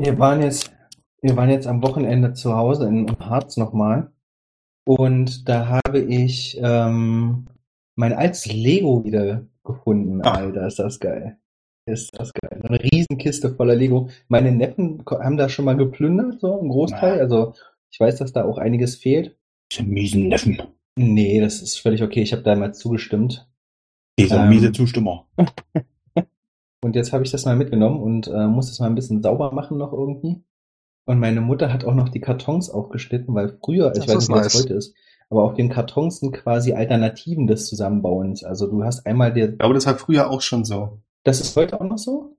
Wir waren jetzt, wir waren jetzt am Wochenende zu Hause in Harz nochmal. Und da habe ich ähm, mein altes Lego wieder gefunden. Ach. Alter, ist das geil. Ist das geil. Eine Riesenkiste voller Lego. Meine Neffen haben da schon mal geplündert, so ein Großteil. Ja. Also ich weiß, dass da auch einiges fehlt. Diese miesen Neffen. Nee, das ist völlig okay. Ich habe da mal zugestimmt. Dieser Ähm. miese Zustimmer. Und jetzt habe ich das mal mitgenommen und äh, muss das mal ein bisschen sauber machen noch irgendwie. Und meine Mutter hat auch noch die Kartons aufgeschnitten, weil früher, ich weiß nicht, nice. heute ist, aber auf den Kartons sind quasi Alternativen des Zusammenbauens. Also du hast einmal der, Ich glaube, das war früher auch schon so. das ist heute auch noch so?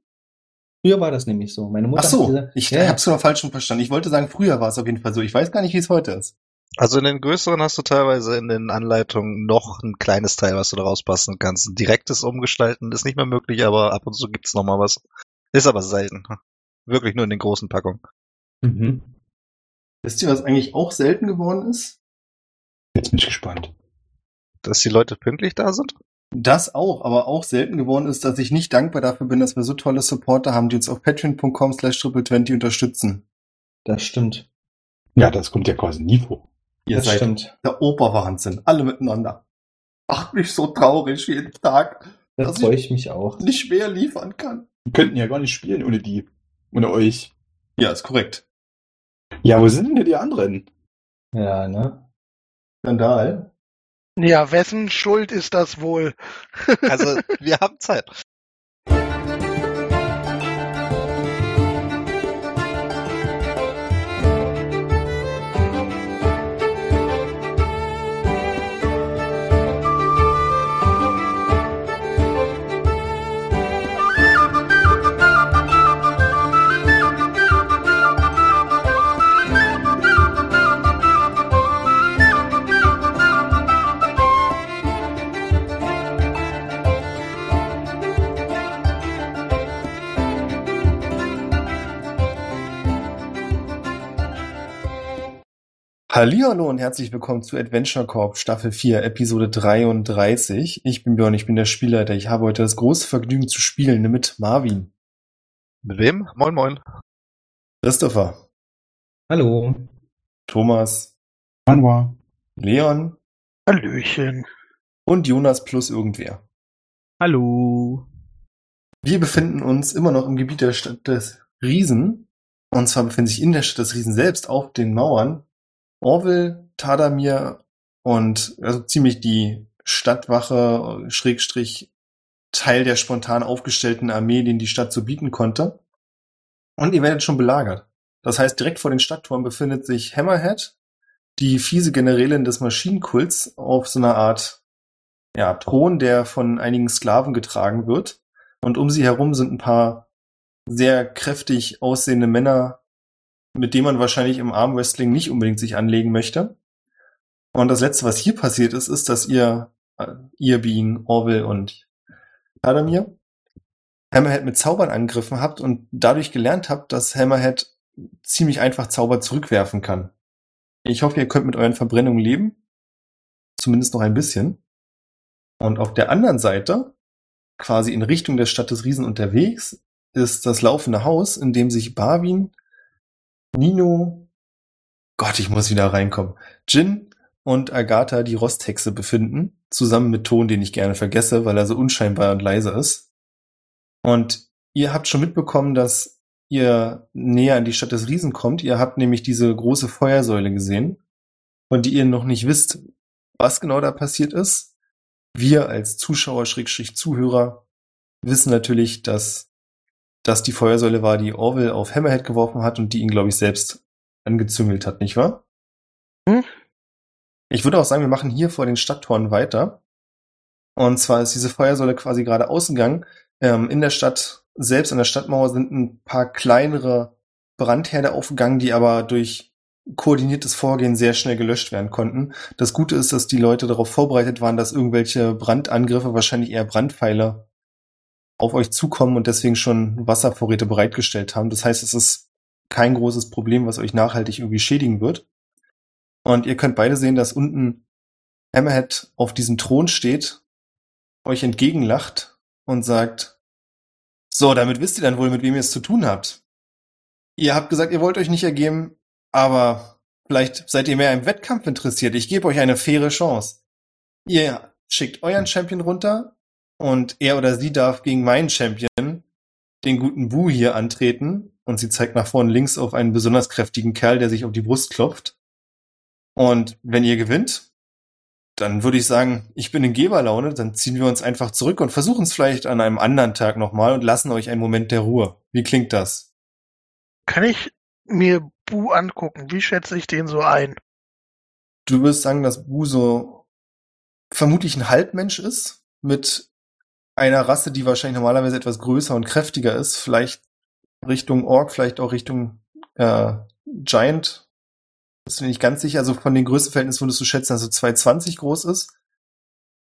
Früher war das nämlich so. Meine Mutter Ach so, hat diese, ich ja, hab's nur falsch schon verstanden. Ich wollte sagen, früher war es auf jeden Fall so. Ich weiß gar nicht, wie es heute ist. Also in den größeren hast du teilweise in den Anleitungen noch ein kleines Teil, was du da rauspassen kannst. Ein direktes Umgestalten ist nicht mehr möglich, aber ab und zu gibt's noch mal was. Ist aber selten. Wirklich nur in den großen Packungen. mhm. Wisst ihr, was eigentlich auch selten geworden ist? Jetzt bin ich gespannt. Dass die Leute pünktlich da sind? Das auch, aber auch selten geworden ist, dass ich nicht dankbar dafür bin, dass wir so tolle Supporter haben, die uns auf patreon.com slash triple20 unterstützen. das stimmt. Ja, das kommt ja quasi nie vor. Ihr das seid stimmt. der Oberwahnsinn. Alle miteinander. Macht mich so traurig jeden Tag, Da dass freue ich ich mich auch. nicht mehr liefern kann. Wir könnten ja gar nicht spielen ohne die. Ohne euch. Ja, ist korrekt. Ja, wo sind denn die anderen? Ja, ne? Skandal. Ja, wessen Schuld ist das wohl? Also, wir haben Zeit. Hallihallo und herzlich willkommen zu Adventure Corp Staffel 4, Episode 33. Ich bin Björn, ich bin der Spielleiter. Ich habe heute das große Vergnügen zu spielen mit Marvin, Mit wem? Moin, moin. Christopher, Hallo. Thomas, Manwa. Leon Hallöchen. und Jonas plus irgendwer. Hallo. Wir befinden uns immer noch im Gebiet der Stadt des Riesen. Und zwar befinden sich in der Stadt des Riesen selbst auf den Mauern Orville, Tadamir und also ziemlich die Stadtwache, Schrägstrich, Teil der spontan aufgestellten Armee, den die Stadt so bieten konnte. Und ihr werdet schon belagert. Das heißt, direkt vor den Stadttoren befindet sich Hammerhead, die fiese Generälin des Maschinenkults, auf so einer Art ja, Thron, der von einigen Sklaven getragen wird. Und um sie herum sind ein paar sehr kräftig aussehende Männer, mit denen man wahrscheinlich im Armwrestling nicht unbedingt sich anlegen möchte. Und das letzte, was hier passiert ist, ist, dass ihr, äh, ihr Bean, Orville und Adamir Hammerhead mit Zaubern angegriffen habt und dadurch gelernt habt, dass Hammerhead ziemlich einfach Zauber zurückwerfen kann. Ich hoffe, ihr könnt mit euren Verbrennungen leben. Zumindest noch ein bisschen. Und auf der anderen Seite, quasi in Richtung der Stadt des Riesen unterwegs, ist das laufende Haus, in dem sich Barwin, Nino, Gott, ich muss wieder reinkommen, Jin und Agatha, die Rosthexe, befinden, zusammen mit Ton, den ich gerne vergesse, weil er so unscheinbar und leise ist. Und ihr habt schon mitbekommen, dass ihr näher an die Stadt des Riesen kommt. Ihr habt nämlich diese große Feuersäule gesehen, von die ihr noch nicht wisst, was genau da passiert ist. Wir als Zuschauer, Schrägstrich Zuhörer, wissen natürlich, dass das die Feuersäule war, die Orwell auf Hammerhead geworfen hat und die ihn, glaube ich, selbst angezüngelt hat, nicht wahr? Hm? Ich würde auch sagen, wir machen hier vor den Stadttoren weiter. Und zwar ist diese Feuersäule quasi gerade ausgegangen. Ähm, in der Stadt selbst, an der Stadtmauer, sind ein paar kleinere Brandherde aufgegangen, die aber durch koordiniertes Vorgehen sehr schnell gelöscht werden konnten. Das Gute ist, dass die Leute darauf vorbereitet waren, dass irgendwelche Brandangriffe, wahrscheinlich eher Brandpfeile, auf euch zukommen und deswegen schon Wasservorräte bereitgestellt haben. Das heißt, es ist kein großes Problem, was euch nachhaltig irgendwie schädigen wird. Und ihr könnt beide sehen, dass unten Hammerhead auf diesem Thron steht, euch entgegenlacht und sagt, so, damit wisst ihr dann wohl, mit wem ihr es zu tun habt. Ihr habt gesagt, ihr wollt euch nicht ergeben, aber vielleicht seid ihr mehr im Wettkampf interessiert. Ich gebe euch eine faire Chance. Ihr schickt euren Champion runter und er oder sie darf gegen meinen Champion, den guten Bu hier, antreten. Und sie zeigt nach vorne links auf einen besonders kräftigen Kerl, der sich auf die Brust klopft. Und wenn ihr gewinnt, dann würde ich sagen, ich bin in Geberlaune, dann ziehen wir uns einfach zurück und versuchen es vielleicht an einem anderen Tag nochmal und lassen euch einen Moment der Ruhe. Wie klingt das? Kann ich mir Bu angucken? Wie schätze ich den so ein? Du wirst sagen, dass Bu so vermutlich ein Halbmensch ist, mit einer Rasse, die wahrscheinlich normalerweise etwas größer und kräftiger ist, vielleicht Richtung Ork, vielleicht auch Richtung äh, Giant. Das bin ich nicht ganz sicher. Also von den Größenverhältnissen würdest du schätzen, dass er 220 groß ist,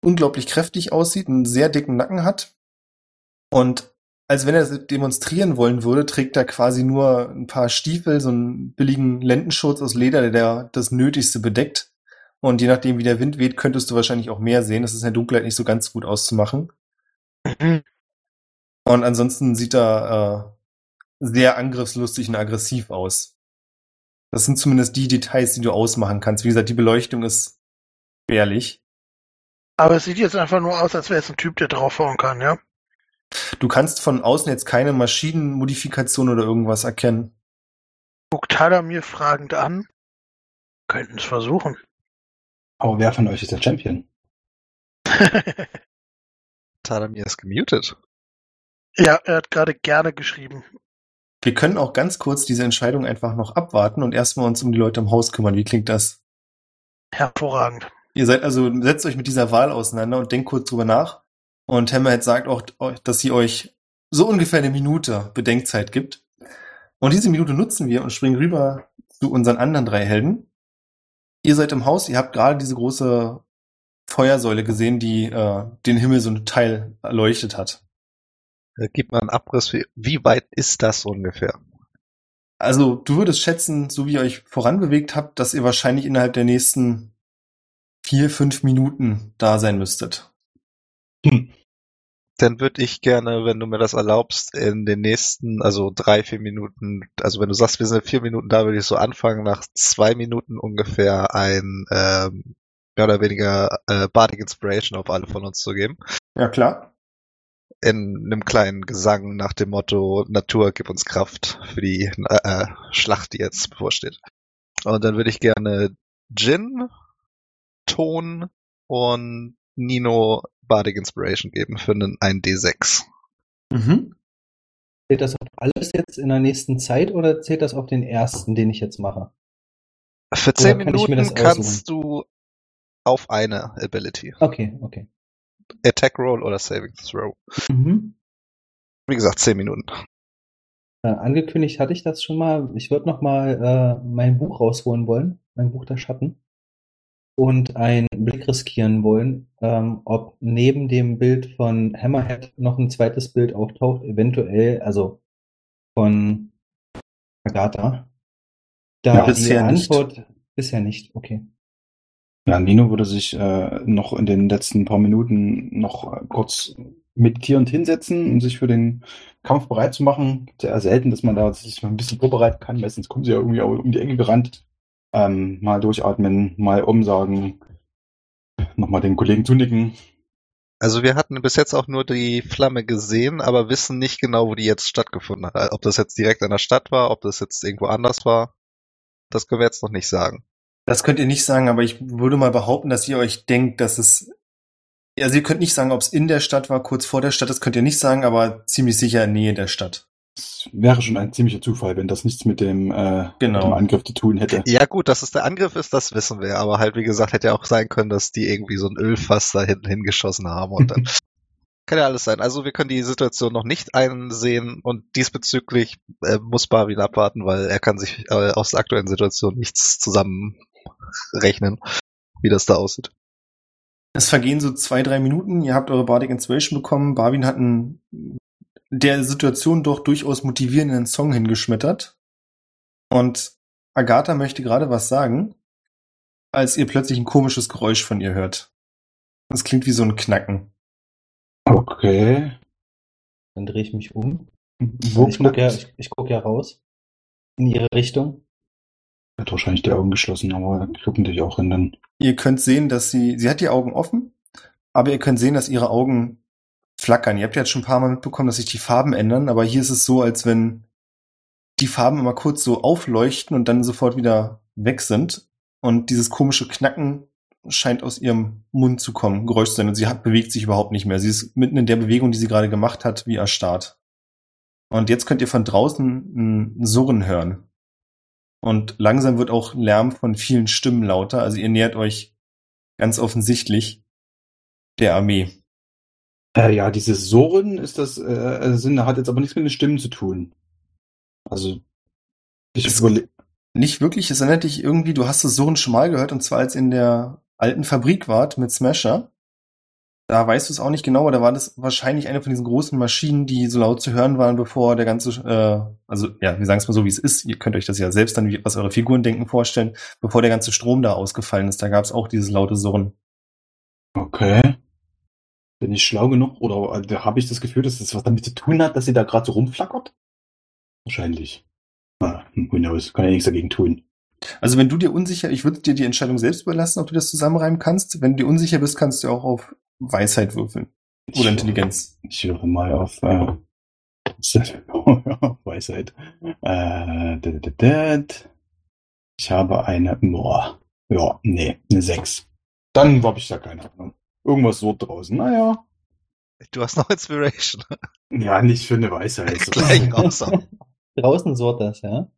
unglaublich kräftig aussieht, einen sehr dicken Nacken hat und als wenn er das demonstrieren wollen würde, trägt er quasi nur ein paar Stiefel, so einen billigen Lendenschutz aus Leder, der das Nötigste bedeckt. Und je nachdem, wie der Wind weht, könntest du wahrscheinlich auch mehr sehen. Das ist in der Dunkelheit nicht so ganz gut auszumachen. Und ansonsten sieht er äh, sehr angriffslustig und aggressiv aus. Das sind zumindest die Details, die du ausmachen kannst. Wie gesagt, die Beleuchtung ist spärlich. Aber es sieht jetzt einfach nur aus, als wäre es ein Typ, der draufhauen kann, ja? Du kannst von außen jetzt keine Maschinenmodifikation oder irgendwas erkennen. Guckt Tada mir fragend an. Könnten es versuchen. Aber wer von euch ist der Champion? Tadamir ist gemutet. ja, er hat gerade gerne geschrieben. Wir können auch ganz kurz diese Entscheidung einfach noch abwarten und erstmal uns um die Leute im Haus kümmern. Wie klingt das? Hervorragend. Ihr seid also, setzt euch mit dieser Wahl auseinander und denkt kurz drüber nach. Und Hammerhead sagt auch, dass sie euch so ungefähr eine Minute Bedenkzeit gibt. Und diese Minute nutzen wir und springen rüber zu unseren anderen drei Helden. Ihr seid im Haus, ihr habt gerade diese große Feuersäule gesehen, die äh, den Himmel so ein Teil erleuchtet hat. Äh, Gib mal einen Abriss, wie, wie weit ist das ungefähr? Also du würdest schätzen, so wie ihr euch voranbewegt habt, dass ihr wahrscheinlich innerhalb der nächsten vier, fünf Minuten da sein müsstet. Dann würde ich gerne, wenn du mir das erlaubst, in den nächsten, also drei, vier Minuten, also wenn du sagst, wir sind in vier Minuten da, würde ich so anfangen, nach zwei Minuten ungefähr ein ähm, mehr oder weniger äh, Bardic Inspiration auf alle von uns zu geben. Ja, klar. In einem kleinen Gesang nach dem Motto Natur, gib uns Kraft für die äh, äh, Schlacht, die jetzt bevorsteht. Und dann würde ich gerne Jin, Ton und Nino Bardic Inspiration geben für einen 1D6. Mhm. Zählt das auf alles jetzt in der nächsten Zeit oder zählt das auf den ersten, den ich jetzt mache? Für 10 kann ich mir das Minuten kannst du auf eine Ability. Okay, okay. Attack Roll oder Saving Throw. Mhm. Wie gesagt, 10 Minuten. Äh, angekündigt hatte ich das schon mal. Ich würde noch mal äh, mein Buch rausholen wollen, mein Buch der Schatten, und einen Blick riskieren wollen, ähm, ob neben dem Bild von Hammerhead noch ein zweites Bild auftaucht, eventuell, also von Agatha. Da Ja, die bisher nicht. Antwort bisher nicht. Okay. Ja, Nino würde sich äh, noch in den letzten paar Minuten noch äh, kurz meditierend hinsetzen, um sich für den Kampf bereit zu machen. Sehr selten, dass man da sich mal ein bisschen vorbereiten kann. Meistens kommen sie ja irgendwie auch um die Ecke gerannt. Ähm, mal durchatmen, mal umsagen, nochmal den Kollegen zunicken. Also wir hatten bis jetzt auch nur die Flamme gesehen, aber wissen nicht genau, wo die jetzt stattgefunden hat. Ob das jetzt direkt an der Stadt war, ob das jetzt irgendwo anders war. Das können wir jetzt noch nicht sagen. Das könnt ihr nicht sagen, aber ich würde mal behaupten, dass ihr euch denkt, dass es. Also ihr könnt nicht sagen, ob es in der Stadt war, kurz vor der Stadt, das könnt ihr nicht sagen, aber ziemlich sicher in Nähe der Stadt. Es wäre schon ein ziemlicher Zufall, wenn das nichts mit dem, äh, Genau. mit dem Angriff zu tun hätte. Ja gut, dass es der Angriff ist, das wissen wir. Aber halt, wie gesagt, hätte ja auch sein können, dass die irgendwie so ein Ölfass da hinten hingeschossen haben und dann kann ja alles sein. Also wir können die Situation noch nicht einsehen und diesbezüglich äh, muss Barwin abwarten, weil er kann sich äh, aus der aktuellen Situation nichts zusammenrechnen, wie das da aussieht. Es vergehen so zwei, drei Minuten. Ihr habt eure Bardic Inspiration bekommen. Barwin hat einen der Situation doch durchaus motivierenden Song hingeschmettert. Und Agatha möchte gerade was sagen, als ihr plötzlich ein komisches Geräusch von ihr hört. Das klingt wie so ein Knacken. Okay. Dann drehe ich mich um. Wo ich gucke ja, knackt's? ich, ich guck ja raus. in ihre Richtung. Hat wahrscheinlich die Augen geschlossen, aber er guckt natürlich auch hin. Ihr könnt sehen, dass sie, sie hat die Augen offen, aber ihr könnt sehen, dass ihre Augen flackern. Ihr habt ja jetzt schon ein paar Mal mitbekommen, dass sich die Farben ändern, aber hier ist es so, als wenn die Farben immer kurz so aufleuchten und dann sofort wieder weg sind. Und dieses komische Knacken scheint aus ihrem Mund zu kommen, Geräusch zu sein. Und sie hat, bewegt sich überhaupt nicht mehr. Sie ist mitten in der Bewegung, die sie gerade gemacht hat, wie erstarrt. Und jetzt könnt ihr von draußen ein Surren hören. Und langsam wird auch Lärm von vielen Stimmen lauter. Also ihr nähert euch ganz offensichtlich der Armee. Äh, ja, dieses Surren ist das, äh, Sinn, hat jetzt aber nichts mit den Stimmen zu tun. Also, ich überle Nicht wirklich, es erinnert dich irgendwie, du hast das Surren schon mal gehört, und zwar als ihr in der alten Fabrik wart mit Smasher. Da weißt du es auch nicht genau, aber da war das wahrscheinlich eine von diesen großen Maschinen, die so laut zu hören waren, bevor der ganze, äh, also ja, wir sagen es mal so, wie es ist. Ihr könnt euch das ja selbst dann, was eure Figuren denken, vorstellen, bevor der ganze Strom da ausgefallen ist. Da gab es auch dieses laute Surren. Okay. Bin ich schlau genug oder äh, habe ich das Gefühl, dass das was damit zu tun hat, dass sie da gerade so rumflackert? Wahrscheinlich. Ah, who knows? Kann ja nichts dagegen tun. Also wenn du dir unsicher, ich würde dir die Entscheidung selbst überlassen, ob du das zusammenreimen kannst. Wenn du dir unsicher bist, kannst du auch auf Weisheit würfeln. Ich Oder Intelligenz. Ich höre mal auf äh, Weisheit. Äh, dä, dä, dä. ich habe eine, boah, ja, nee, eine 6. Dann habe ich da keine Ahnung. Irgendwas so draußen. Naja, Du hast noch Inspiration. ja, nicht für eine Weisheit. Gleich raus. Draußen surrt das, ja?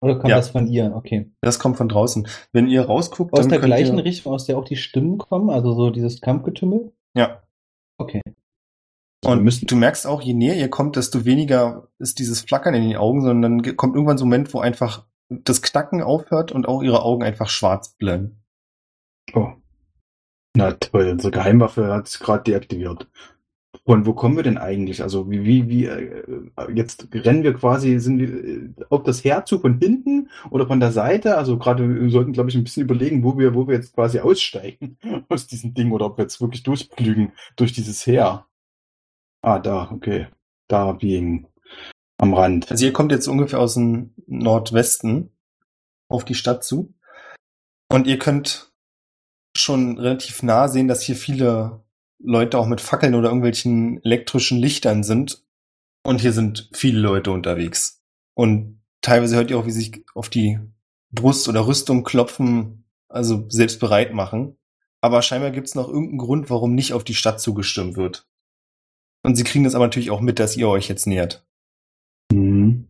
Oder kommt Ja. das von ihr? Okay. Das kommt von draußen. Wenn ihr rausguckt, Aus dann der könnt gleichen ihr, Richtung, aus der auch die Stimmen kommen, also so dieses Kampfgetümmel? Ja. Okay. Und du merkst auch, je näher ihr kommt, desto weniger ist dieses Flackern in den Augen, sondern dann kommt irgendwann so ein Moment, wo einfach das Knacken aufhört und auch ihre Augen einfach schwarz bleiben. Oh. Na toll, unsere Geheimwaffe hat sich gerade deaktiviert. Und wo kommen wir denn eigentlich? Also wie, wie, wie, äh, jetzt rennen wir quasi, sind wir äh, auf das Heer zu von hinten oder von der Seite? Also gerade, wir sollten, glaube ich, ein bisschen überlegen, wo wir, wo wir jetzt quasi aussteigen aus diesem Ding oder ob wir jetzt wirklich durchflügen durch dieses Heer. Ah, da, okay. Da biegen. Am Rand. Also ihr kommt jetzt ungefähr aus dem Nordwesten auf die Stadt zu. Und ihr könnt schon relativ nah sehen, dass hier viele Leute auch mit Fackeln oder irgendwelchen elektrischen Lichtern sind. Und hier sind viele Leute unterwegs. Und teilweise hört ihr auch, wie sich auf die Brust oder Rüstung klopfen, also selbst bereit machen. Aber scheinbar gibt es noch irgendeinen Grund, warum nicht auf die Stadt zugestimmt wird. Und sie kriegen das aber natürlich auch mit, dass ihr euch jetzt nähert. Mhm.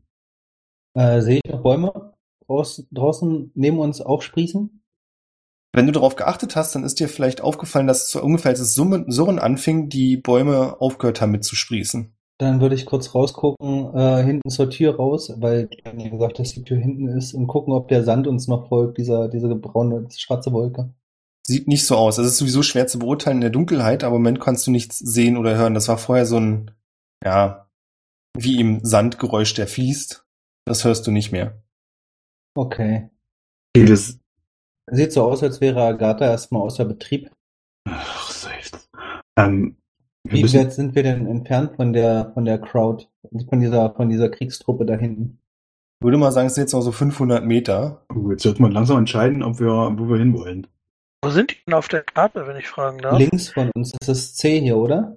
Äh, sehe ich noch Bäume draußen, draußen neben uns aufsprießen? Wenn du darauf geachtet hast, dann ist dir vielleicht aufgefallen, dass so ungefähr als es Summen, Surren anfing, die Bäume aufgehört haben mit zu sprießen. Dann würde ich kurz rausgucken, äh, hinten zur Tür raus, weil mir gesagt hast, die Tür hinten ist und gucken, ob der Sand uns noch folgt, dieser, diese braune, schwarze Wolke. Sieht nicht so aus. Es ist sowieso schwer zu beurteilen in der Dunkelheit, aber im Moment kannst du nichts sehen oder hören. Das war vorher so ein, ja, wie im Sandgeräusch, der fließt. Das hörst du nicht mehr. Okay. Okay, das, Sieht so aus, als wäre Agatha erstmal außer Betrieb. ach, seufzt. Ähm, wir Wie müssen, weit sind wir denn entfernt von der, von der Crowd, von dieser, von dieser Kriegstruppe da hinten? Ich würde mal sagen, es sind jetzt noch so 500 Meter. Oh, jetzt sollten wir langsam entscheiden, ob wir, wo wir hinwollen. Wo sind die denn auf der Karte, wenn ich fragen darf? Links von uns, das ist C hier, oder?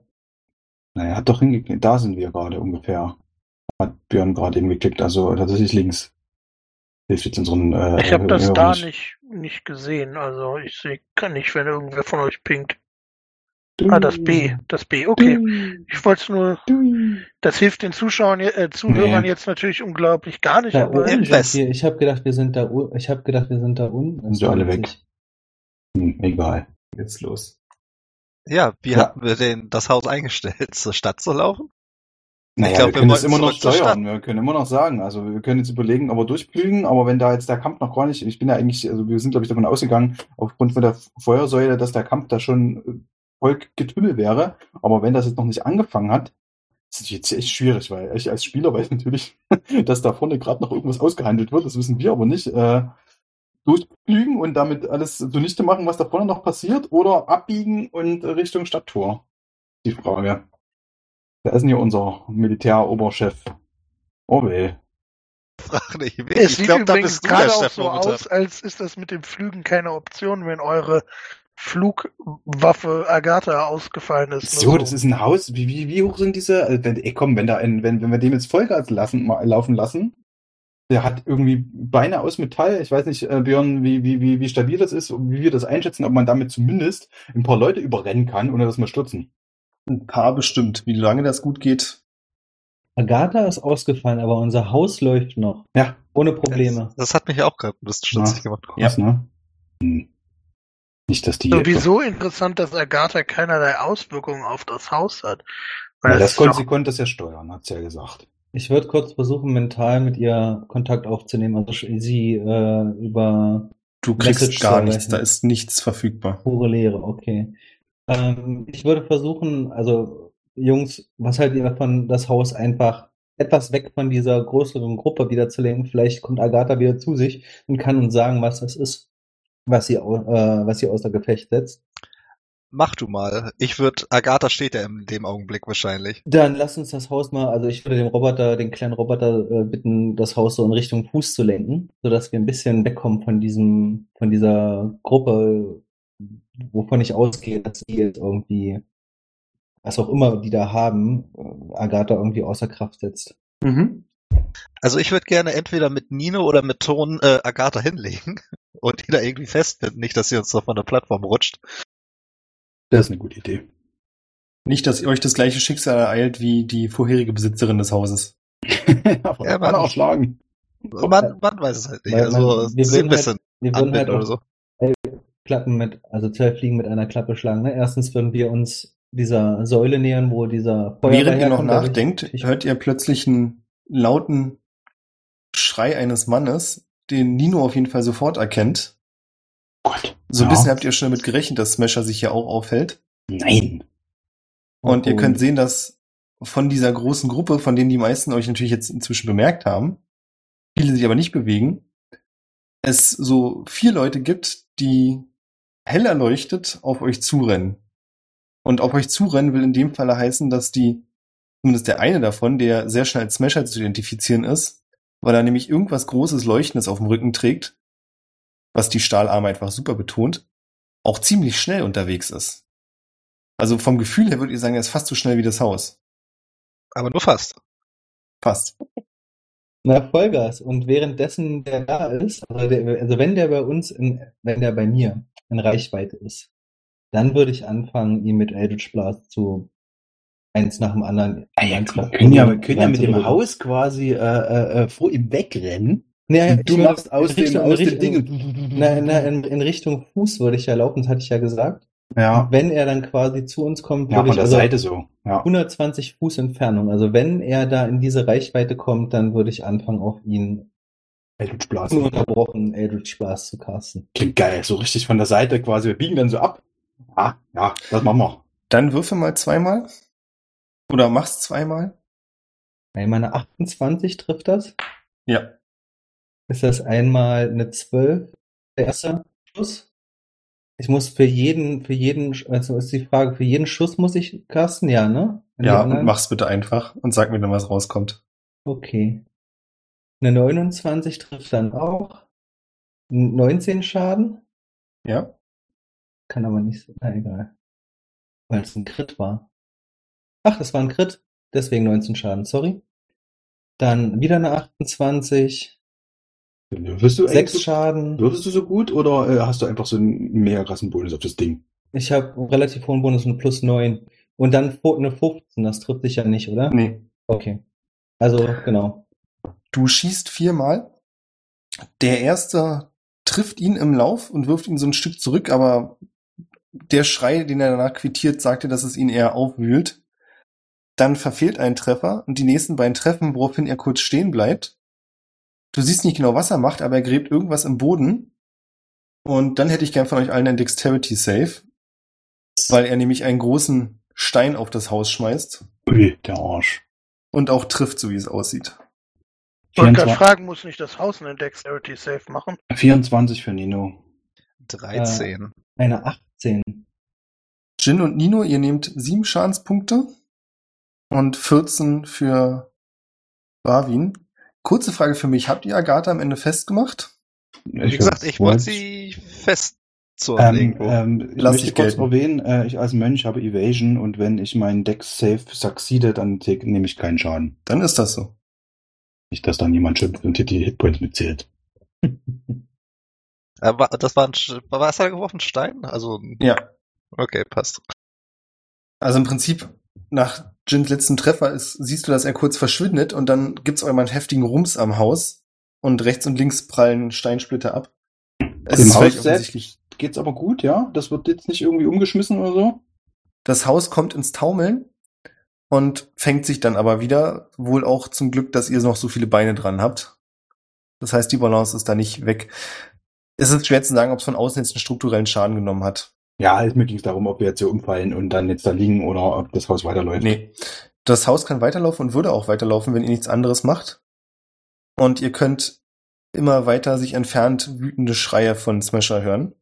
Naja, hat doch hingeklickt. Da sind wir gerade ungefähr. Hat Björn gerade hingeklickt, also tatsächlich links. Hilft jetzt unseren. Äh, Ich habe das da nicht. nicht, gesehen. Also ich sehe kann nicht, wenn irgendwer von euch pinkt. Ah, das B. Das B, okay. Ich wollte es nur, das hilft den Zuschauern, äh, Zuhörern Nee. jetzt natürlich unglaublich gar nicht, Da aber wir. Ich habe gedacht, wir sind da, ich habe gedacht, wir sind da unten. Sind sie alle weg? Hm, egal. Jetzt los. Ja, wie Ja. hatten wir den, das Haus eingestellt? Zur Stadt zu laufen? Naja, glaub, wir wir können das wollten immer noch steuern. Wir können immer noch sagen. Also wir können jetzt überlegen, aber durchflügen, aber wenn da jetzt der Kampf noch gar nicht, ich bin ja eigentlich, also wir sind glaube ich davon ausgegangen, aufgrund von der Feuersäule, dass der Kampf da schon äh, voll Getümmel wäre. Aber wenn das jetzt noch nicht angefangen hat, ist jetzt echt schwierig, weil ich als Spieler weiß natürlich, dass da vorne gerade noch irgendwas ausgehandelt wird. Das wissen wir aber nicht. Äh, durchflügen und damit alles zunichte machen, was da vorne noch passiert, oder abbiegen und Richtung Stadttor? Die Frage. Wer ist denn hier unser Militäroberchef? Orwell. Frag nicht. Es Ich sieht glaube, da übrigens bist du der gerade auch Chef so momentan. aus, als ist das mit dem Flügen keine Option, wenn eure Flugwaffe Agatha ausgefallen ist. So, das ist ein Haus. Wie, wie, wie hoch sind diese? äh, Wenn, ey, komm, wenn da ein, wenn, wenn wir dem jetzt Vollgas lassen, mal laufen lassen, der hat irgendwie Beine aus Metall. Ich weiß nicht, äh, Björn, wie, wie, wie, wie stabil das ist und wie wir das einschätzen, ob man damit zumindest ein paar Leute überrennen kann, ohne dass wir stürzen. Ein paar bestimmt. Wie lange das gut geht, Agatha ist ausgefallen, aber unser Haus läuft noch. Ja. Ohne Probleme. Das, das hat mich auch gerade ein bisschen stutzig Ja. gemacht. Krass, ne? Hm. Nicht, dass die. Sowieso interessant, dass Agatha keinerlei Auswirkungen auf das Haus hat. Weil das ist konnte, doch- sie konnte das ja steuern, hat sie ja gesagt. Ich würde kurz versuchen, mental mit ihr Kontakt aufzunehmen, also sie äh, über du kriegst Message gar nichts, da ist nichts verfügbar. pure Leere, okay. Ähm, ich würde versuchen, also Jungs, was haltet ihr davon, das Haus einfach etwas weg von dieser größeren Gruppe wieder zu lenken? Vielleicht kommt Agatha wieder zu sich und kann uns sagen, was das ist, was sie, äh, was sie außer Gefecht setzt. Mach du mal. Ich würde, Agatha steht ja in dem Augenblick wahrscheinlich. Dann lass uns das Haus mal, also ich würde den Roboter, den kleinen Roboter äh, bitten, das Haus so in Richtung Fuß zu lenken, sodass wir ein bisschen wegkommen von diesem, von dieser Gruppe, wovon ich ausgehe, dass sie jetzt irgendwie, was auch immer die da haben, äh, Agatha irgendwie außer Kraft setzt. Mhm. Also ich würde gerne entweder mit Nino oder mit Ton äh, Agatha hinlegen und die da irgendwie festbinden, nicht, dass sie uns noch von der Plattform rutscht. Das ist eine gute Idee. Nicht, dass ihr euch das gleiche Schicksal ereilt wie die vorherige Besitzerin des Hauses. Aber Ja, ja, Mann. auch schlagen. Man, man weiß es halt nicht. Also man- wir sie würden ein bisschen Wir würden halt auch so. Klappen mit, also zwei Fliegen mit einer Klappe schlagen. Ne? Erstens würden wir uns dieser Säule nähern, wo dieser Feuerball Während ihr noch nachdenkt, ich- hört ihr plötzlich einen lauten Schrei eines Mannes, den Nino auf jeden Fall sofort erkennt. Gott. So ein Ja. bisschen habt ihr schon damit gerechnet, dass Smasher sich hier auch aufhält. Nein. Und ihr Oh. könnt sehen, dass von dieser großen Gruppe, von denen die meisten euch natürlich jetzt inzwischen bemerkt haben, viele sich aber nicht bewegen, es so vier Leute gibt, die hell erleuchtet auf euch zurennen. Und auf euch zurennen will in dem Falle heißen, dass die, zumindest der eine davon, der sehr schnell als Smasher zu identifizieren ist, weil er nämlich irgendwas Großes Leuchtendes auf dem Rücken trägt, was die Stahlarme einfach super betont, auch ziemlich schnell unterwegs ist. Also vom Gefühl her würdet ihr sagen, er ist fast so schnell wie das Haus. Aber nur fast. Fast. Na, Vollgas. Und währenddessen der da ist, also, der, also wenn der bei uns, in, wenn der bei mir in Reichweite ist, dann würde ich anfangen, ihn mit Eldritch Blast zu eins nach dem anderen. Ah ja, komm, können ja, wir können ja mit dem. Haus quasi äh, äh, äh, vor ihm wegrennen. Und du machst aus dem, aus Richtung- Ding. Na, na, in, in Richtung Fuß würde ich ja laufen, das hatte ich ja gesagt. Ja, Wenn er dann quasi zu uns kommt, ja würde von ich der also Seite so. Ja. 120 Fuß Entfernung. Also wenn er da in diese Reichweite kommt, dann würde ich anfangen, auf ihn Eldritch Blast. ununterbrochen Eldritch Blast zu casten. Klingt geil, so richtig von der Seite quasi. Wir biegen dann so ab. Ah, ja, das machen wir. Dann würfel mal zweimal. Oder mach's zweimal. Bei meiner 28 trifft das. Ja. Ist das einmal eine 12, der erste Schuss? Ich muss für jeden, für jeden, also ist die Frage, für jeden Schuss muss ich casten? Ja, ne? An Ja, und mach's bitte einfach und sag mir dann, was rauskommt. Okay. Eine 29 trifft dann auch. 19 Schaden? Ja. Kann aber nicht so, na egal. Weil es ein Crit war. Ach, das war ein Crit, deswegen 19 Schaden, sorry. Dann wieder eine 28, Wirst du, 6 eigentlich so, Schaden. würdest du so gut oder äh, hast du einfach so einen mega krassen Bonus auf das Ding? Ich habe einen relativ hohen Bonus, eine plus 9. Und dann eine 15, das trifft dich ja nicht, oder? Nee. Okay. Also, genau. Du schießt viermal. Der erste trifft ihn im Lauf und wirft ihn so ein Stück zurück, aber der Schrei, den er danach quittiert, sagte, dass es ihn eher aufwühlt. Dann verfehlt ein Treffer und die nächsten beiden treffen, woraufhin er kurz stehen bleibt. Du siehst nicht genau, was er macht, aber er gräbt irgendwas im Boden. Und dann hätte ich gern von euch allen ein Dexterity Save, weil er nämlich einen großen Stein auf das Haus schmeißt Ui, der Arsch. und auch trifft, so wie es aussieht. Ich wollte gerade 24, fragen, muss nicht das Haus einen Dexterity Safe machen? 24 für Nino. 13. Eine 18. Jin und Nino, ihr nehmt sieben Schadenspunkte und 14 für Barwin. Kurze Frage für mich. Habt ihr Agatha am Ende festgemacht? Wie gesagt, ich wollte sie festzurren Ähm, ähm, ich Lass möchte dich kurz gelten. erwähnen, äh, ich als Mönch habe Evasion und wenn ich meinen Deck safe succeede, dann nehme ich keinen Schaden. Dann ist das so. Nicht, dass dann jemand schimpft und die Hitpoints mitzählt. Aber das war ein, was hat er geworfen? Ein Stein? Also, Ja. okay, passt. Also im Prinzip, nach Jins letzten Treffer ist, siehst du, dass er kurz verschwindet und dann gibt's auch immer einen heftigen Rums am Haus und rechts und links prallen Steinsplitter ab. Es Dem ist Haus offensichtlich. selbst geht's aber gut, ja? Das wird jetzt nicht irgendwie umgeschmissen oder so? Das Haus kommt ins Taumeln und fängt sich dann aber wieder. Wohl auch zum Glück, dass ihr noch so viele Beine dran habt. Das heißt, die Balance ist da nicht weg. Es ist schwer zu sagen, ob es von außen jetzt einen strukturellen Schaden genommen hat. Ja, mir ging's darum, ob wir jetzt hier umfallen und dann jetzt da liegen oder ob das Haus weiterläuft. Nee. Das Haus kann weiterlaufen und würde auch weiterlaufen, wenn ihr nichts anderes macht. Und ihr könnt immer weiter sich entfernt wütende Schreie von Smasher hören.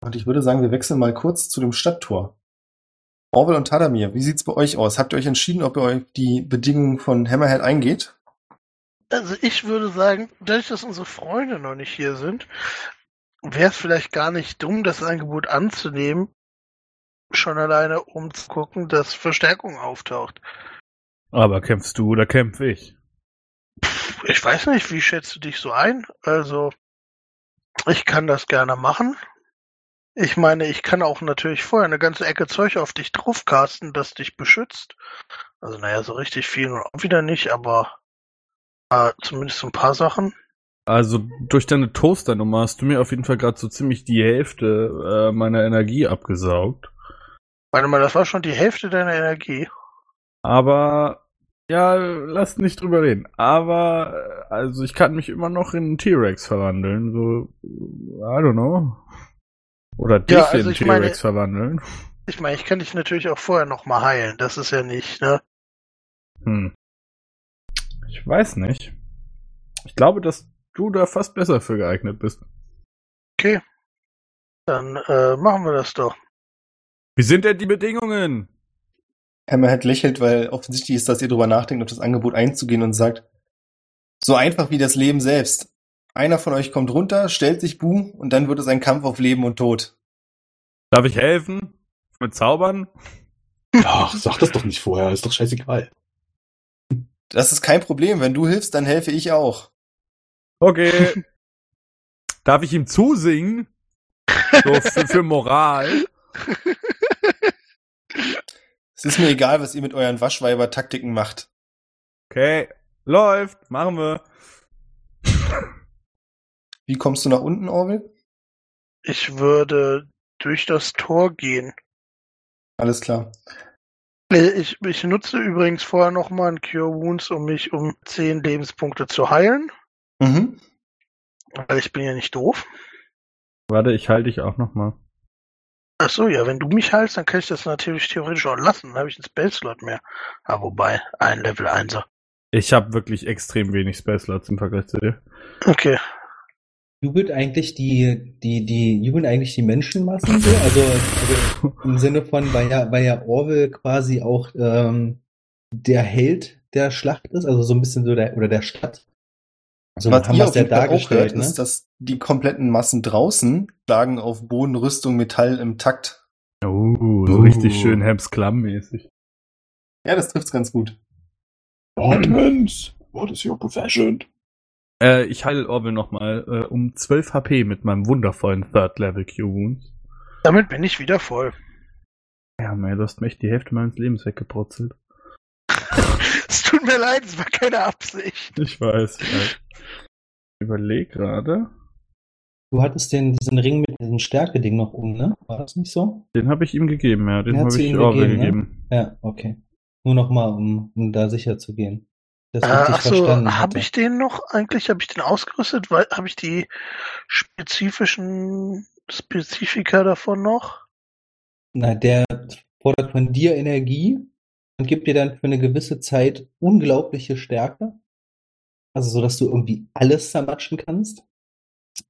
Und ich würde sagen, wir wechseln mal kurz zu dem Stadttor. Orwell und Tadamir, wie sieht's bei euch aus? Habt ihr euch entschieden, ob ihr euch die Bedingungen von Hammerhead eingeht? Also ich würde sagen, dadurch, dass unsere Freunde noch nicht hier sind, wäre es vielleicht gar nicht dumm, das Angebot anzunehmen, schon alleine um zu gucken, dass Verstärkung auftaucht. Aber kämpfst du oder kämpf ich? Ich weiß nicht, wie schätzt du dich so ein? Also, ich kann das gerne machen. Ich meine, ich kann auch natürlich vorher eine ganze Ecke Zeug auf dich draufcasten, das dich beschützt. Also, naja, so richtig viel und auch wieder nicht, aber äh, zumindest so ein paar Sachen. Also durch deine Toasternummer hast du mir auf jeden Fall gerade so ziemlich die Hälfte äh, meiner Energie abgesaugt. Warte mal, das war schon die Hälfte deiner Energie. Aber ja, lass nicht drüber reden. Aber äh, also ich kann mich immer noch in einen T-Rex verwandeln. So, I don't know. Oder dich Ja, also in T-Rex verwandeln. Ich meine, ich kann dich natürlich auch vorher noch mal heilen. Das ist ja nicht, ne? Hm. Ich weiß nicht. Ich glaube, dass du da fast besser für geeignet bist. Okay. Dann äh, machen wir das doch. Wie sind denn die Bedingungen? Hammerhead lächelt, weil offensichtlich ist, dass ihr darüber nachdenkt, auf das Angebot einzugehen und sagt, so einfach wie das Leben selbst. Einer von euch kommt runter, stellt sich Bu und dann wird es ein Kampf auf Leben und Tod. Darf ich helfen? Mit Zaubern? Ach, sag das doch nicht vorher, ist doch scheißegal. Das ist kein Problem. Wenn du hilfst, dann helfe ich auch. Okay. Darf ich ihm zusingen? So für, für Moral. Es ist mir egal, was ihr mit euren Waschweiber-Taktiken macht. Okay. Läuft. Machen wir. Wie kommst du nach unten, Orwell? Ich würde durch das Tor gehen. Alles klar. Äh, Ich, ich nutze übrigens vorher noch mal ein Cure Wounds, um mich um 10 Lebenspunkte zu heilen. Mhm. Weil ich bin ja nicht doof. Warte, ich halte dich auch noch mal. Ach so, ja, wenn du mich heilst, dann kann ich das natürlich theoretisch auch lassen. Dann habe ich einen Spellslot mehr. Ah, wobei, ein Level 1er. Ich habe wirklich extrem wenig Space Slots im Vergleich zu dir. Okay. Jubelt eigentlich die, die, die, jubeln eigentlich die Menschenmassen so? Also, also im Sinne von, weil ja, weil ja Orwell quasi auch ähm, der Held der Schlacht ist, also so ein bisschen so der, oder der Stadt. So Was haben wir es auf ja dargestellt, hört, ne? ist, dass die kompletten Massen draußen schlagen auf Boden, Rüstung, Metall im Takt. Oh, so Uh. richtig schön Hems Klamm-mäßig. Ja, das trifft's ganz gut. Ordnance, what is your profession? Äh, ich heile Orwell noch mal äh, um 12 HP mit meinem wundervollen Third Level Q Wounds. Damit bin ich wieder voll. Ja, man, du hast mir echt die Hälfte meines Lebens weggebrutzelt. Es tut mir leid, es war keine Absicht. Ich weiß. Ich weiß. Überleg gerade. Du hattest den, diesen Ring mit diesem Stärke-Ding noch um, ne? War das nicht so? Den habe ich ihm gegeben, ja. Den habe ich ihm Orwell gegeben, ne? gegeben. Ja, okay. Nur noch mal, um, um da sicher zu gehen. Das Äh, Achso, habe ich den noch? Eigentlich habe ich den ausgerüstet, weil habe ich die spezifischen Spezifika davon noch? Na, der fordert von dir Energie und gibt dir dann für eine gewisse Zeit unglaubliche Stärke. Also so, dass du irgendwie alles zermatschen kannst.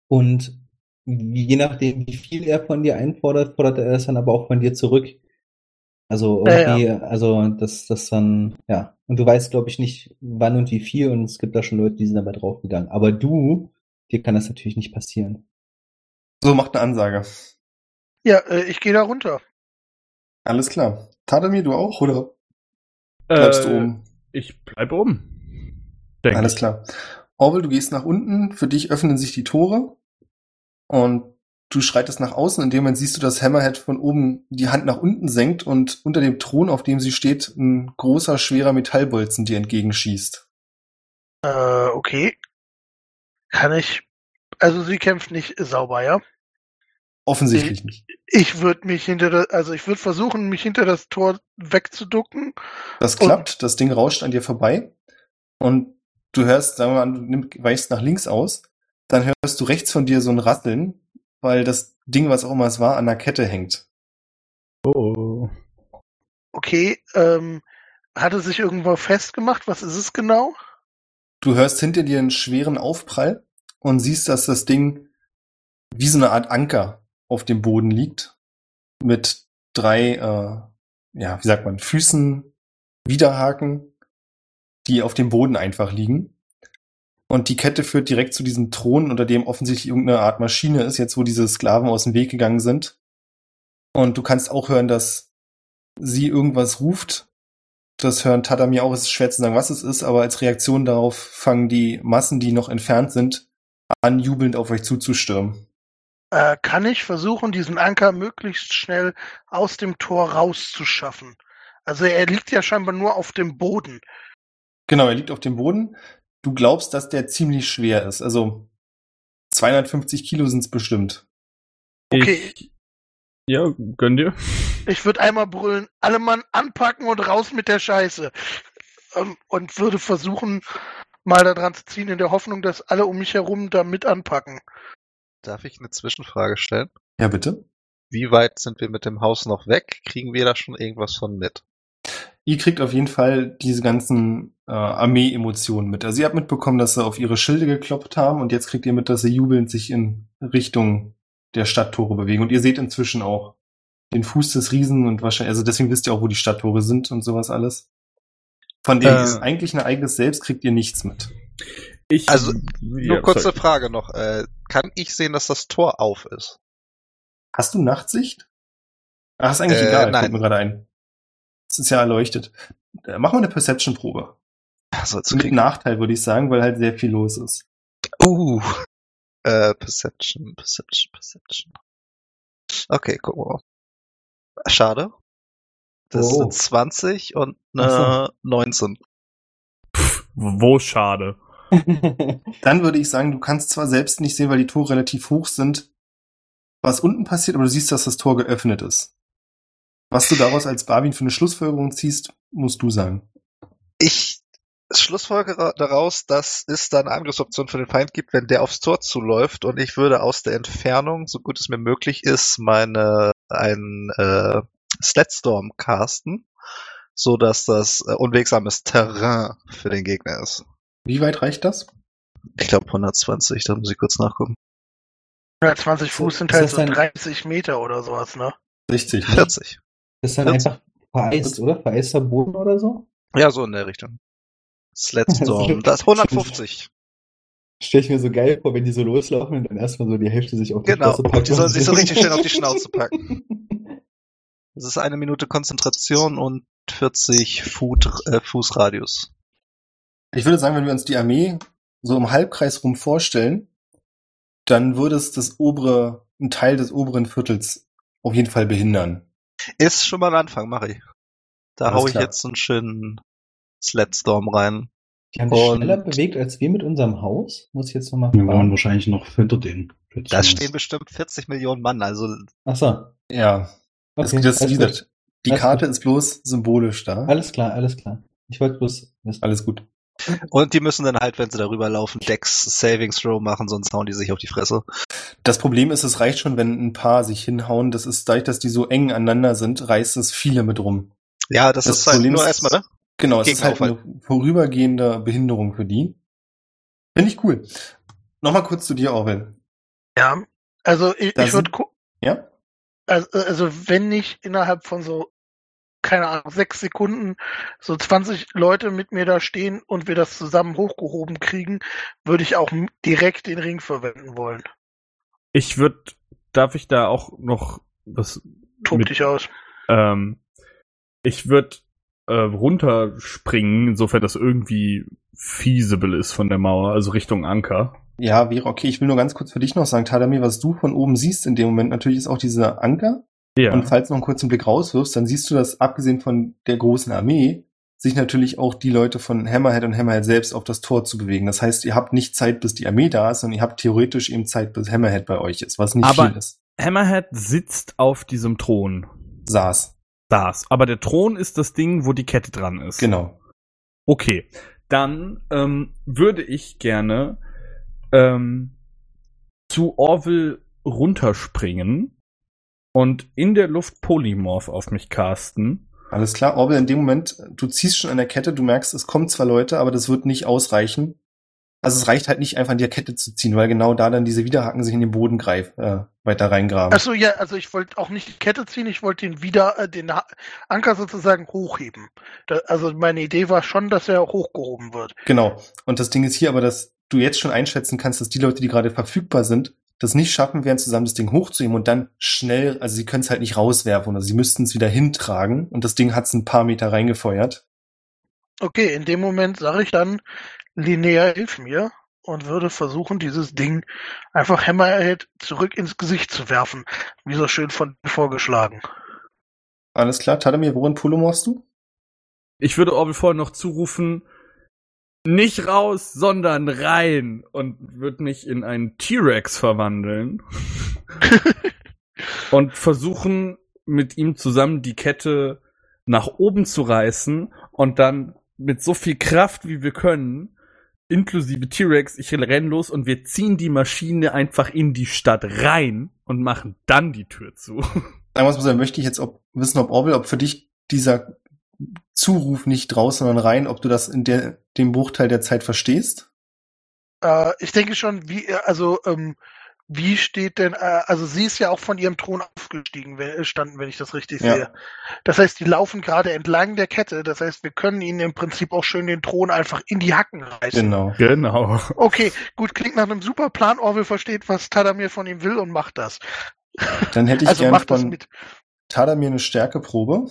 Und je nachdem, wie viel er von dir einfordert, fordert er es dann aber auch von dir zurück. Also Ja, irgendwie, also das, das dann, ja. Und du weißt, glaube ich, nicht, wann und wie viel und es gibt da schon Leute, die sind dabei draufgegangen. Aber du, dir kann das natürlich nicht passieren. So, macht eine Ansage. Ja, äh, ich gehe da runter. Alles klar. Tadamir, du auch, oder bleibst Äh, du oben? Ich bleib oben. Denk Alles ich. klar. Orwell, du gehst nach unten, für dich öffnen sich die Tore und du schreitest nach außen. In dem Moment siehst du, dass Hammerhead von oben die Hand nach unten senkt und unter dem Thron, auf dem sie steht, ein großer, schwerer Metallbolzen dir entgegenschießt. Äh, okay. Kann ich. Also sie kämpft nicht sauber, ja? Offensichtlich nicht. Ich würde mich hinter das, also ich würde versuchen, mich hinter das Tor wegzuducken. Das klappt, das Ding rauscht an dir vorbei und du hörst, sagen wir mal, du nimm- weichst nach links aus, dann hörst du rechts von dir so ein Rasseln, weil das Ding, was auch immer es war, an der Kette hängt. Oh. Okay, ähm, hat es sich irgendwo festgemacht? Was ist es genau? Du hörst hinter dir einen schweren Aufprall und siehst, dass das Ding wie so eine Art Anker auf dem Boden liegt. Mit drei, äh, ja, wie sagt man, Füßen, Widerhaken, die auf dem Boden einfach liegen. Und die Kette führt direkt zu diesem Thron, unter dem offensichtlich irgendeine Art Maschine ist, jetzt wo diese Sklaven aus dem Weg gegangen sind. Und du kannst auch hören, dass sie irgendwas ruft. Das hören Tadami auch, es ist schwer zu sagen, was es ist, aber als Reaktion darauf fangen die Massen, die noch entfernt sind, an, jubelnd auf euch zuzustürmen. Äh, kann ich versuchen, diesen Anker möglichst schnell aus dem Tor rauszuschaffen? Also er liegt ja scheinbar nur auf dem Boden. Genau, er liegt auf dem Boden. Du glaubst, dass der ziemlich schwer ist. Also 250 Kilo sind's bestimmt. Okay. Ich, ja, gönn dir. Ich würde einmal brüllen, alle Mann anpacken und raus mit der Scheiße. Ähm, und würde versuchen, mal da dran zu ziehen, in der Hoffnung, dass alle um mich herum da mit anpacken. Darf ich eine Zwischenfrage stellen? Ja, bitte. Wie weit sind wir mit dem Haus noch weg? Kriegen wir da schon irgendwas von mit? Ihr kriegt auf jeden Fall diese ganzen äh, Armee-Emotionen mit. Also ihr habt mitbekommen, dass sie auf ihre Schilde gekloppt haben und jetzt kriegt ihr mit, dass sie jubelnd sich in Richtung der Stadttore bewegen. Und ihr seht inzwischen auch den Fuß des Riesen und wahrscheinlich, also deswegen wisst ihr auch, wo die Stadttore sind und sowas alles. Von dem Äh. eigentlichen Ereignis selbst kriegt ihr nichts mit. Ich, Also, ja, Nur kurze sorry. Frage noch. Äh, kann ich sehen, dass das Tor auf ist? Hast du Nachtsicht? Ach, ist eigentlich Äh, egal, nein. fällt mir gerade ein. Es ist ja erleuchtet. Äh, Mach mal eine Perception-Probe. Also, jetzt Mit krieg- Nachteil, würde ich sagen, weil halt sehr viel los ist. Uh. Äh, Perception, Perception, Perception. Okay, gucken wir mal. Schade. Das Oh. sind 20 und eine 19. Wo schade. Dann würde ich sagen, du kannst zwar selbst nicht sehen, weil die Tore relativ hoch sind, was unten passiert, aber du siehst, dass das Tor geöffnet ist. Was du daraus als Barwin für eine Schlussfolgerung ziehst, musst du sagen. Ich schlussfolgere daraus, dass es da eine Angriffsoption für den Feind gibt, wenn der aufs Tor zuläuft und ich würde aus der Entfernung, so gut es mir möglich ist, meine ein äh, Slatstorm casten, so dass das äh, unwegsames Terrain für den Gegner ist. Wie weit reicht das? Ich glaube 120, da muss ich kurz nachgucken. 120 Fuß sind halt das so dann- 30 Meter oder sowas, ne? 60. Ne? 40. Das ist dann einfach vereist, oder? Vereister Boden oder so? Ja, so in der Richtung. Slatstorm, das 150. Stell ich mir so geil vor, wenn die so loslaufen und dann erstmal so die Hälfte sich auf die Genau, Schnauze packt. die sollen sich so richtig schön auf die Schnauze packen. packen. Das ist eine Minute Konzentration und 40 Foot, äh, Fußradius. Ich würde sagen, wenn wir uns die Armee so im Halbkreis rum vorstellen, dann würde es das obere, ein Teil des oberen Viertels auf jeden Fall behindern. Ist schon mal ein Anfang, mach ich. Da Alles hau ich klar. jetzt so einen schönen Slatstorm rein. Die haben sich schneller bewegt als wir mit unserem Haus. Muss ich jetzt nochmal Wir waren wahrscheinlich noch hinter denen. Da stehen bestimmt 40 Millionen Mann, also Achso. Ja, das, Okay, das, gesagt, gut. die Alles Karte gut. ist bloß symbolisch da. Alles klar, alles klar. Ich wollte bloß wissen. Alles gut. Und die müssen dann halt, wenn sie darüber laufen, Dex Savings Throw machen, sonst hauen die sich auf die Fresse. Das Problem ist, es reicht schon, wenn ein paar sich hinhauen. Das ist dadurch, dass die so eng aneinander sind, reißt es viele mit rum. Ja, das, Das ist halt Problem nur ist- erstmal, ne? Genau, es ist halt eine vorübergehende Behinderung für die. Finde ich cool. Nochmal kurz zu dir, Orwell. Ja. Also ich, Da ich würde Ja? also, also wenn ich innerhalb von so keine Ahnung, sechs Sekunden so 20 Leute mit mir da stehen und wir das zusammen hochgehoben kriegen, würde ich auch direkt den Ring verwenden wollen. Ich würde, darf ich da auch noch was Tob mit- dich aus. Ähm, ich würde äh, runterspringen, insofern das irgendwie feasible ist von der Mauer, also Richtung Anker. Ja, wäre okay. Ich will nur ganz kurz für dich noch sagen, Tadamir, was du von oben siehst in dem Moment natürlich ist auch dieser Anker. Ja. Und falls du noch einen kurzen Blick rauswirfst, dann siehst du, dass abgesehen von der großen Armee sich natürlich auch die Leute von Hammerhead und Hammerhead selbst auf das Tor zu bewegen. Das heißt, ihr habt nicht Zeit, bis die Armee da ist, sondern ihr habt theoretisch eben Zeit, bis Hammerhead bei euch ist, was nicht Aber- viel ist. Hammerhead sitzt auf diesem Thron. Saß. Saß. Aber der Thron ist das Ding, wo die Kette dran ist. Genau. Okay. Dann ähm, würde ich gerne ähm, zu Orville runterspringen und in der Luft Polymorph auf mich casten. Alles klar. Orwell, in dem Moment, du ziehst schon an der Kette, du merkst, es kommen zwar Leute, aber das wird nicht ausreichen. Also es reicht halt nicht einfach an der Kette zu ziehen, weil genau da dann diese Widerhaken sich in den Boden greif, äh, weiter reingraben. Achso, ja, also ich wollte auch nicht die Kette ziehen, ich wollte den wieder, äh, den Ha- Anker sozusagen hochheben. Da, also meine Idee war schon, dass er hochgehoben wird. Genau. Und das Ding ist hier aber, dass du jetzt schon einschätzen kannst, dass die Leute, die gerade verfügbar sind, das nicht schaffen werden, zusammen das Ding hochzuheben und dann schnell, also sie können es halt nicht rauswerfen oder sie müssten es wieder hintragen und das Ding hat es ein paar Meter reingefeuert. Okay, in dem Moment sage ich dann, Linnea, hilf mir und würde versuchen, dieses Ding einfach Hammerhead zurück ins Gesicht zu werfen. Wie so schön von vorgeschlagen. Alles klar, Tadamir, worin polomorphst du? Ich würde Orville vorher noch zurufen, nicht raus, sondern rein. Und würde mich in einen T-Rex verwandeln. Und versuchen, mit ihm zusammen die Kette nach oben zu reißen. Und dann mit so viel Kraft, wie wir können, inklusive T-Rex, ich renn los und wir ziehen die Maschine einfach in die Stadt rein und machen dann die Tür zu. Einmal muss man möchte ich jetzt ob, wissen, ob Orwell, ob für dich dieser Zuruf nicht draußen, sondern rein, ob du das in der, dem Bruchteil der Zeit verstehst? Äh, ich denke schon, wie, äh, also, ähm, wie steht denn, äh, also sie ist ja auch von ihrem Thron aufgestiegen, wenn, äh, standen, wenn ich das richtig Ja. sehe. Das heißt, die laufen gerade entlang der Kette. Das heißt, wir können ihnen im Prinzip auch schön den Thron einfach in die Hacken reißen. Genau. Genau. Okay, gut, klingt nach einem super Plan. Orwell versteht, was Tadamir von ihm will und macht das. Dann hätte ich also gern macht das von mit. Tadamir eine Stärkeprobe.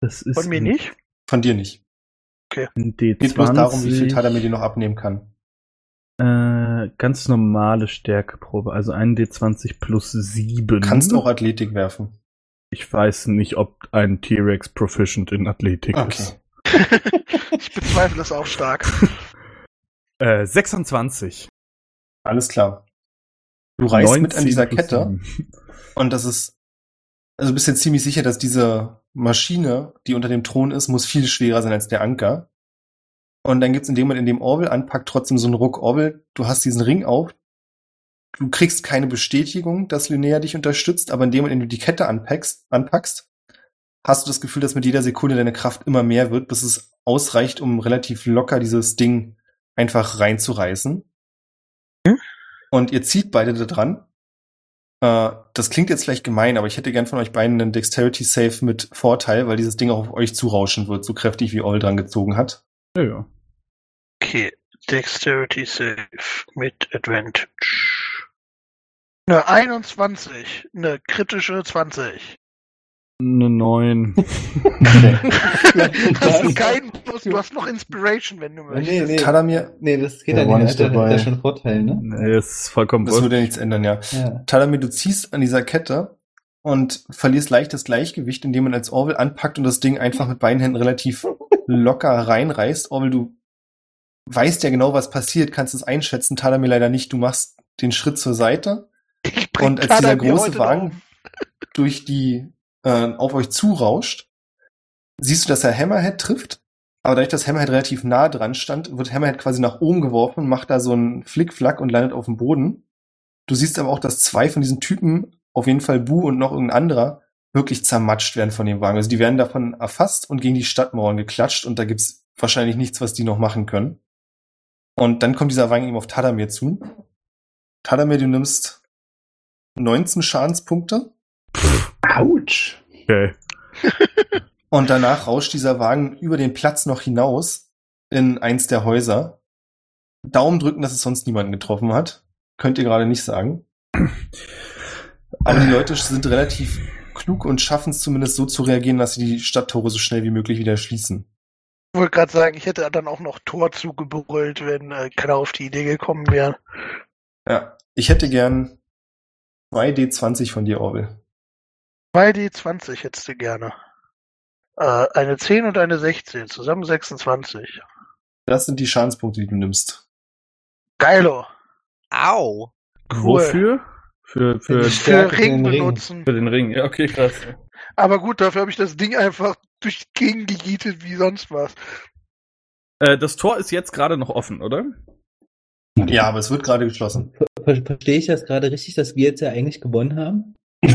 Das ist Von mir nicht? Von dir nicht. ein D20. Geht bloß darum, wie viel Tadamir dir noch abnehmen kann. Äh, ganz normale Stärkeprobe, also ein D20 plus 7. Kannst auch Athletik werfen. Ich weiß nicht, ob ein T-Rex proficient in Athletik Okay. ist. ich bezweifle es auch stark. Äh, 26. Alles klar. Du reißt mit an 19 dieser Kette 7. und das ist, also du bist jetzt ziemlich sicher, dass diese Maschine, die unter dem Thron ist, muss viel schwerer sein als der Anker. Und dann gibt's in dem Moment, in dem Orwell anpackt, trotzdem so einen Ruck. Orwell, du hast diesen Ring auf. Du kriegst keine Bestätigung, dass Linnea dich unterstützt, aber in dem Moment, in dem du die Kette anpackst, anpackst, hast du das Gefühl, dass mit jeder Sekunde deine Kraft immer mehr wird, bis es ausreicht, um relativ locker dieses Ding einfach reinzureißen. Hm? Und ihr zieht beide da dran. Äh, das klingt jetzt vielleicht gemein, aber ich hätte gern von euch beiden einen Dexterity Save mit Vorteil, weil dieses Ding auch auf euch zurauschen wird, so kräftig wie All dran gezogen hat. Ja, ja. Okay, Dexterity Save mit Advantage. Eine 21, eine kritische 20. Eine 9. Das ist kein Plus, du hast noch Inspiration, wenn du Nee, möchtest. nee. Talamir, Nee, das geht ja nicht. nicht Der hat dabei. ja schon Vorteil, ne? nee, ist vollkommen das würde nichts ändern, ja. Ja. Talamir, du ziehst an dieser Kette und verlierst leicht das Gleichgewicht, indem man als Orwell anpackt und das Ding einfach mit beiden Händen relativ locker reinreißt. Orwell, du weißt ja genau, was passiert, kannst es einschätzen. Talamir leider nicht. Du machst den Schritt zur Seite Und als dieser große Wagen durch die äh, auf euch zurauscht, siehst du, dass er Hammerhead trifft. Aber dadurch, dass Hammerhead relativ nah dran stand, wird Hammerhead quasi nach oben geworfen, macht da so einen Flickflack und landet auf dem Boden. Du siehst aber auch, dass zwei von diesen Typen, auf jeden Fall Bu und noch irgendein anderer, wirklich zermatscht werden von dem Wagen. Also die werden davon erfasst und gegen die Stadtmauern geklatscht und da gibt's wahrscheinlich nichts, was die noch machen können. Und dann kommt dieser Wagen ihm auf Tadamir zu. Tadamir, du nimmst 19 Schadenspunkte. Autsch. Okay. Und danach rauscht dieser Wagen über den Platz noch hinaus in eins der Häuser. Daumen drücken, dass es sonst niemanden getroffen hat. Könnt ihr gerade nicht sagen. Aber die Leute sind relativ klug und schaffen es zumindest so zu reagieren, dass sie die Stadttore so schnell wie möglich wieder schließen. Ich wollte gerade sagen, ich hätte dann auch noch Tor zugebrüllt, wenn äh, keiner auf die Idee gekommen wäre. Ja, ich hätte gern 2D20 von dir, Orwell. 2D20 hättest du gerne. Äh, eine 10 und eine 16, zusammen 26. Das sind die Schadenspunkte, die du nimmst. Geilo. Au! Cool. Wofür? Für, für, Für Ring den Ring. benutzen. für den Ring. Ja, okay, krass. Aber gut, dafür habe ich das Ding einfach durch die Gegend gegietet wie sonst was. Äh, das Tor ist jetzt gerade noch offen, oder? Ja, aber es wird gerade geschlossen. Ver verstehe ich das gerade richtig, dass wir jetzt ja eigentlich gewonnen haben?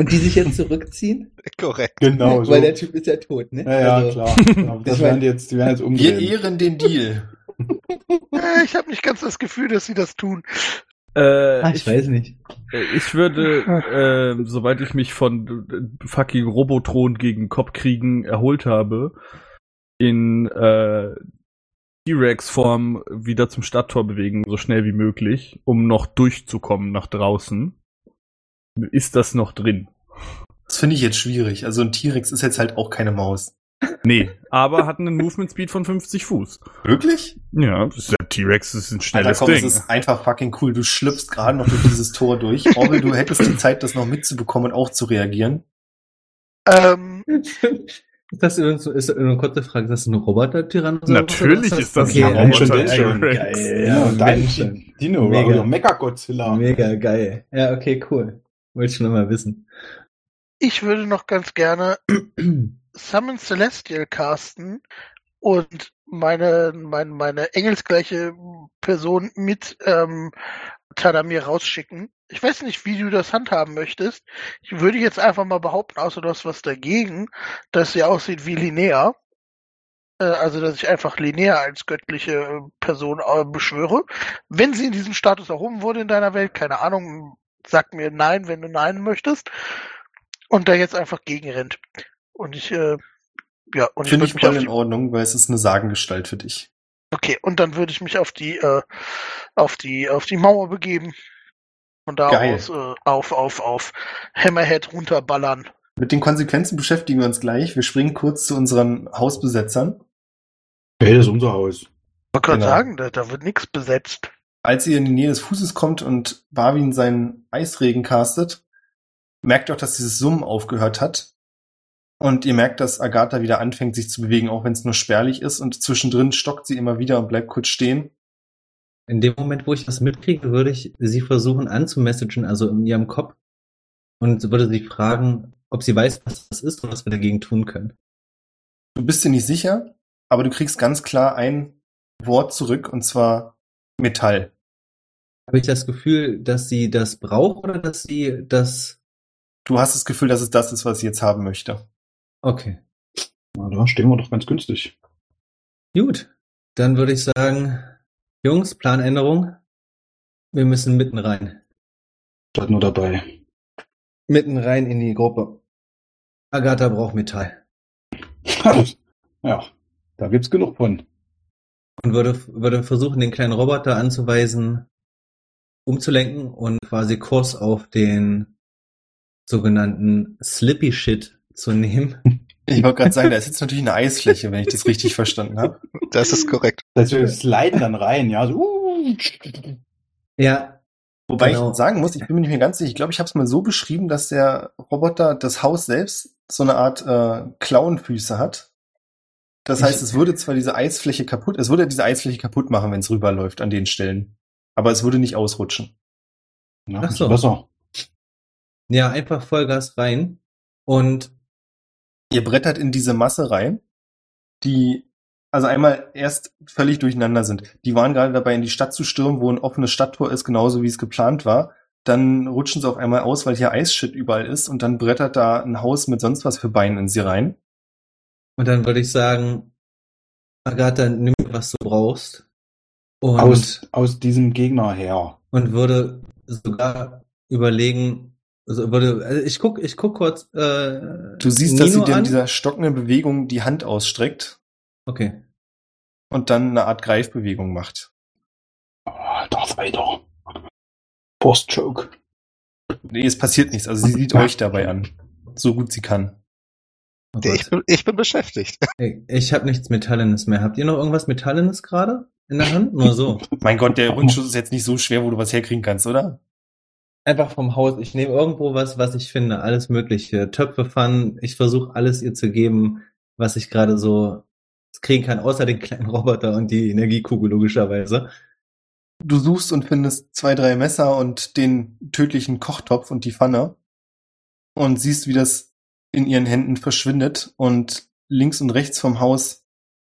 Und die sich jetzt zurückziehen? Korrekt. Genau, so. Weil der Typ ist ja tot, ne? ja, ja, Also, klar. Ja, Das Ich werden die jetzt, die werden jetzt Wir umdrehen. ehren den Deal. Äh, ich habe nicht ganz das Gefühl, dass sie das tun. Äh, Ah, ich weiß nicht. Äh, Ich würde, äh, sobald ich mich von fucking Robotron gegen Kopfkriegen erholt habe, in äh, T-Rex-Form wieder zum Stadttor bewegen, so schnell wie möglich, um noch durchzukommen nach draußen. Ist das noch drin? Das finde ich jetzt schwierig. Also ein T-Rex ist jetzt halt auch keine Maus. Nee, aber hat einen Movement Speed von 50 Fuß. Wirklich? Ja, das ist der T-Rex ist ein Alter, schnelles komm, es Ding. ist einfach fucking cool. Du schlüpfst gerade noch durch dieses Tor durch. Orwell, du hättest die Zeit, das noch mitzubekommen und auch zu reagieren. Ähm, Ist das übrigens so- ist eine kurze Frage, ist das ein Roboter-Tyrannosaurus? Natürlich ist das okay, ein Mensch und Roboter- denn schon. T-Rex. Geil. Ja, Ja, und und- Dino, Mega. oder Mecha-Godzilla. Mega geil. Ja, okay, cool. Wollte ich schon immer wissen. ich würde noch ganz gerne Summon Celestial casten und meine, meine, meine engelsgleiche Person mit ähm, Tadamir rausschicken. Ich weiß nicht, wie du das handhaben möchtest. Ich würde jetzt einfach mal behaupten, außer du hast was dagegen, dass sie aussieht wie Linnea. Äh, Also, dass ich einfach Linnea als göttliche äh, Person äh, beschwöre. Wenn sie in diesem Status erhoben wurde in deiner Welt, keine Ahnung, sag mir nein, wenn du nein möchtest. Und da jetzt einfach gegenrennt. Und ich, äh, ja, und ich Finde ich mich voll auf in die, Ordnung, weil es ist eine Sagengestalt für dich. okay, und dann würde ich mich auf die, äh, auf die, auf die Mauer begeben. Von da Geil. aus äh, auf, auf, auf Hammerhead runterballern. Mit den Konsequenzen beschäftigen wir uns gleich. Wir springen kurz zu unseren Hausbesetzern. Hey, das ist unser Haus. Man kann Genau. sagen, da, da wird nichts besetzt. Als ihr in die Nähe des Fußes kommt und Barwin seinen Eisregen castet, merkt ihr auch, dass dieses Summen aufgehört hat. Und ihr merkt, dass Agatha wieder anfängt, sich zu bewegen, auch wenn es nur spärlich ist. Und zwischendrin stockt sie immer wieder und bleibt kurz stehen. In dem Moment, wo ich das mitkriege, würde ich sie versuchen anzumessagen, also in ihrem Kopf, und würde sie fragen, ob sie weiß, was das ist und was wir dagegen tun können. Du bist dir nicht sicher, aber du kriegst ganz klar ein Wort zurück, und zwar Metall. Habe ich das Gefühl, dass sie das braucht oder dass sie das. Du hast das Gefühl, dass es das ist, was sie jetzt haben möchte. Okay. Na, da stehen wir doch ganz günstig. Gut. Dann würde ich sagen, Jungs, Planänderung. Wir müssen mitten rein. Seid nur dabei. Mitten rein in die Gruppe. Agatha braucht Metall. ja, da gibt's genug von. Und würde, würde versuchen, den kleinen Roboter anzuweisen, umzulenken und quasi Kurs auf den sogenannten Slippy Shit zu nehmen. Ich wollte gerade sagen, da ist jetzt natürlich eine Eisfläche, wenn ich das richtig verstanden habe. Das ist korrekt. Das wir sliden dann rein, ja. So, uh, Ja, Wobei Genau. ich sagen muss, ich bin mir nicht mehr ganz sicher. Ich glaube, ich habe es mal so beschrieben, dass der Roboter das Haus selbst so eine Art äh, Klauenfüße hat. Das Ich- heißt, es würde zwar diese Eisfläche kaputt, es würde diese Eisfläche kaputt machen, wenn es rüberläuft an den Stellen. Aber es würde nicht ausrutschen. ja, Ach ist so. besser. ja, einfach Vollgas rein. Und Ihr brettert in diese Masse rein, die also einmal erst völlig durcheinander sind. Die waren gerade dabei, in die Stadt zu stürmen, wo ein offenes Stadttor ist, genauso wie es geplant war. Dann rutschen sie auf einmal aus, weil hier Eisshit überall ist und dann brettert da ein Haus mit sonst was für Beinen in sie rein. Und dann würde ich sagen, Agatha, nimm, was du brauchst. Und, Aus, aus diesem Gegner her. und würde sogar überlegen, Also, würde, also ich guck, ich guck kurz. Äh, Du siehst, dass sie Nino dir in dieser stockenden Bewegung die Hand ausstreckt Okay. und dann eine Art Greifbewegung macht. Oh, Darth Vader. Post-Joke. Nee, es passiert nichts. Also sie sieht euch dabei an. So gut sie kann. Oh Ich bin, ich bin beschäftigt. Ey, Ich habe nichts Metallenes mehr. Habt ihr noch irgendwas Metallenes gerade in der Hand? Nur so. Mein Gott, der Rundschuss ist jetzt nicht so schwer, wo du was herkriegen kannst, oder? Einfach vom Haus. Ich nehme irgendwo was, was ich finde. Alles Mögliche. Töpfe, Pfannen. Ich versuche alles ihr zu geben, was ich gerade so kriegen kann, außer den kleinen Roboter und die Energiekugel logischerweise. Du suchst und findest zwei, drei Messer und den tödlichen Kochtopf und die Pfanne und siehst, wie das in ihren Händen verschwindet und links und rechts vom Haus,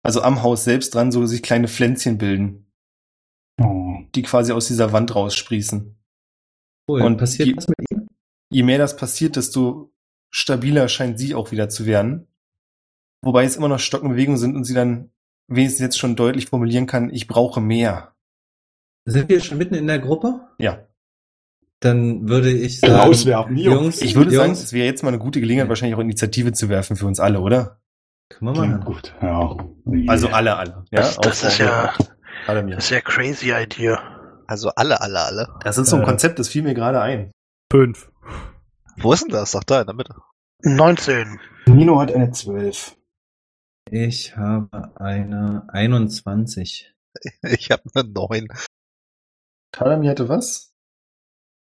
also am Haus selbst dran, so sich kleine Pflänzchen bilden, Oh. die quasi aus dieser Wand raussprießen. Cool. Und passiert die- was mit ihr? Je mehr das passiert, desto stabiler scheint sie auch wieder zu werden. Wobei es immer noch Bewegungen sind und sie dann wenigstens jetzt schon deutlich formulieren kann, ich brauche mehr. Sind wir schon mitten in der Gruppe? Ja. Dann würde ich sagen, Rauswerfen. Jungs, Ich würde sagen, Jungs, es wäre jetzt mal eine gute Gelegenheit, wahrscheinlich auch Initiative zu werfen für uns alle, oder? können wir Ja, machen. gut, ja. Also alle, alle. Ja, Das, das ist ja, alle mir. das ist ja crazy Idea. Also alle, alle, alle. Das ist so ein Äh. Konzept, das fiel mir gerade ein. Fünf. Wo ist denn das? Ach, da in der Mitte. 19. Nino hat eine 12. Ich habe eine 21. Ich habe eine 9. Tadami hatte was?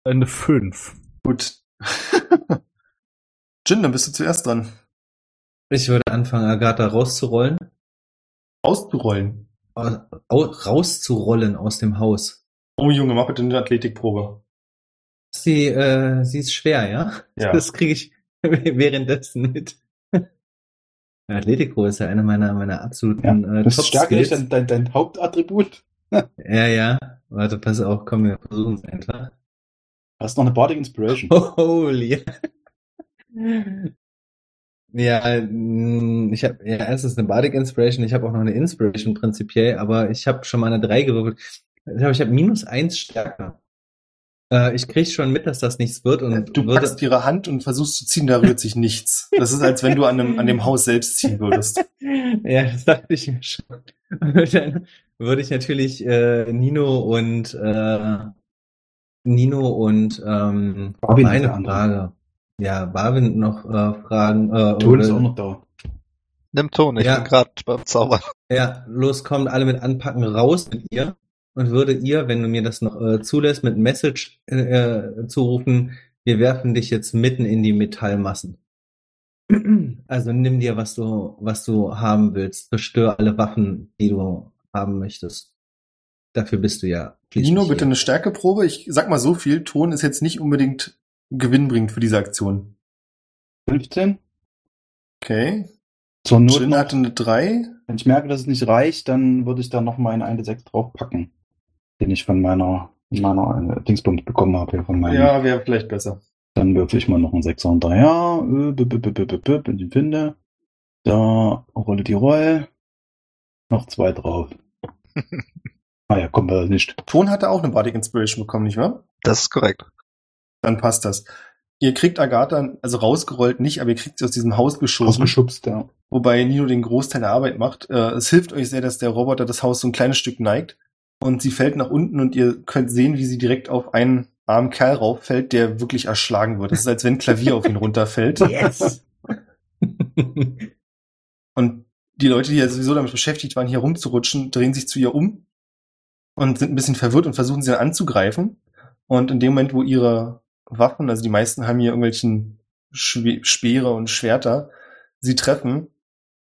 Eine fünf. Gut. Jin, dann bist du zuerst dran. Ich würde anfangen, Agatha rauszurollen. Auszurollen. Au- au- rauszurollen aus dem Haus. Oh Junge, mach bitte eine Athletikprobe. Sie, äh, sie ist schwer, ja? Ja. Das kriege ich währenddessen mit. Atletico ist ja eine meiner, meiner absoluten äh, Das ist nicht dein, dein, dein Hauptattribut. Ja, ja. Warte, pass auf, komm, wir versuchen es einfach. Du hast noch eine Bardic Inspiration. Holy. Ja, mh, ich habe ja erstens eine Bardic Inspiration, ich habe auch noch eine Inspiration prinzipiell, aber ich habe schon mal eine 3 gewürfelt. Ich habe ich hab minus 1 Stärke. Äh, ich krieg schon mit, dass das nichts wird und Du würde, packst ihre Hand und versuchst zu ziehen, da rührt sich nichts. Das ist, als wenn du an dem, an dem Haus selbst ziehen würdest. Ja, das dachte ich mir schon. Und dann würde ich natürlich äh, Nino und äh, Nino und ähm, Barwin meine. Frage. Ja, Barwin noch äh, fragen. Äh, Ton ist auch noch da. Nimm Ton, ich Ja. bin gerade beim Zaubern. Ja, los, kommt alle mit anpacken, raus mit ihr und würde ihr, wenn du mir das noch äh, zulässt, mit Message äh, äh, zurufen, wir werfen dich jetzt mitten in die Metallmassen. Also nimm dir, was du, was du haben willst, zerstör alle Waffen, die du haben möchtest. Dafür bist du ja. Nino, bitte hier. eine Stärkeprobe. Ich sag mal so viel, Ton ist jetzt nicht unbedingt gewinnbringend für diese Aktion. 15. Okay. Zur Not, Jin hatte eine 3. wenn ich merke, dass es nicht reicht, dann würde ich da noch mal einen 1 draufpacken. Den ich von meiner, meiner äh, Dingsbums bekommen habe. Von meinem, Ja, wäre vielleicht besser. Dann würfel ich mal noch einen 6er und 3. Ja, äh, ich ihn finde. Da rolle die Roll. Noch zwei drauf. ah ja, kommt wir nicht. Ton hatte auch eine Bardic Inspiration bekommen, nicht wahr? Das ist korrekt. Dann passt das. Ihr kriegt Agatha, also rausgerollt nicht, aber ihr kriegt sie aus diesem Haus geschossen. Ausgeschubst, ja. wobei Nino den Großteil der Arbeit macht. Äh, es hilft euch sehr, dass der Roboter das Haus so ein kleines Stück neigt und sie fällt nach unten und ihr könnt sehen, wie sie direkt auf einen armen Kerl rauffällt, der wirklich erschlagen wird. Es ist, als wenn ein Klavier auf ihn runterfällt. Yes! Und die Leute, die ja sowieso damit beschäftigt waren, hier rumzurutschen, drehen sich zu ihr um und sind ein bisschen verwirrt und versuchen sie dann anzugreifen. Und in dem Moment, wo ihre Waffen, also die meisten haben hier irgendwelchen Schwe Speere und Schwerter, sie treffen,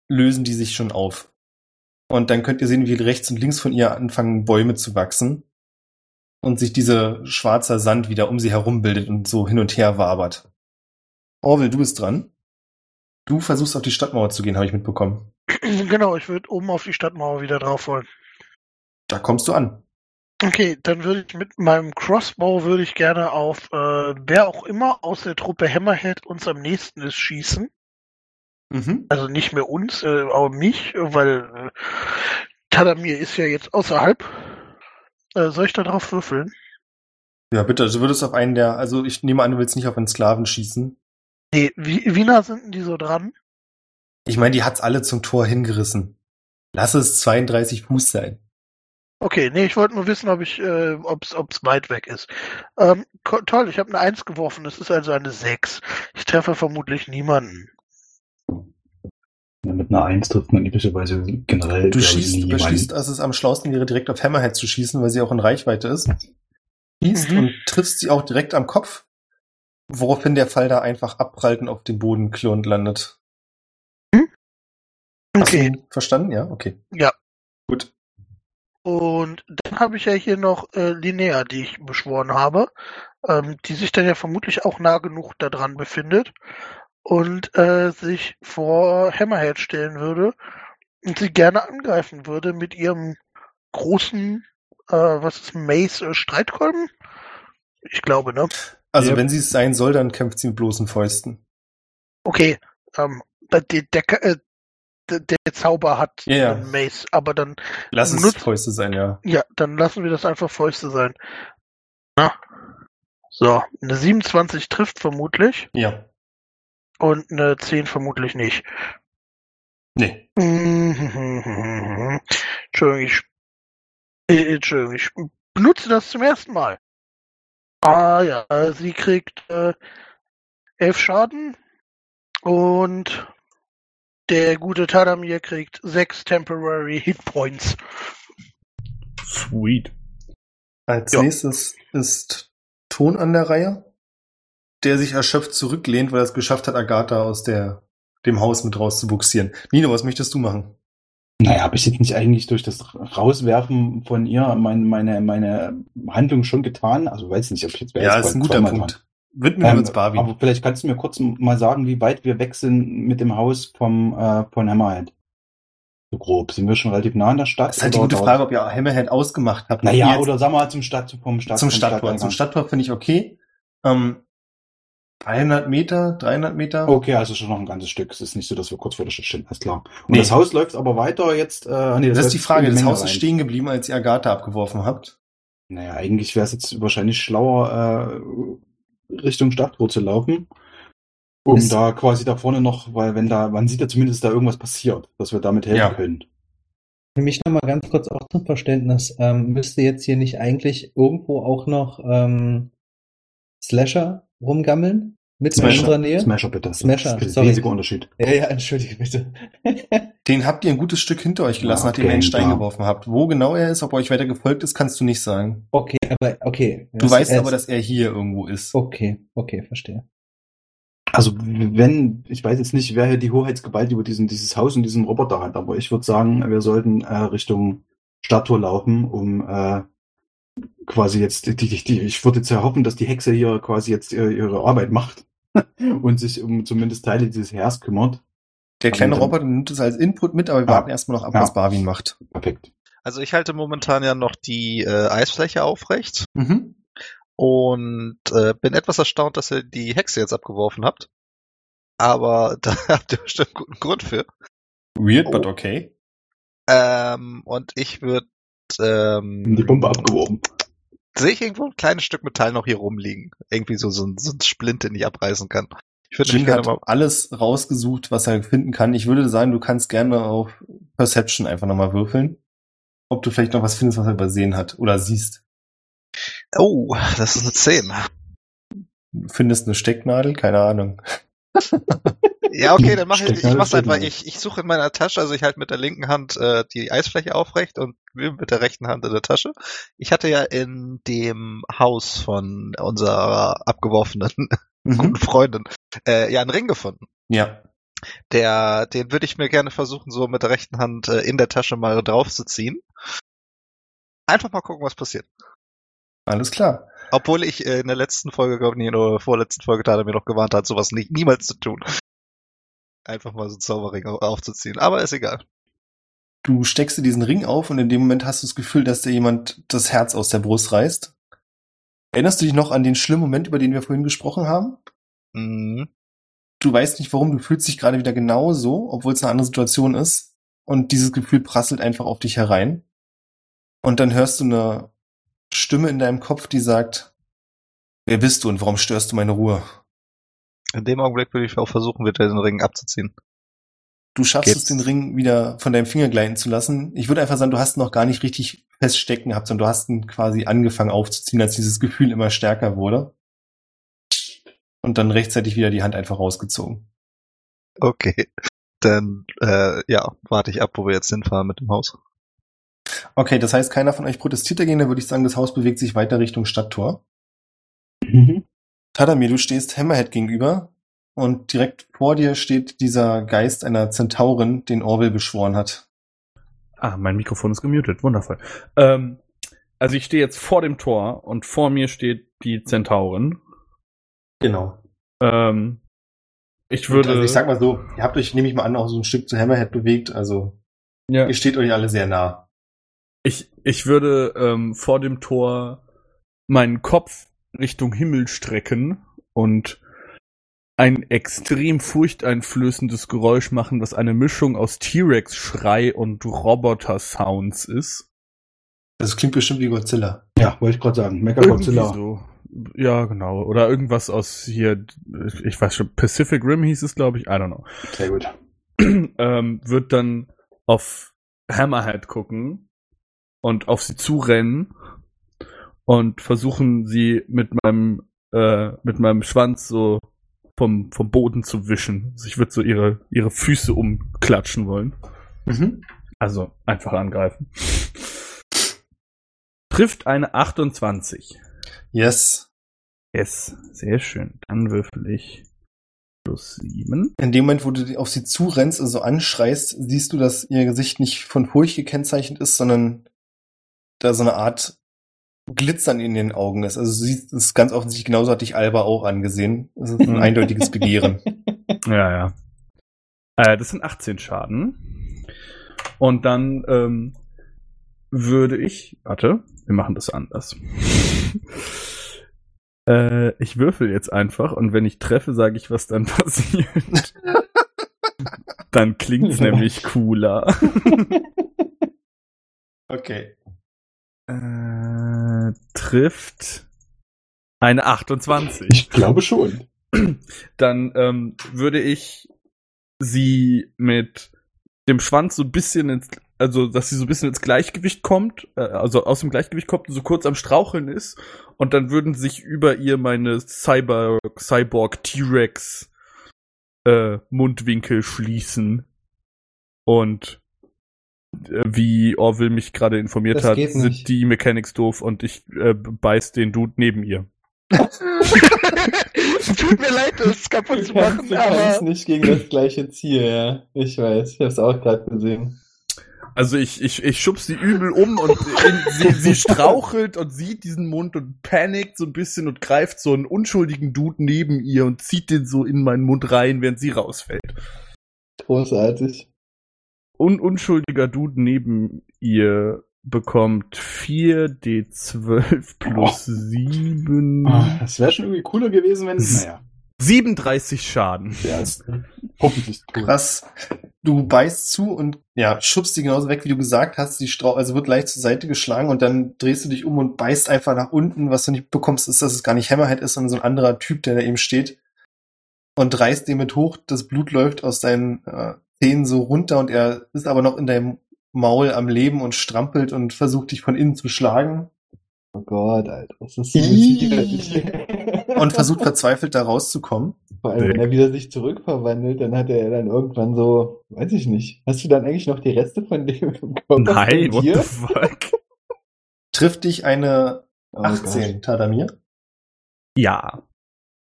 lösen die sich schon auf. Und dann könnt ihr sehen, wie rechts und links von ihr anfangen Bäume zu wachsen und sich dieser schwarzer Sand wieder um sie herum bildet und so hin und her wabert. Orwell, du bist dran. Du versuchst auf die Stadtmauer zu gehen, habe ich mitbekommen. Genau, ich würde oben auf die Stadtmauer wieder drauf wollen. Da kommst du an. Okay, dann würde ich mit meinem Crossbow würde ich gerne auf äh, wer auch immer aus der Truppe Hammerhead uns am nächsten ist schießen. Mhm. Also nicht mehr uns, äh, aber mich, weil äh, Tadamir ist ja jetzt außerhalb. Äh, soll ich da drauf würfeln? Ja, bitte, also du würdest auf einen der, also ich nehme an, du willst nicht auf einen Sklaven schießen. Nee, wie, wie nah sind denn die so dran? Ich meine, die hat's alle zum Tor hingerissen. Lass es 32 Fuß sein. Okay, nee, ich wollte nur wissen, ob ich, äh, ob's, ob's weit weg ist. Ähm, toll, ich habe eine Eins geworfen, das ist also eine Sechs. Ich treffe vermutlich niemanden. Ja, mit einer Eins trifft man üblicherweise generell. Du schießt, beschließt, jemanden. dass es am schlausten wäre, direkt auf Hammerhead zu schießen, weil sie auch in Reichweite ist. Schießt Mhm. und triffst sie auch direkt am Kopf, woraufhin der Fall da einfach abprallt und auf dem Boden klirrend landet. Hast Okay, du verstanden? Ja, okay. ja. Und dann habe ich ja hier noch äh, Linnea, die ich beschworen habe, ähm, die sich dann ja vermutlich auch nah genug da dran befindet und äh, sich vor Hammerhead stellen würde und sie gerne angreifen würde mit ihrem großen, äh, was ist Mace, äh, Streitkolben? Ich glaube, ne? Also Ja. wenn sie es sein soll, dann kämpft sie mit bloßen Fäusten. Okay, ähm, der, der, der, Zauber hat einen Mace, aber dann Lass es Nutz- Fäuste sein, ja. Ja, dann lassen wir das einfach Fäuste sein. Na? So, eine 27 trifft vermutlich Ja. und eine 10 vermutlich nicht. Nee. Entschuldigung, ich, äh, Entschuldigung, ich benutze das zum ersten Mal. Ah ja, sie kriegt äh, 11 Schaden und der gute Tadamir kriegt 6 Temporary Hit Points. Sweet. Als Ja. nächstes ist Ton an der Reihe, der sich erschöpft zurücklehnt, weil er es geschafft hat, Agatha aus der, dem Haus mit rauszubuxieren. Nino, was möchtest du machen? Naja, habe ich jetzt nicht eigentlich durch das Rauswerfen von ihr mein, meine, meine Handlung schon getan? Also weiß nicht, ob ich jetzt Ja, ist ein guter Punkt. Widmen wir Ähm, uns Barbie. aber vielleicht kannst du mir kurz mal sagen, wie weit wir weg sind mit dem Haus vom, äh, von Hammerhead. So grob. Sind wir schon relativ nah an der Stadt? Das ist halt die gute dauert- Frage, ob ihr Hammerhead ausgemacht habt. Naja, Jetzt oder sagen wir mal zum Stadt, vom Stadt. zum Stadttor. Zum Stadttor finde ich okay. Ähm, 300 Meter, 300 Meter. Okay, also schon noch ein ganzes Stück. Es ist nicht so, dass wir kurz vor der Stadt stehen. Alles klar. Und Nee. das Haus läuft aber weiter jetzt. Äh, nee, das ist läuft die Frage. Das Haus ist stehen geblieben, als ihr Agatha abgeworfen habt. Naja, eigentlich wäre es jetzt wahrscheinlich schlauer, äh, Richtung Stadttor zu laufen. Um Ist- da quasi da vorne noch, weil wenn da, man sieht ja zumindest da irgendwas passiert, dass wir damit helfen Ja. können. Für mich nochmal ganz kurz auch zum Verständnis. Ähm, müsste jetzt hier nicht eigentlich irgendwo auch noch ähm, Slasher rumgammeln? Mit in Smasher. unserer Nähe? Smasher bitte. Das Smasher, ist ein sorry. riesiger Unterschied. Ja, ja, entschuldige bitte. Den habt ihr ein gutes Stück hinter euch gelassen, Ja, nachdem ihr einen Stein geworfen habt. Wo genau er ist, ob er euch weiter gefolgt ist, kannst du nicht sagen. okay, aber okay. Du Das- weißt er aber, ist- dass er hier irgendwo ist. Okay, okay, verstehe. Also wenn, ich weiß jetzt nicht, wer hier die Hoheitsgewalt über diesen, dieses Haus und diesen Roboter hat, aber ich würde sagen, wir sollten äh, Richtung Stadttor laufen, um äh, quasi jetzt, die, die, die, ich würde jetzt ja hoffen, dass die Hexe hier quasi jetzt äh, ihre Arbeit macht und sich um zumindest Teile dieses Heers kümmert. Der kleine dann- Roboter nimmt es als Input mit, aber wir Ja. warten erstmal noch ab, Ja. was Barwin macht. Perfekt. Also ich halte momentan ja noch die äh, Eisfläche aufrecht Mhm. und äh, bin etwas erstaunt, dass ihr die Hexe jetzt abgeworfen habt. Aber da habt ihr bestimmt einen guten Grund für. Weird, Oh. but okay. Ähm, und ich würde ähm, Die Bombe abgeworfen. Sehe ich irgendwo ein kleines Stück Metall noch hier rumliegen? Irgendwie so, so, ein, so ein Splint, den ich abreißen kann. Ich würde gerne hat mal. alles rausgesucht, was er finden kann. Ich würde sagen, du kannst gerne auf Perception einfach nochmal würfeln. Ob du vielleicht noch was findest, was er übersehen hat oder siehst. Oh, das ist eine 10. Du findest eine Stecknadel, keine Ahnung. Ja, okay, dann mache ich, ich mach's einfach. Stecknadel. Ich, ich suche in meiner Tasche, also ich halte mit der linken Hand äh, die Eisfläche aufrecht und mit der rechten Hand in der Tasche. Ich hatte ja in dem Haus von unserer abgeworfenen guten Mhm. Freundin äh, ja einen Ring gefunden. Ja. Der, den würde ich mir gerne versuchen, so mit der rechten Hand äh, in der Tasche mal draufzuziehen. Einfach mal gucken, was passiert. Alles klar. Obwohl ich äh, in der letzten Folge, glaube ich, oder vorletzten Folge Tada mir noch gewarnt hat, sowas nie, niemals zu tun. Einfach mal so einen Zauberring au- aufzuziehen. Aber ist egal. Du steckst dir diesen Ring auf und in dem Moment hast du das Gefühl, dass dir jemand das Herz aus der Brust reißt. Erinnerst du dich noch an den schlimmen Moment, über den wir vorhin gesprochen haben? Mhm. Du weißt nicht warum, du fühlst dich gerade wieder genau so, obwohl es eine andere Situation ist. Und dieses Gefühl prasselt einfach auf dich herein. Und dann hörst du eine Stimme in deinem Kopf, die sagt, Wer bist du und warum störst du meine Ruhe? In dem Augenblick würde ich auch versuchen, wieder den Ring abzuziehen. Du schaffst Geht's? es, den Ring wieder von deinem Finger gleiten zu lassen. Ich würde einfach sagen, du hast ihn noch gar nicht richtig feststecken gehabt, sondern du hast ihn quasi angefangen aufzuziehen, als dieses Gefühl immer stärker wurde. Und dann rechtzeitig wieder die Hand einfach rausgezogen. Okay. Dann, äh, ja, warte ich ab, wo wir jetzt hinfahren mit dem Haus. Okay, das heißt, keiner von euch protestiert dagegen, dann würde ich sagen, das Haus bewegt sich weiter Richtung Stadttor. Mhm. Tadamir, du stehst Hammerhead gegenüber und direkt vor dir steht dieser Geist einer Zentaurin, den Orwell beschworen hat. Ah, mein Mikrofon ist gemutet. Wundervoll. Ähm, also ich stehe jetzt vor dem Tor und vor mir steht die Zentaurin. Genau. Ähm, ich würde. also ich sag mal so, ihr habt euch, nehme ich mal an, auch so ein Stück zu Hammerhead bewegt, also ja, ihr steht euch alle sehr nah. ich, ich würde ähm, vor dem Tor meinen Kopf Richtung Himmel strecken und ein extrem furchteinflößendes Geräusch machen, was eine Mischung aus T-Rex-Schrei und Roboter-Sounds ist. Das klingt bestimmt wie Godzilla. Ja, wollte ich gerade sagen. Mecha Irgendwie Godzilla. so. Ja, genau. Oder irgendwas aus hier, ich weiß schon, Pacific Rim hieß es, glaube ich, I don't know. Sehr gut. ähm, wird dann auf Hammerhead gucken und auf sie zurennen und versuchen sie mit meinem äh, mit meinem Schwanz so vom vom Boden zu wischen. Also ich würde so ihre ihre Füße umklatschen wollen. Mhm. Also einfach angreifen. Trifft eine 28. Yes. Yes, sehr schön. Dann würfel ich plus 7. In dem Moment, wo du auf sie zurennst und so anschreist, siehst du, dass ihr Gesicht nicht von Furcht gekennzeichnet ist, sondern da so eine Art Glitzern in den Augen ist. Also sie es ist ganz offensichtlich, genauso hat dich Alba auch angesehen. Das ist ein Mhm. eindeutiges Begehren. Ja, ja. Äh, das sind 18 Schaden. Und dann ähm, würde ich. Warte, wir machen das anders. äh, ich würfel jetzt einfach und wenn ich treffe, sage ich, was dann passiert. dann klingt's nämlich cooler. Okay. Äh, trifft eine 28. Ich glaube schon. dann ähm, würde ich sie mit dem Schwanz so ein bisschen ins, also dass sie so ein bisschen ins Gleichgewicht kommt, äh, also aus dem Gleichgewicht kommt und so kurz am Straucheln ist und dann würden sich über ihr meine Cyber Cyborg T-Rex äh, Mundwinkel schließen und wie Orville mich gerade informiert Das hat, sind nicht. die Mechanics doof und ich äh, beiß den Dude neben ihr. Tut mir leid, das kaputt zu machen, du kannst aber nicht gegen das gleiche Ziel, ja. Ich weiß, ich habe es auch gerade gesehen. Also ich, ich, ich schub sie übel um und in, sie, sie strauchelt und sieht diesen Mund und panikt so ein bisschen und greift so einen unschuldigen Dude neben ihr und zieht den so in meinen Mund rein, während sie rausfällt. Großartig. Un unschuldiger Dude neben ihr bekommt 4d12 plus 7. Ah, Das wäre schon irgendwie cooler gewesen, wenn. Naja. 37 Schaden. Ja, ist hoffentlich cool. Krass. Du beißt zu und ja, schubst sie genauso weg, wie du gesagt hast. Die Strau also wird leicht zur Seite geschlagen und dann drehst du dich um und beißt einfach nach unten. Was du nicht bekommst, ist, dass es gar nicht Hammerhead ist, sondern so ein anderer Typ, der da eben steht. Und reißt den mit hoch. Das Blut läuft aus deinen äh, Zähnen so runter und er ist aber noch in deinem Maul am Leben und strampelt und versucht dich von innen zu schlagen Oh Gott, Alter, das ist so widerlich. und versucht verzweifelt da rauszukommen. Vor allem, wenn er wieder sich zurückverwandelt, dann hat er dann irgendwann so, weiß ich nicht. Hast du dann eigentlich noch die Reste von dem im Körper? Nein, what the fuck? Trifft dich eine Oh 18, Gott. Tadamir. Ja.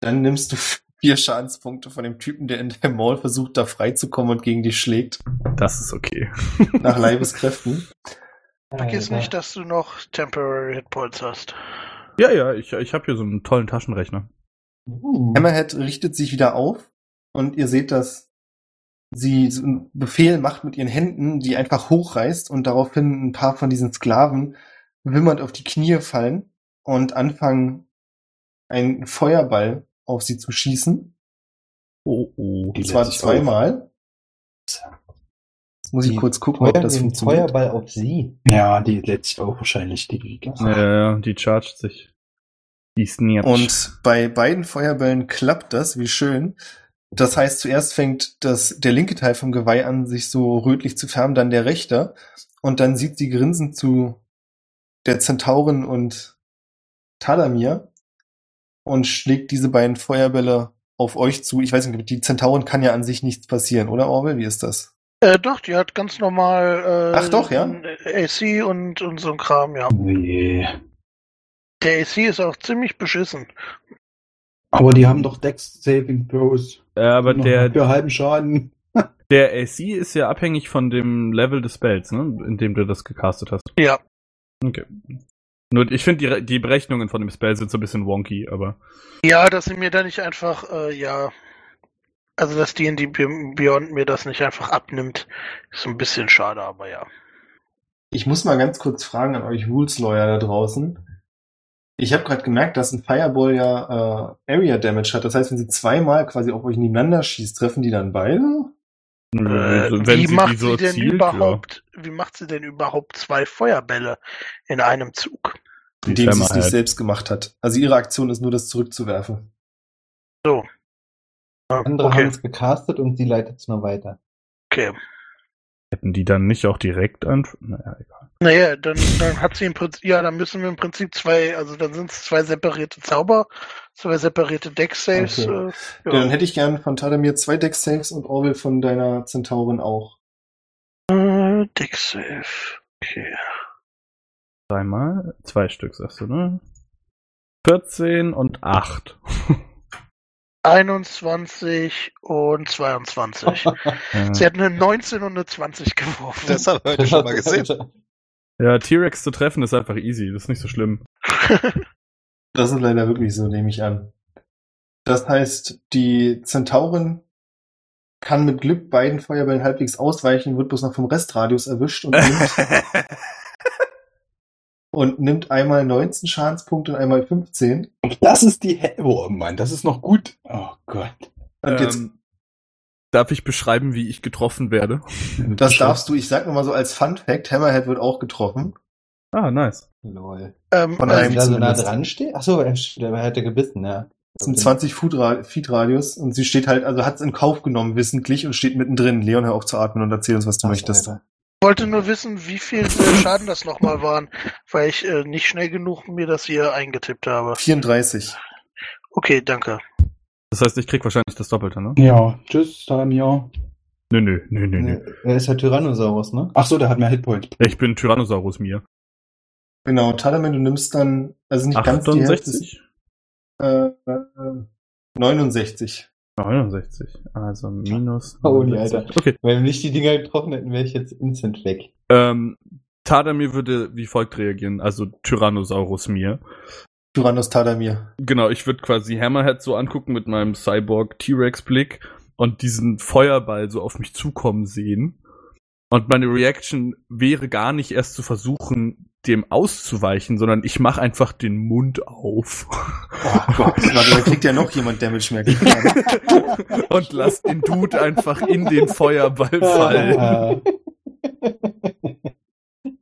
Dann nimmst du vier Schadenspunkte von dem Typen, der in deinem Maul versucht, da freizukommen und gegen dich schlägt. Das ist okay. Nach Leibeskräften. vergiss nicht, dass du noch Temporary Hitpoints hast. Ja, ja, ich, ich habe hier so einen tollen Taschenrechner. Uh. Hammerhead richtet sich wieder auf und ihr seht, dass sie so einen Befehl macht mit ihren Händen, die einfach hochreißt und daraufhin ein paar von diesen Sklaven wimmernd auf die Knie fallen und anfangen, einen Feuerball auf sie zu schießen. Oh, oh. Die Und zwar zweimal. Jetzt muss ich Die kurz gucken, ob Feuer, das den funktioniert. Feuerball auf sie. Ja, die lädt sich auch wahrscheinlich die. Ja, ja, die chargt sich. Die Snitch. Und bei beiden Feuerbällen klappt das, wie schön. Das heißt, zuerst fängt das, der linke Teil vom Geweih an, sich so rötlich zu färben, dann der rechte. Und dann sieht sie grinsend zu der Zentaurin und Talamir und schlägt diese beiden Feuerbälle auf euch zu. Ich weiß nicht, die Zentaurin kann ja an sich nichts passieren, oder Orwell? Wie ist das? Äh, doch, die hat ganz normal äh, Ach doch, ja? AC und, und so ein Kram, ja. Nee. Der AC ist auch ziemlich beschissen. Aber die haben doch Dex Saving Throws. Äh, aber der, Für halben Schaden. der AC ist ja abhängig von dem Level des Spells, ne? In dem du das gecastet hast. Ja. Okay. Nur, ich finde, die, die Berechnungen von dem Spell sind so ein bisschen wonky, aber. Ja, dass sie mir da nicht einfach, äh, ja. Also, dass die in die Beyond mir das nicht einfach abnimmt, ist so ein bisschen schade, aber ja. Ich muss mal ganz kurz fragen an euch Rules Lawyer da draußen. Ich habe gerade gemerkt, dass ein Fireball ja äh, Area Damage hat. Das heißt, wenn sie zweimal quasi auf euch nebeneinander schießt, treffen die dann beide? Äh, wenn wie sie macht die so sie denn zielt, überhaupt, wie macht sie denn überhaupt zwei Feuerbälle in einem Zug? Die Indem sie es nicht selbst gemacht hat. Also ihre Aktion ist nur, das zurückzuwerfen. So. Ah, Andere haben Okay, es gecastet und sie leitet es nur weiter. okay. Hätten die dann nicht auch direkt an. Naja, egal. Naja, dann, dann hat sie im Prinzip, ja, dann müssen wir im Prinzip zwei, also dann sind es zwei separierte Zauber, zwei separierte Deck-Saves. Okay. Äh, Ja. Dann hätte ich gern von Tadamir zwei Deck-Saves und Orwell von deiner Zentaurin auch. Äh, Deck-Save. Okay. Zweimal, zwei Stück, sagst du, ne? 14 und 8. 21 und 22. ja. Sie hat eine 19 und eine 20 geworfen. Das haben wir heute schon mal gesehen. ja, T-Rex zu treffen ist einfach easy, das ist nicht so schlimm. Das ist leider wirklich so, nehme ich an. Das heißt, die Zentaurin kann mit Glück beiden Feuerbällen halbwegs ausweichen, wird bloß noch vom Restradius erwischt und nimmt, und nimmt einmal 19 Schadenspunkte und einmal 15. Das ist die He Oh Mann, das ist noch gut. Oh Gott. Und jetzt, ähm, darf ich beschreiben, wie ich getroffen werde? das darfst du, ich sag nur mal so als Fun Fact, Hammerhead wird auch getroffen. Ah, nice. Lol. ähm, Von Weil einem da so nah dran steht? Achso, er der hätte gebissen, ja. Das sind 20 Foot Ra- Feet Radius und sie steht halt, also hat es in Kauf genommen, wissentlich, und steht mittendrin. Leon, hör auf zu atmen und erzähl uns, was du Ach, möchtest. Alter. Ich wollte nur wissen, wie viel äh, Schaden das nochmal waren, weil ich äh, nicht schnell genug mir das hier eingetippt habe. 34. Okay, danke. Das heißt, ich krieg wahrscheinlich das Doppelte, ne? Ja, tschüss, Tamio. Nö, nö, nö, nö, nö. Er ist ja Tyrannosaurus, ne? Ach so, der hat mehr Hitpoints. Ich bin Tyrannosaurus mir. Genau, Talaman, du nimmst dann, also nicht ganz die Hälfte, 68? äh, äh, 69. 69. Also minus. Holy 69. Alter. Okay. Wenn wir nicht die Dinger getroffen hätten, wäre ich jetzt instant weg. Ähm, Tadamir würde wie folgt reagieren, also Tyrannosaurus mir. Tyrannos Tadamir. Genau, ich würde quasi Hammerhead so angucken mit meinem Cyborg T-Rex Blick und diesen Feuerball so auf mich zukommen sehen. Und meine Reaction wäre gar nicht erst zu versuchen, dem auszuweichen, sondern ich mache einfach den Mund auf Oh Gott, da kriegt ja noch jemand Damage mehr. getan. und lass den Dude einfach in den Feuerball fallen.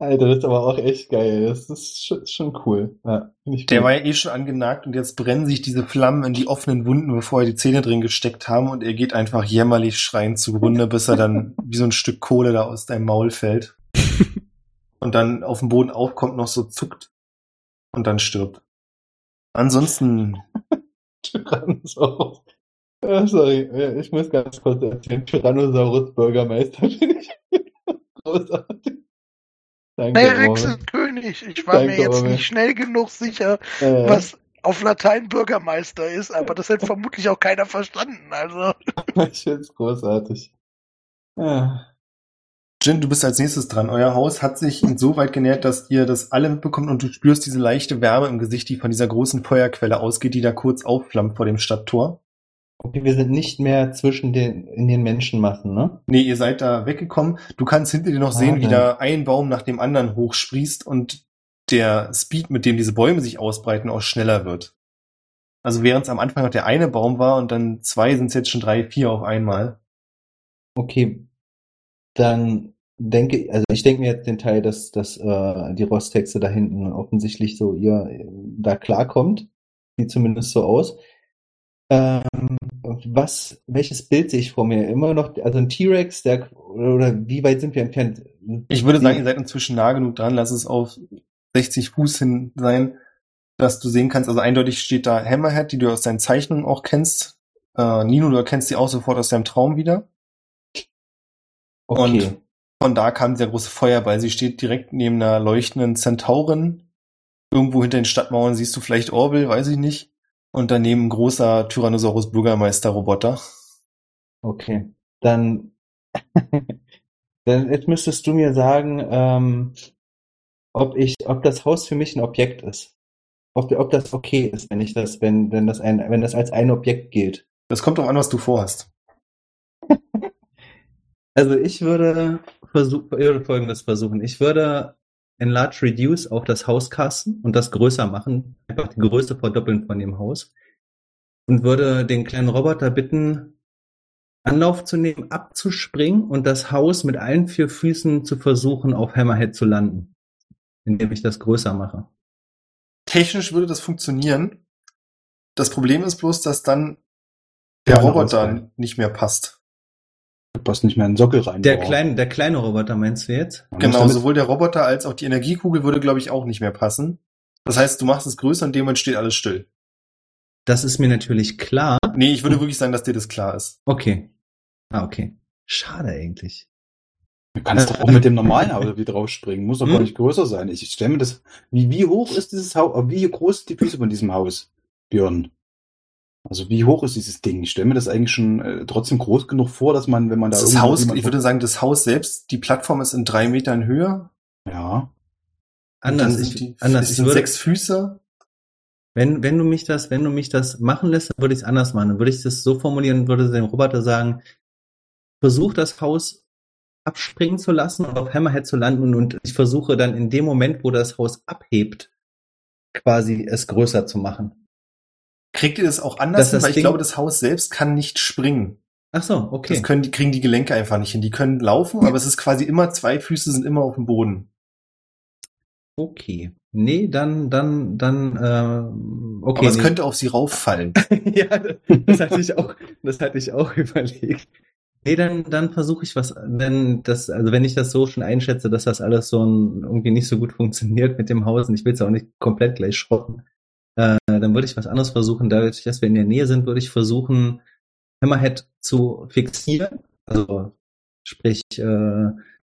Alter, das ist aber auch echt geil. Das ist schon, schon cool. Ja, ich Der war ja eh schon angenagt und jetzt brennen sich diese Flammen in die offenen Wunden, bevor er die Zähne drin gesteckt haben und er geht einfach jämmerlich schreiend zugrunde, bis er dann wie so ein Stück Kohle da aus deinem Maul fällt. und dann auf dem Boden aufkommt, noch so zuckt und dann stirbt. Ansonsten, Tyrannosaurus. Ja, sorry, ja, ich muss ganz kurz erzählen. Tyrannosaurus Bürgermeister finde ich großartig. Danke, Nee, Rex Orwell. ist König. Ich war mir Danke, jetzt Orwell. nicht schnell genug sicher, Äh, was auf Latein Bürgermeister ist, aber das hätte vermutlich auch keiner verstanden. Also, Ich finde es großartig. Ja. Jin, du bist als nächstes dran. Euer Haus hat sich insoweit genährt, dass ihr das alle mitbekommt und du spürst diese leichte Wärme im Gesicht, die von dieser großen Feuerquelle ausgeht, die da kurz aufflammt vor dem Stadttor. Okay, wir sind nicht mehr zwischen den, in den Menschenmassen, ne? Nee, ihr seid da weggekommen. Du kannst hinter dir noch sehen, wie Wahnsinn. da ein Baum nach dem anderen hochsprießt und der Speed, mit dem diese Bäume sich ausbreiten, auch schneller wird. Also während es am Anfang noch der eine Baum war und dann zwei, sind es jetzt schon drei, vier auf einmal. Okay, dann denke, also ich denke mir jetzt den Teil, dass, dass äh, die Rostexe da hinten offensichtlich so ihr da klarkommt. Sieht zumindest so aus. Ähm, was, welches Bild sehe ich vor mir? Immer noch, also ein T-Rex, der, oder wie weit sind wir entfernt? Ich würde sagen, ihr seid inzwischen nah genug dran, lass es auf 60 Fuß hin sein, dass du sehen kannst, also eindeutig steht da Hammerhead, die du aus deinen Zeichnungen auch kennst. Äh, Nino, du erkennst sie auch sofort aus deinem Traum wieder. okay. Und von da kam dieser große Feuerball. Sie steht direkt neben einer leuchtenden Zentaurin. Irgendwo hinter den Stadtmauern siehst du vielleicht Orwell, weiß ich nicht. Und daneben großer Tyrannosaurus Bürgermeister Roboter. Okay, dann, dann jetzt müsstest du mir sagen, ähm, ob ich, ob das Haus für mich ein Objekt ist. Ob, ob das okay ist, wenn ich das, wenn, wenn das ein, wenn das als ein Objekt gilt. Das kommt doch an, was du vorhast. Also ich würde versuch, würde Folgendes versuchen. Ich würde Enlarge Reduce auf das Haus casten und das größer machen. Einfach die Größe verdoppeln von dem Haus. Und würde den kleinen Roboter bitten, Anlauf zu nehmen, abzuspringen und das Haus mit allen vier Füßen zu versuchen, auf Hammerhead zu landen. Indem ich das größer mache. Technisch würde das funktionieren. Das Problem ist bloß, dass dann der Roboter nicht mehr passt. Du passt nicht mehr in den Sockel rein. Der kleine, der kleine Roboter meinst du jetzt? Man Genau, sowohl der Roboter als auch die Energiekugel würde, glaube ich, auch nicht mehr passen. Das heißt, du machst es größer und dem Moment steht alles still. Das ist mir natürlich klar. Nee, ich würde wirklich sagen, dass dir das klar ist. Okay. Ah, okay. Schade eigentlich. Du kannst doch auch mit dem normalen Auto wieder draufspringen. Muss doch Hm? gar nicht größer sein. Ich stelle mir das. Wie, wie hoch ist dieses Haus? Wie groß sind die Füße von diesem Haus, Björn? Also wie hoch ist dieses Ding? Ich stelle mir das eigentlich schon äh, trotzdem groß genug vor, dass man, wenn man da Das Haus, ich würde sagen, das Haus selbst, die Plattform ist in drei Metern Höhe. ja. Anders, ich, die, anders, es ich sind würde, sechs Füße. wenn, wenn du mich das, wenn du mich das machen lässt, dann würde ich es anders machen. Dann würde ich das so formulieren würde dem Roboter sagen, versuch das Haus abspringen zu lassen und auf Hammerhead zu landen und ich versuche dann in dem Moment, wo das Haus abhebt, quasi es größer zu machen. Kriegt ihr das auch anders Dass hin? das Weil ich Ding- glaube, das Haus selbst kann nicht springen. Ach so, okay. Das können, die kriegen die Gelenke einfach nicht hin. Die können laufen, aber es ist quasi immer, zwei Füße sind immer auf dem Boden. Okay. Nee, dann, dann, dann, äh, okay. aber es nee. könnte auf sie rauffallen. ja, das hatte ich auch, das hatte ich auch überlegt. Nee, dann, dann versuche ich was, wenn das, also wenn ich das so schon einschätze, dass das alles so ein, irgendwie nicht so gut funktioniert mit dem Haus und ich will es auch nicht komplett gleich schrotten, äh, dann würde ich was anderes versuchen. Dadurch, dass wir in der Nähe sind, würde ich versuchen, Hammerhead zu fixieren, also sprich, äh,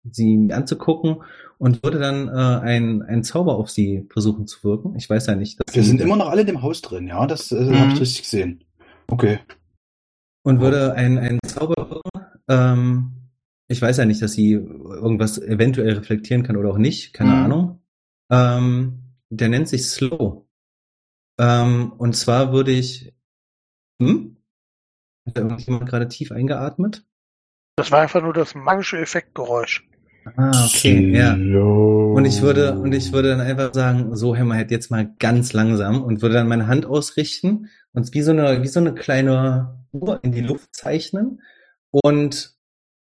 sie anzugucken und würde dann äh, ein, ein Zauber auf sie versuchen zu wirken. Ich weiß ja nicht. dass Wir sind immer noch alle in dem Haus drin, ja? Das äh, Mhm. habe ich richtig gesehen. Okay. und würde einen, einen Zauber wirken. Ähm, ich weiß ja nicht, dass sie irgendwas eventuell reflektieren kann oder auch nicht, keine Mhm. Ahnung. Ähm, der nennt sich Slow. Ähm, und zwar würde ich. Hm? Hat da irgendjemand gerade tief eingeatmet? Das war einfach nur das magische Effektgeräusch. Ah, okay, ja. Und ich würde, und ich würde dann einfach sagen, so Hammerhead, jetzt mal ganz langsam und würde dann meine Hand ausrichten und wie so eine, wie so eine kleine Uhr in die Luft zeichnen und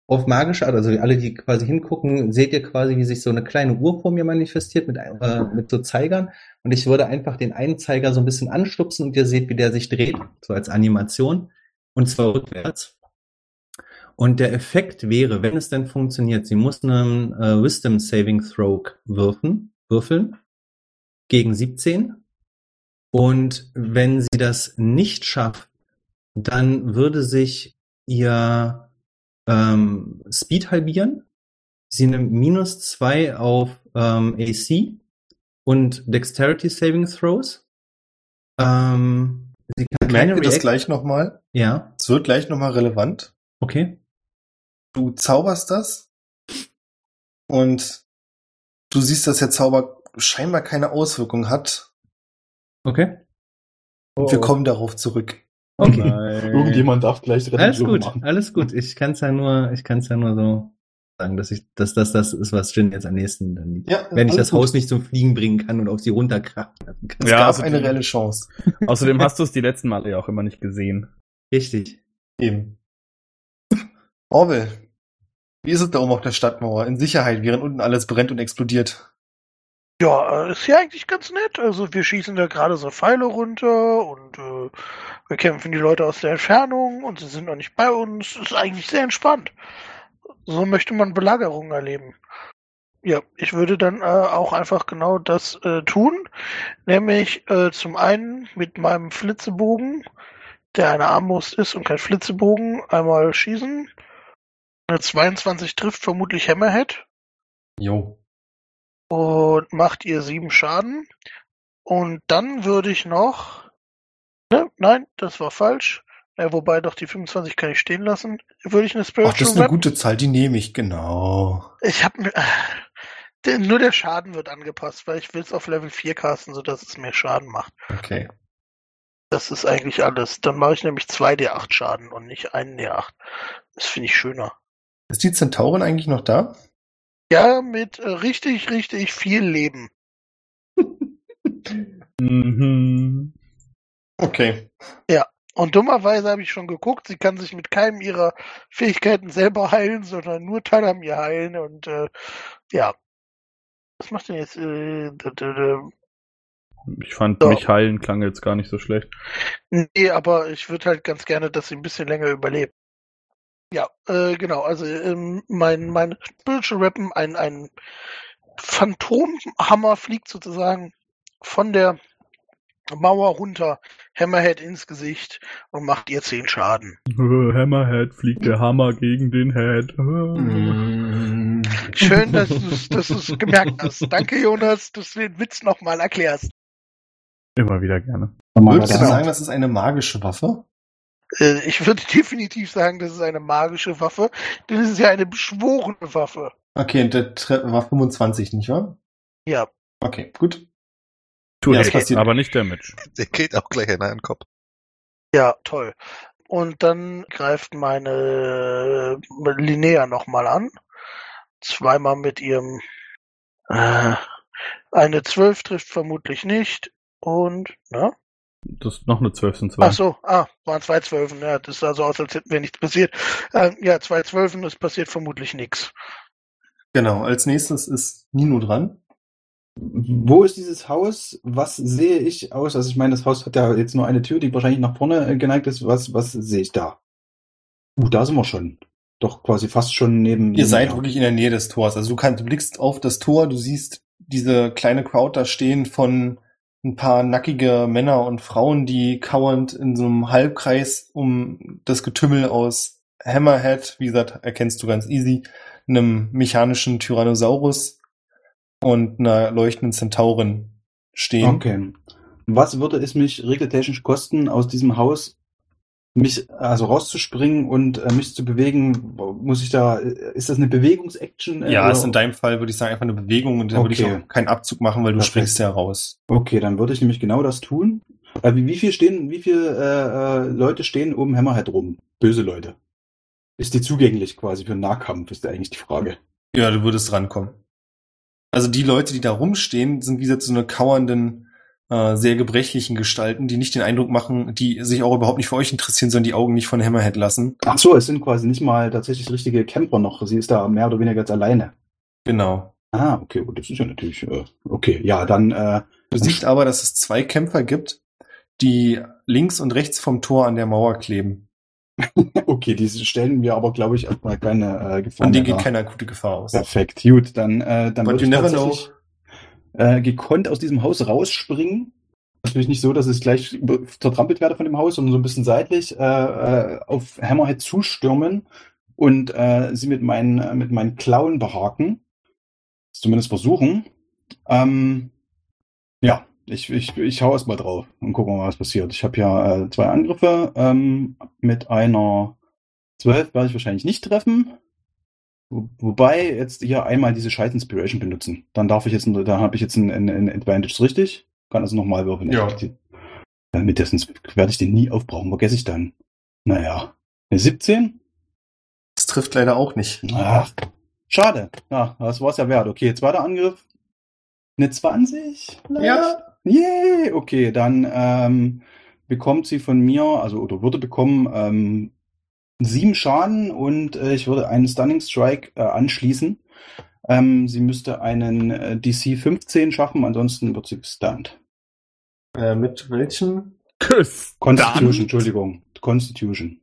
auf magische Art, also alle, die quasi hingucken, seht ihr quasi, wie sich so eine kleine Uhr vor mir manifestiert mit, äh, mit so Zeigern und ich würde einfach den einen Zeiger so ein bisschen anstupsen und ihr seht, wie der sich dreht, so als Animation und zwar rückwärts. Und der Effekt wäre, wenn es denn funktioniert, sie muss einen äh, Wisdom Saving Throw würfen, würfeln gegen 17. Und wenn sie das nicht schafft, dann würde sich ihr ähm, Speed halbieren. Sie nimmt minus zwei auf ähm, AC und Dexterity Saving Throws. Ähm, sie kann ihr das gleich nochmal? Ja, Es wird gleich nochmal relevant. okay. Du zauberst das und du siehst, dass der Zauber scheinbar keine Auswirkung hat. Okay. Und Oh. wir kommen darauf zurück. Okay. Irgendjemand darf gleich Alles Rettung gut, machen. alles gut. Ich kann es ja nur, ich kann es ja nur so sagen, dass ich, dass das das ist, was Jin jetzt am nächsten dann liegt. Ja, Wenn ich alles das gut. Haus nicht zum Fliegen bringen kann und auf sie runterkrachen kann. Es Ja, gab also eine reelle Chance. Außerdem hast du es die letzten Male ja auch immer nicht gesehen. Richtig. Eben. Orwell, wie ist es da oben auf der Stadtmauer? In Sicherheit, während unten alles brennt und explodiert. Ja, äh, ist ja eigentlich ganz nett. Also wir schießen da gerade so Pfeile runter und äh, wir kämpfen die Leute aus der Entfernung und sie sind noch nicht bei uns. Ist eigentlich sehr entspannt. So möchte man Belagerung erleben. Ja, ich würde dann äh, auch einfach genau das äh, tun, nämlich äh, zum einen mit meinem Flitzebogen, der eine Armbrust ist und kein Flitzebogen, einmal schießen. Eine 22 trifft vermutlich Hammerhead Jo. Und macht ihr sieben Schaden. Und dann würde ich noch. Ne, nein, das war falsch. Ja, wobei doch die 25 kann ich stehen lassen. Würde ich eine Ach, Spiritual das ist eine Weapon- gute Zahl, die nehme ich, genau. Ich habe mir. Der, nur der Schaden wird angepasst, weil ich will es auf Level 4 casten, sodass es mehr Schaden macht. Okay. Das ist eigentlich alles. Dann mache ich nämlich 2d8 Schaden und nicht 1d8. Das finde ich schöner. Ist die Zentaurin eigentlich noch da? Ja, mit äh, richtig, richtig viel Leben. Mhm. Okay. Und dummerweise habe ich schon geguckt, sie kann sich mit keinem ihrer Fähigkeiten selber heilen, sondern nur Talamir heilen. Und äh, ja. Was macht denn jetzt? Äh, Ich fand So. mich heilen klang jetzt gar nicht so schlecht. Nee, aber ich würde halt ganz gerne, dass sie ein bisschen länger überlebt. Ja, äh, genau, also ähm, mein, mein Spiritual Weapon, ein, ein Phantomhammer fliegt sozusagen von der Mauer runter, Hammerhead ins Gesicht und macht ihr 10 Schaden. Hammerhead fliegt der Hammer gegen den Head. Mm. Schön, dass du es gemerkt hast. Danke, Jonas, dass du den Witz nochmal erklärst. Immer wieder gerne. Würdest du sagen, das ist eine magische Waffe? Äh, ich würde definitiv sagen, das ist eine magische Waffe, denn es ist ja eine beschworene Waffe. Okay, und der war 25, nicht wahr? Ja, Okay, gut. Tut Ja, es passiert. aber nicht Damage. Der geht auch gleich in einen Kopf. Ja, toll. Und dann greift meine äh, Linnea nochmal an. Zweimal mit ihrem. Äh, eine 12 trifft vermutlich nicht. Und, ne? Das ist noch eine 12 sind zwei. Ach so, ah, waren zwei Zwölfen. Ja, das sah so aus, als hätten wir nichts passiert. Äh, ja, zwei Zwölfen, es passiert vermutlich nichts. Genau, als nächstes ist Nino dran. Wo ist dieses Haus? Was sehe ich aus? Also ich meine, das Haus hat ja jetzt nur eine Tür, die wahrscheinlich nach vorne äh, geneigt ist. Was, was sehe ich da? Uh, da sind wir schon. Doch quasi fast schon neben. Ihr seid ja. wirklich in der Nähe des Tors. Also du kannst, du blickst auf das Tor, du siehst diese kleine Crowd da stehen von ein paar nackige Männer und Frauen, die kauernd in so einem Halbkreis um das Getümmel aus Hammerhead, wie gesagt, erkennst du ganz easy, einem mechanischen Tyrannosaurus und einer leuchtenden Zentaurin stehen. Okay. Was würde es mich regeltechnisch kosten, aus diesem Haus mich also rauszuspringen und äh, mich zu bewegen? Muss ich da? Ist das eine Bewegungsaction? äh, Ja, ist in deinem Fall, würde ich sagen, einfach eine Bewegung und da würde ich Okay. auch keinen Abzug machen, weil du Perfekt. springst ja raus. Okay, dann würde ich nämlich genau das tun. Äh, wie, wie viel stehen, wie viele äh, äh, Leute stehen um Hammerhead rum? Böse Leute. Ist die zugänglich quasi für einen Nahkampf, ist da eigentlich die Frage. Ja, du würdest rankommen. Also die Leute, die da rumstehen, sind wie gesagt so eine kauernden, äh, sehr gebrechlichen Gestalten, die nicht den Eindruck machen, die sich auch überhaupt nicht für euch interessieren, sondern die Augen nicht von Hammerhead lassen. Ach so, es sind quasi nicht mal tatsächlich richtige Camper noch. Sie ist da mehr oder weniger jetzt alleine. Genau. Ah, okay, gut, das ist ja natürlich, äh, okay, ja, dann, äh, Du siehst aber, dass es zwei Kämpfer gibt, die links und rechts vom Tor an der Mauer kleben. okay, die stellen mir aber, glaube ich, erstmal keine äh, Gefahr Von denen geht keine akute Gefahr aus. Perfekt, gut, dann, äh, dann But you never tatsächlich äh, gekonnt aus diesem Haus rausspringen. Natürlich nicht so, dass ich gleich zertrampelt werde von dem Haus, sondern so ein bisschen seitlich äh, äh, auf Hammerhead zustürmen und äh, sie mit meinen, äh, mit meinen Klauen behaken. Zumindest versuchen. Ähm, ja, ich, ich, ich hau erst mal drauf und gucken mal, was passiert. Ich habe ja äh, zwei Angriffe. Ähm, mit einer 12 werde ich wahrscheinlich nicht treffen. Wo- Wobei jetzt hier einmal diese scheiß Inspiration benutzen. Dann darf ich jetzt, da habe ich jetzt ein, ein, ein Advantage, richtig? Kann also nochmal würfeln. Ja. Damit das werde ich den nie aufbrauchen. Vergesse ich dann. Naja. Eine 17? Das trifft leider auch nicht. Ach, schade. Ja, das war's ja wert. Okay, zweiter Angriff. Eine 20? Ja. Yay! Okay, dann ähm, bekommt sie von mir, also oder würde bekommen, ähm, sieben Schaden und äh, ich würde einen Stunning Strike äh, anschließen. Ähm, sie müsste einen äh, DC 15 schaffen, ansonsten wird sie gestunt. Äh, mit welchem? Küss. Constitution, Entschuldigung. Constitution.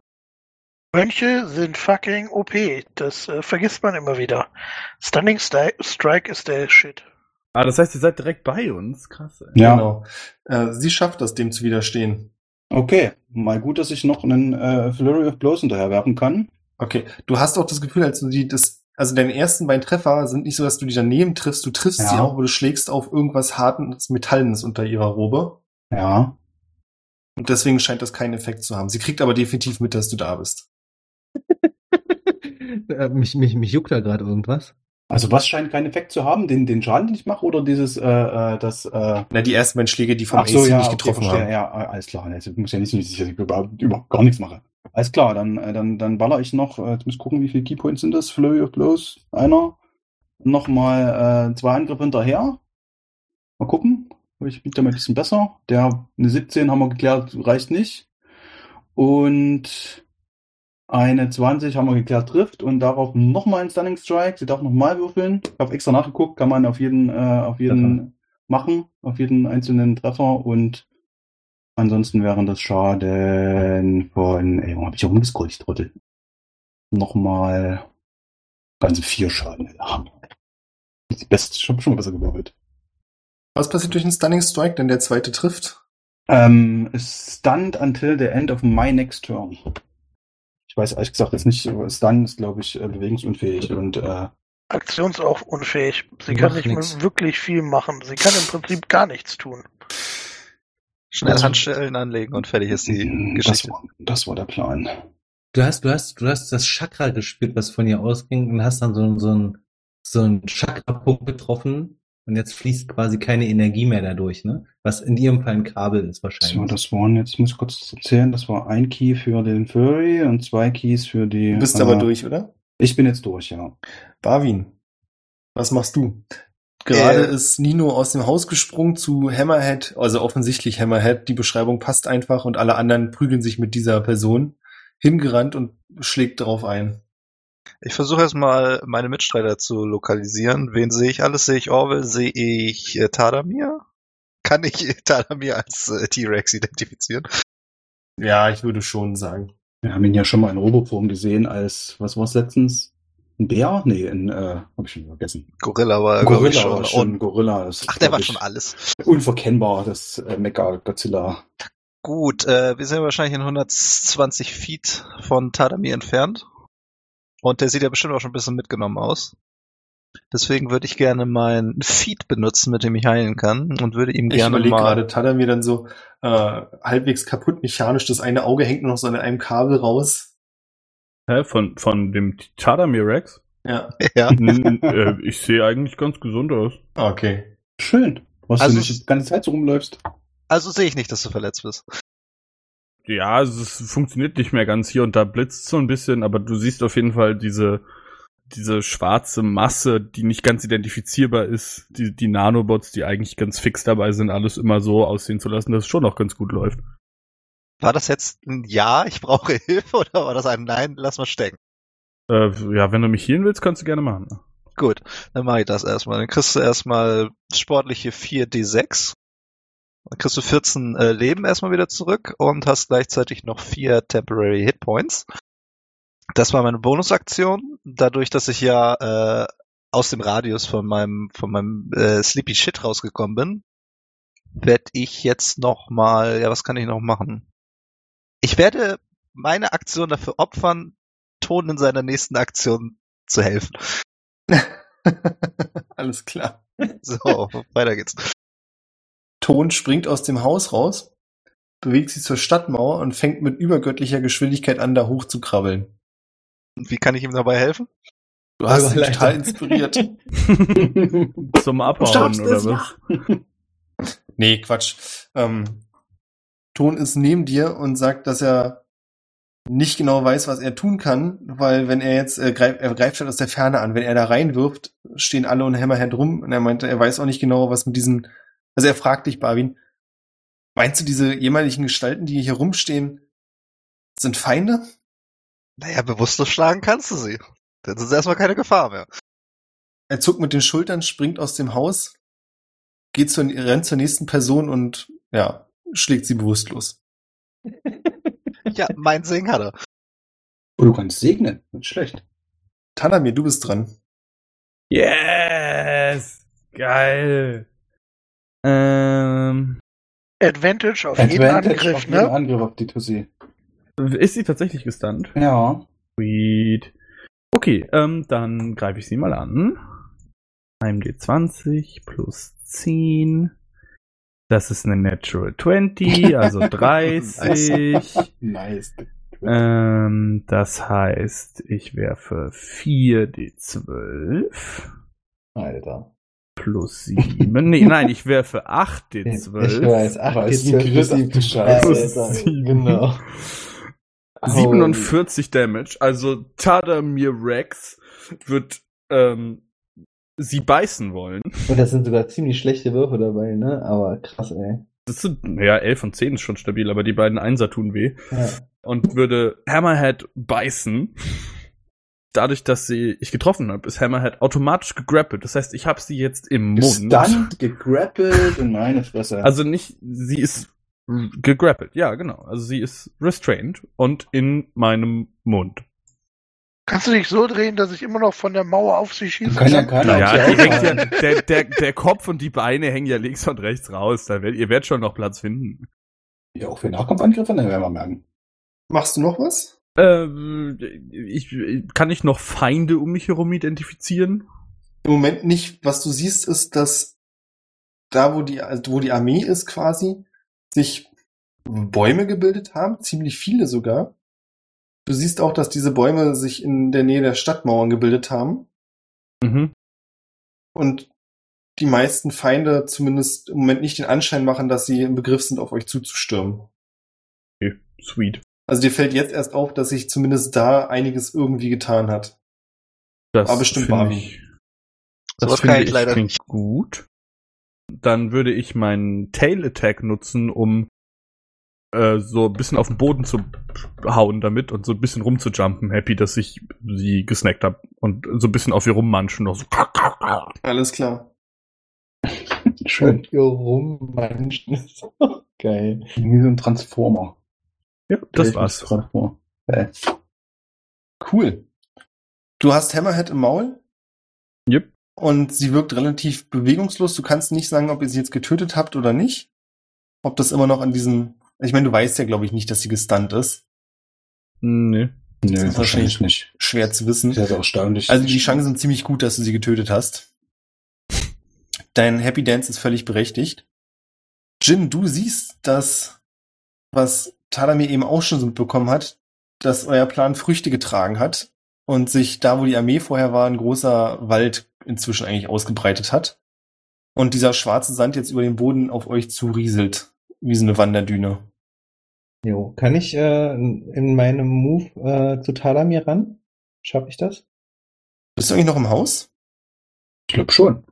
Mönche sind fucking OP. Das äh, vergisst man immer wieder. Stunning Sti Strike ist der Shit. Ah, das heißt, ihr seid direkt bei uns. Krass. Ey. Ja. Genau. Äh, sie schafft das, dem zu widerstehen. Okay, mal gut, dass ich noch einen äh, Flurry of Blows hinterher werfen kann. Okay. Du hast auch das Gefühl, als du die, das, also deine ersten beiden Treffer sind nicht so, dass du die daneben triffst. Du triffst Ja. sie auch, aber du schlägst auf irgendwas hartes, Metallenes unter ihrer Robe. Ja. Und deswegen scheint das keinen Effekt zu haben. Sie kriegt aber definitiv mit, dass du da bist. Äh, mich, mich, mich juckt da gerade irgendwas. Also was scheint keinen Effekt zu haben? Den, den Schaden, den ich mache, oder dieses, äh, äh, das, äh, Na, die ersten beiden Schläge, die vom ach so, AC ja, nicht okay, getroffen verstehe. haben. Ja, äh, alles klar. Jetzt muss ja nicht, sicher, dass ich überhaupt, überhaupt gar nichts mache. Alles klar, dann, äh, dann, dann baller ich noch, jetzt muss ich gucken, wie viele Keypoints sind das? Flurry of Blows, einer. Nochmal äh, zwei Angriffe hinterher. Mal gucken. Ich bin damit ein bisschen besser. Der eine 17 haben wir geklärt, reicht nicht. Und eine 20 haben wir geklärt, trifft. Und darauf nochmal ein Stunning Strike. Sie darf nochmal würfeln. Ich habe extra nachgeguckt, kann man auf jeden, äh, auf jeden machen, auf jeden einzelnen Treffer. Und ansonsten wären das Schaden von, ey, warum habe ich auch umgescrollt, ich Trottel. Nochmal ganze vier Schaden. Ja. Die beste, ich habe schon mal besser gewürfelt. Was passiert durch einen Stunning Strike, denn der zweite trifft? Ähm, stunned until the end of my next turn. Ich weiß ehrlich gesagt jetzt nicht, Stun ist, glaube ich, äh, bewegungsunfähig und äh, Aktions auch unfähig. Sie kann nicht nix. wirklich viel machen. Sie kann im Prinzip gar nichts tun. Schnell Also- Handschellen anlegen und fertig ist die Mm, das Geschichte. war, das war der Plan. Du hast, du hast, du hast das Chakra gespürt, was von ihr ausging und hast dann so, so ein, so ein Chakra-Punkt getroffen und jetzt fließt quasi keine Energie mehr dadurch, ne? Was in ihrem Fall ein Kabel ist So, wahrscheinlich. das waren jetzt, ich muss kurz erzählen, das war ein Key für den Furry und zwei Keys für die. Du bist äh, aber durch, oder? Ich bin jetzt durch, ja. Barwin, was machst du? Gerade Äh. ist Nino aus dem Haus gesprungen zu Hammerhead, also offensichtlich Hammerhead. Die Beschreibung passt einfach und alle anderen prügeln sich mit dieser Person hingerannt und schlägt drauf ein. Ich versuche erstmal meine Mitstreiter zu lokalisieren. Wen sehe ich alles? Sehe ich Orwell? Sehe ich äh, Tadamir? Kann ich Tadamir als äh, T-Rex identifizieren? Ja, ich würde schon sagen. Wir haben ihn ja schon mal in Roboform gesehen als, was war es letztens? Ein Bär? Nee, ein, äh, hab ich schon vergessen. Gorilla war Gorilla schon. war schon, Gorilla ist, ach, der war ich, schon alles. Unverkennbar, das äh, Mecha-Godzilla. Gut, äh, wir sind wahrscheinlich in 120 Feet von Tadamir entfernt. Und der sieht ja bestimmt auch schon ein bisschen mitgenommen aus. Deswegen würde ich gerne mein Feed benutzen, mit dem ich heilen kann. Und würde ihm Ich gerne überlege mal... gerade, tat er mir dann so äh, halbwegs kaputt mechanisch, das eine Auge hängt nur noch so an einem Kabel raus. Hä? Von, von dem Tadamir-Rex? Ja, Ja. N- äh, ich sehe eigentlich ganz gesund aus. okay. Schön. Was Also du nicht die ganze Zeit so rumläufst. Also sehe ich nicht, dass du verletzt bist. Ja, also es funktioniert nicht mehr ganz hier und da blitzt so ein bisschen, aber du siehst auf jeden Fall diese, diese schwarze Masse, die nicht ganz identifizierbar ist, die, die Nanobots, die eigentlich ganz fix dabei sind, alles immer so aussehen zu lassen, dass es schon noch ganz gut läuft. War das jetzt ein Ja, ich brauche Hilfe oder war das ein Nein, lass mal stecken? Äh, ja, wenn du mich healen willst, kannst du gerne machen. Gut, dann mache ich das erstmal. Dann kriegst du erstmal sportliche 4d6. Dann kriegst du 14 äh, Leben erstmal wieder zurück und hast gleichzeitig noch 4 Temporary Hit Points. Das war meine Bonusaktion. Dadurch, dass ich ja äh, aus dem Radius von meinem, von meinem äh, Sleepy Shit rausgekommen bin, werde ich jetzt noch mal, ja, was kann ich noch machen? Ich werde meine Aktion dafür opfern, Ton in seiner nächsten Aktion zu helfen. Alles klar. So, weiter geht's. Ton springt aus dem Haus raus, bewegt sich zur Stadtmauer und fängt mit übergöttlicher Geschwindigkeit an, da hochzukrabbeln. Und wie kann ich ihm dabei helfen? Du hast ihn total inspiriert. Zum Abhauen oder es, was? Nee, Quatsch. Ähm, Ton ist neben dir und sagt, dass er nicht genau weiß, was er tun kann, weil wenn er jetzt, äh, greif, er greift halt aus der Ferne an. Wenn er da reinwirft, stehen alle und Hammerhead rum und er meinte, er weiß auch nicht genau, was mit diesen, also er fragt dich, Barwin, meinst du, diese ehemaligen Gestalten, die hier rumstehen, sind Feinde? Naja, bewusstlos schlagen kannst du sie. Dann ist erstmal keine Gefahr mehr. er zuckt mit den Schultern, springt aus dem Haus, geht zur, rennt zur nächsten Person und ja, schlägt sie bewusstlos. Ja, mein Sing hat er. Oh, du kannst segnen. Nicht schlecht. Tanamir, du bist dran. Yes! Geil. Ähm, Advantage auf jeden Advantage Angriff, auf jeden ne? Angriff auf die Tussi. ist sie tatsächlich gestunt? Ja. Sweet. Okay, ähm, dann greife ich sie mal an. 1d20 plus 10. Das ist eine Natural 20, also 30. Nice. ähm, das heißt, ich werfe 4d12 Alter. Plus 7. nee, nein, ich werfe 8d12. Ich weiß, ach, Aber ist jetzt ein wird Crit, die ach du Scheiße. Plus Alter, sieben. Genau. 47 Damage. Also Tadamir Rex wird ähm, sie beißen wollen. Und das sind sogar ziemlich schlechte Würfe dabei, ne? Aber krass, ey. Das sind, ja, 11 und 10 ist schon stabil, aber die beiden Einser tun weh. Ja. Und würde Hammerhead beißen. Dadurch, dass sie ich getroffen habe, ist Hammerhead automatisch gegrappelt. Das heißt, ich habe sie jetzt im Mund. Gestunt, gegrappelt und meine Fresse. Also nicht, sie ist gegrappelt. Ja, genau. Also sie ist restrained und in meinem Mund. Kannst du dich so drehen, dass ich immer noch von der Mauer auf sie schießen kann ja kann? keiner Ja, ja, der, der, der Kopf und die Beine hängen ja links und rechts raus. Da werdet, ihr werdet schon noch Platz finden. Ja, auch für Nachkampfangriffe, dann werden wir merken. Machst du noch was? Ähm, ich, kann ich noch Feinde um mich herum identifizieren? Im Moment nicht. Was du siehst, ist, dass da, wo die, also wo die Armee ist quasi, sich Bäume gebildet haben, ziemlich viele sogar. Du siehst auch, dass diese Bäume sich in der Nähe der Stadtmauern gebildet haben Mhm. und die meisten Feinde zumindest im Moment nicht den Anschein machen, dass sie im Begriff sind, auf euch zuzustürmen. Okay, sweet. Also dir fällt jetzt erst auf, dass sich zumindest da einiges irgendwie getan hat. Das War bestimmt finde Barbie. ich, So das was kann finde ich ich leider klingt nicht. gut. Dann würde ich meinen Tail Attack nutzen, um äh, so ein bisschen auf den Boden zu hauen damit und so ein bisschen rumzujumpen. Happy, dass ich sie gesnackt habe und so ein bisschen auf ihr rummanschen. Noch so. Alles klar. Schön. Und hier rum, Menschen. Geil. Wie so ein Transformer. Ja, das Ich war's. Äh, Cool. Du hast Hammerhead im Maul Yep. und sie wirkt relativ bewegungslos. Du kannst nicht sagen, ob ihr sie jetzt getötet habt oder nicht. Ob das immer noch an diesem. Ich meine, du weißt ja, glaube ich, nicht, dass sie gestunt ist. Nee. Nö, ist wahrscheinlich nicht. Schwer zu wissen. Sehr, sehr erstaunlich. Also die Chancen sind ziemlich gut, dass du sie getötet hast. Dein Happy Dance ist völlig berechtigt. Jin, du siehst das, was Tadamir eben auch schon so mitbekommen hat, dass euer Plan Früchte getragen hat und sich da, wo die Armee vorher war, ein großer Wald inzwischen eigentlich ausgebreitet hat. Und dieser schwarze Sand jetzt über den Boden auf euch zurieselt, wie so eine Wanderdüne. Jo, kann ich äh, in meinem Move äh, zu Talamir ran? Schaffe ich das? Bist du eigentlich noch im Haus? ich glaube schon.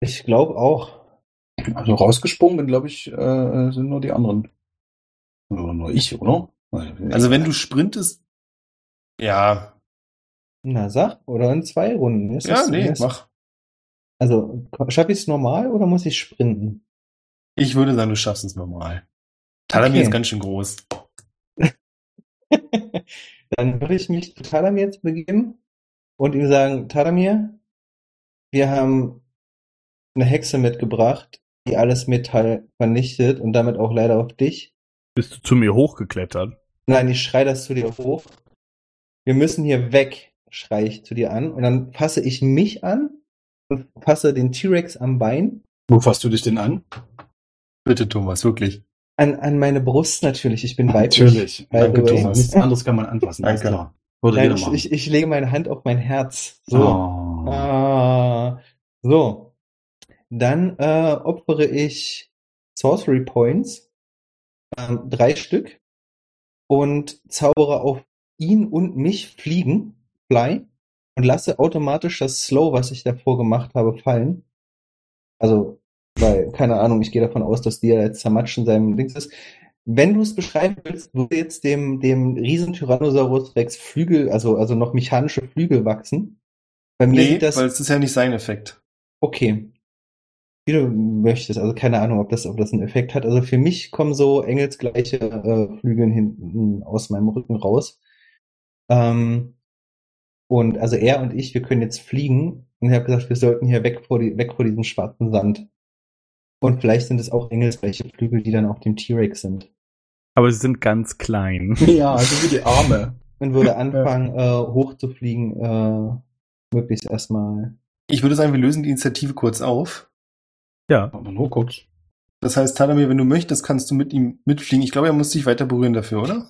Ich glaube auch. Also rausgesprungen glaube ich, äh, sind nur die anderen. Oder nur ich, oder? Also wenn du sprintest, ja, Na, sag. Oder in zwei Runden. Ist ja, das- nee, mach. Also, schaffe ich es normal oder muss ich sprinten? Ich würde sagen, du schaffst es normal. Talamir Okay. ist ganz schön groß. Dann würde ich mich zu Talamir jetzt begeben und ihm sagen, Talamir, wir haben eine Hexe mitgebracht, die alles Metall vernichtet und damit auch leider auf dich. Bist du zu mir hochgeklettert? Nein, ich schrei das zu dir hoch. Wir müssen hier weg, schrei ich zu dir an. Und dann fasse ich mich an und fasse den T-Rex am Bein. Wo fasst du dich denn an? Bitte, Thomas, wirklich. An, an meine Brust natürlich. Ich bin weiblich. Natürlich. Danke. Thomas. Nichts anderes kann man anfassen. Danke. Ganz klar. Würde Nein, jeder ich, machen. ich, ich lege meine Hand auf mein Herz. So. Oh. Ah, so. Dann äh, opfere ich Sorcery Points, ähm, drei Stück, und zaubere auf ihn und mich fliegen, fly, und lasse automatisch das Slow, was ich davor gemacht habe, fallen. Also, weil, keine Ahnung, ich gehe davon aus, dass ja jetzt zermatscht in seinem Dings ist. Wenn du es beschreiben willst, würde jetzt dem, dem riesen Tyrannosaurus Rex Flügel, also, also noch mechanische Flügel wachsen. Bei mir Nee, sieht das weil es ist ja nicht sein Effekt. okay. Wie du möchtest. Also keine Ahnung, ob das, ob das einen Effekt hat. Also für mich kommen so engelsgleiche äh, Flügel hinten aus meinem Rücken raus. Ähm, und also er und ich, wir können jetzt fliegen. Und ich habe gesagt, wir sollten hier weg vor, die, weg vor diesem schwarzen Sand. Und vielleicht sind es auch engelsgleiche Flügel, die dann auf dem T-Rex sind. Aber sie sind ganz klein. Ja, also wie die Arme. Und würde anfangen, äh, hochzufliegen, äh, möglichst erstmal. Ich würde sagen, wir lösen die Initiative kurz auf. Ja. Aber nur kurz. Das heißt, Tadamir, wenn du möchtest, kannst du mit ihm mitfliegen. Ich glaube, er muss dich weiter berühren dafür, oder?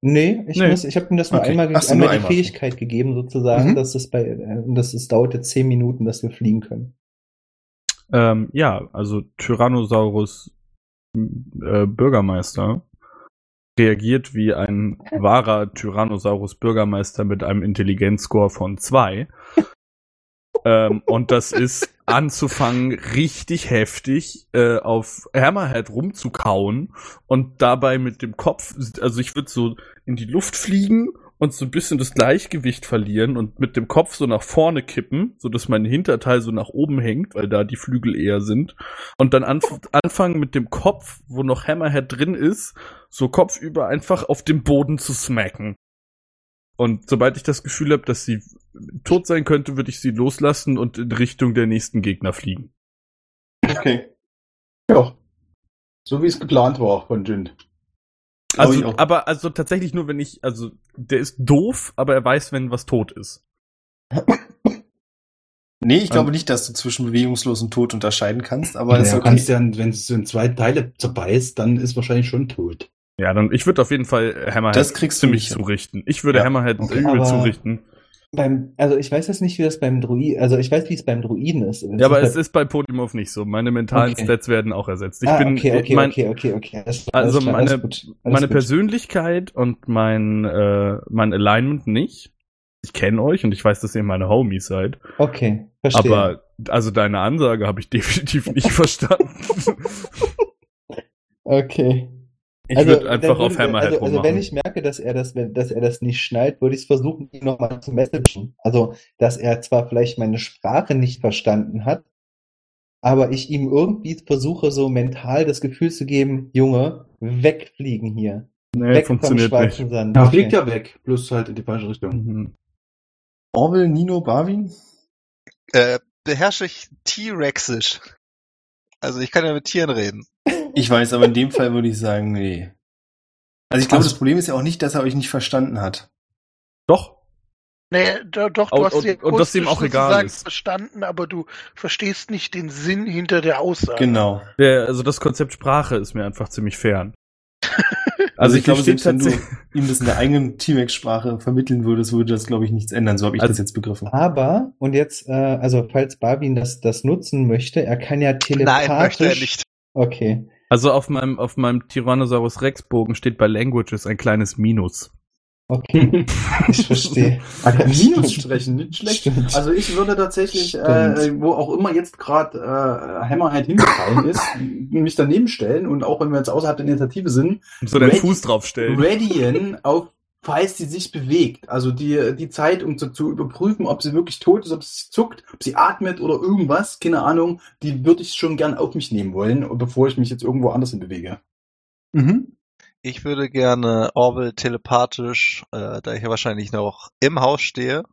Nee, ich Nee. muss, ich habe ihm das nur Okay. einmal, Ach so, einmal nur die einmal. Fähigkeit gegeben, sozusagen, Mhm. dass es bei, äh, dass es dauert jetzt zehn Minuten, dass wir fliegen können. Ähm, ja, also Tyrannosaurus äh, Bürgermeister reagiert wie ein wahrer Tyrannosaurus Bürgermeister mit einem Intelligenzscore von zwei. Ähm, und das ist anzufangen, richtig heftig äh, auf Hammerhead rumzukauen und dabei mit dem Kopf, also ich würde so in die Luft fliegen und so ein bisschen das Gleichgewicht verlieren und mit dem Kopf so nach vorne kippen, so dass mein Hinterteil so nach oben hängt, weil da die Flügel eher sind. Und dann anf anfangen mit dem Kopf, wo noch Hammerhead drin ist, so kopfüber einfach auf dem Boden zu smacken. Und sobald ich das Gefühl habe, dass sie tot sein könnte, würde ich sie loslassen und in Richtung der nächsten Gegner fliegen. Okay. Ja. So wie es geplant war von Jin. Also, aber also tatsächlich nur, wenn ich, also der ist doof, aber er weiß, wenn was tot ist. Nee, ich glaube Ähm. nicht, dass du zwischen bewegungslos und tot unterscheiden kannst, aber Aber ist du okay. kannst ja, wenn es in zwei Teile zerbeißt, dann ist wahrscheinlich schon tot. Ja, dann ich würde auf jeden Fall Hammerhead Das kriegst du hin. zurichten. Ich würde Ja, Hammerhead okay. übel zurichten. Beim, also ich weiß jetzt nicht, wie das beim Druiden, also ich weiß, wie es beim Druiden ist. Ja, aber es ist bei Podimov nicht so. Meine mentalen Okay. Stats werden auch ersetzt. Ich ah, bin okay, okay, mein, okay, okay, okay. Alles, Also alles meine- alles meine. Persönlichkeit und mein äh, mein Alignment nicht. Ich kenne euch und ich weiß, dass ihr meine Homies seid. Okay, verstehe. Aber also deine Ansage habe ich definitiv nicht verstanden. okay. Ich Also, würde einfach auf Hammerhead also, also rummachen. wenn ich merke, dass er das, wenn- dass er das nicht schnallt, würde ich es versuchen, ihn nochmal zu messagen. Also, dass er zwar vielleicht meine Sprache nicht verstanden hat, aber ich ihm irgendwie versuche, so mental das Gefühl zu geben, Junge, wegfliegen hier. nee, weg funktioniert vom nicht. schwarzen Sand. Ja, Okay. fliegt ja weg, bloß halt in die falsche Richtung. Mhm. Orwell, Nino, Barwin? Äh, beherrsche ich T-Rexisch. Also ich kann ja mit Tieren reden. Ich weiß, aber in dem Fall würde ich sagen, nee. Also ich glaube, Also- das Problem ist ja auch nicht, dass er euch nicht verstanden hat. Doch. Nee, do, doch, du Und- hast und- sie und dass ihm auch egal ist. verstanden, aber du verstehst nicht den Sinn hinter der Aussage. Genau. Der, also das Konzept Sprache ist mir einfach ziemlich fern. Also, ich glaube, verstehe selbst wenn du ihm das in der eigenen T-Rex-Sprache vermitteln würdest, würde das, glaube ich, nichts ändern. So habe ich Also- das jetzt begriffen. Aber, und jetzt, äh, also falls Barwin das, das nutzen möchte, er kann ja telepathisch. Nein, möchte er nicht. Okay. Also auf meinem, auf meinem Tyrannosaurus Rex Bogen steht bei Languages ein kleines Minus. Okay. Ich verstehe. Er kann Stimmt. Minus sprechen, nicht schlecht. Stimmt. Also ich würde tatsächlich, Stimmt. äh, wo auch immer jetzt gerade äh, Hammerhead hingefallen ist, mich daneben stellen und auch wenn wir jetzt außerhalb der Initiative sind, So deinen Ready- Fuß draufstellen. readyen auf, falls sie sich bewegt. Also die, die Zeit, um zu, zu überprüfen, ob sie wirklich tot ist, ob sie zuckt, ob sie atmet oder irgendwas, keine Ahnung, die würde ich schon gern auf mich nehmen wollen, bevor ich mich jetzt irgendwo anders hin bewege. Mhm. Ich würde gerne Orwell telepathisch, äh, da ich ja wahrscheinlich noch im Haus stehe,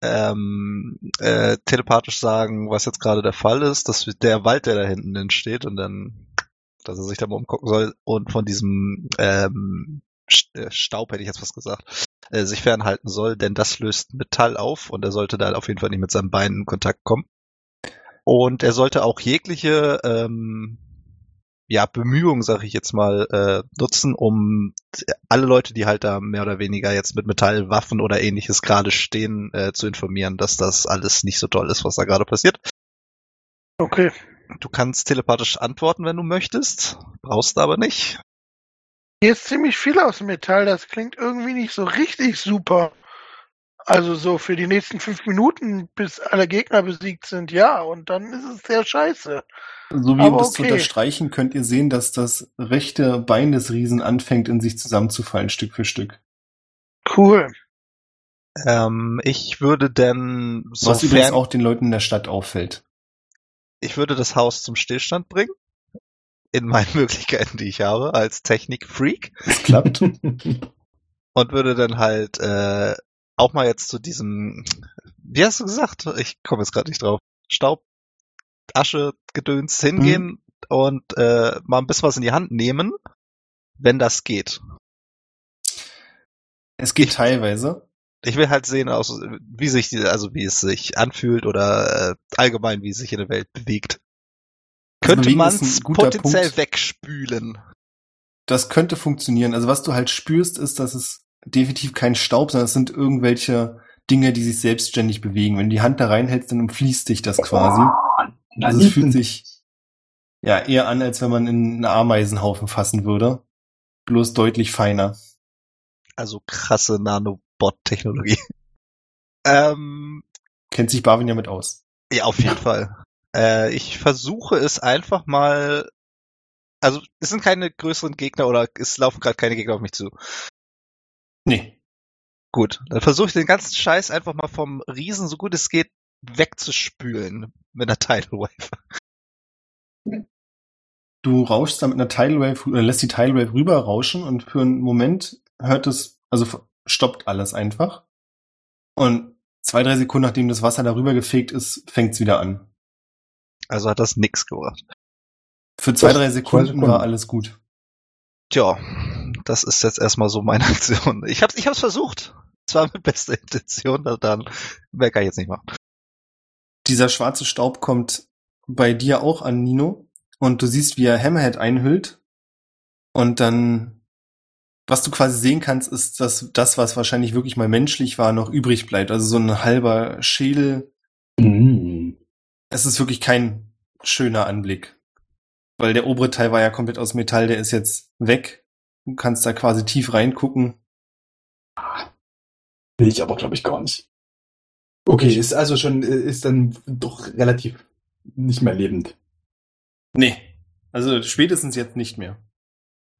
ähm, äh, telepathisch sagen, was jetzt gerade der Fall ist, dass der Wald, der da hinten entsteht und dann, dass er sich da mal umgucken soll und von diesem ähm, äh, Staub, hätte ich jetzt fast gesagt, äh, sich fernhalten soll, denn das löst Metall auf und er sollte da auf jeden Fall nicht mit seinen Beinen in Kontakt kommen. Und er sollte auch jegliche ähm, ja, Bemühungen, sag ich jetzt mal, äh, nutzen, um alle Leute, die halt da mehr oder weniger jetzt mit Metallwaffen oder ähnliches gerade stehen, äh, zu informieren, dass das alles nicht so toll ist, was da gerade passiert. Okay. Du kannst telepathisch antworten, wenn du möchtest, brauchst aber nicht. Hier ist ziemlich viel aus Metall, das klingt irgendwie nicht so richtig super. Also so für die nächsten fünf Minuten, bis alle Gegner besiegt sind, ja, und dann ist es sehr scheiße. So wie um Aber das zu okay. unterstreichen, könnt ihr sehen, dass das rechte Bein des Riesen anfängt, in sich zusammenzufallen, Stück für Stück. Cool. Ähm, ich würde denn, Was übrigens auch den Leuten in der Stadt auffällt. ich würde das Haus zum Stillstand bringen. In meinen Möglichkeiten, die ich habe, als Technik-Freak. Es klappt. Und würde dann halt, äh, auch mal jetzt zu diesem, wie hast du gesagt? Ich komme jetzt gerade nicht drauf. Staub, Asche, Gedöns hingehen und äh, mal ein bisschen was in die Hand nehmen, wenn das geht. es geht teilweise. Ich will halt sehen, aus, wie sich, die- also wie es sich anfühlt oder äh, allgemein, wie es sich in der Welt bewegt. Könnte man es potenziell Punkt. wegspülen? Das könnte funktionieren. Also was du halt spürst, ist, dass es definitiv kein Staub, sondern es sind irgendwelche Dinge, die sich selbstständig bewegen. Wenn du die Hand da reinhältst, dann umfließt dich das quasi. Also es fühlt sich ja eher an, als wenn man in einen Ameisenhaufen fassen würde. Bloß deutlich feiner. Also krasse Nanobot-Technologie. ähm, Kennt sich Barwin ja mit aus. ja, auf jeden Fall. Äh, ich versuche es einfach mal. Also es sind keine größeren Gegner oder es laufen gerade keine Gegner auf mich zu. Nee. Gut, dann versuche ich den ganzen Scheiß einfach mal vom Riesen so gut es geht wegzuspülen mit einer Tidal Wave. Du rauschst da mit einer Tidal Wave oder lässt die Tidal Wave rüber rauschen und für einen Moment hört es, also stoppt alles einfach. Und zwei, drei Sekunden nachdem das Wasser darüber gefegt ist, fängt's wieder an. Also hat das nix gebracht. Für zwei, drei Sekunden, Sekunden. war alles gut. Tja, das ist jetzt erstmal so meine Aktion. Ich hab's, ich hab's versucht. Zwar mit bester Intention, aber dann mehr kann ich jetzt nicht machen. Dieser schwarze Staub kommt bei dir auch an, Nino. Und du siehst, wie er Hammerhead einhüllt. Und dann, was du quasi sehen kannst, ist, dass das, was wahrscheinlich wirklich mal menschlich war, noch übrig bleibt. Also so ein halber Schädel. Mm. Es ist wirklich kein schöner Anblick. Weil der obere Teil war ja komplett aus Metall, der ist jetzt weg. Du kannst da quasi tief reingucken. Will ich aber, glaube ich, gar nicht. Okay, ist also schon, äh, ist dann doch relativ nicht mehr lebend. Nee. Also spätestens jetzt nicht mehr.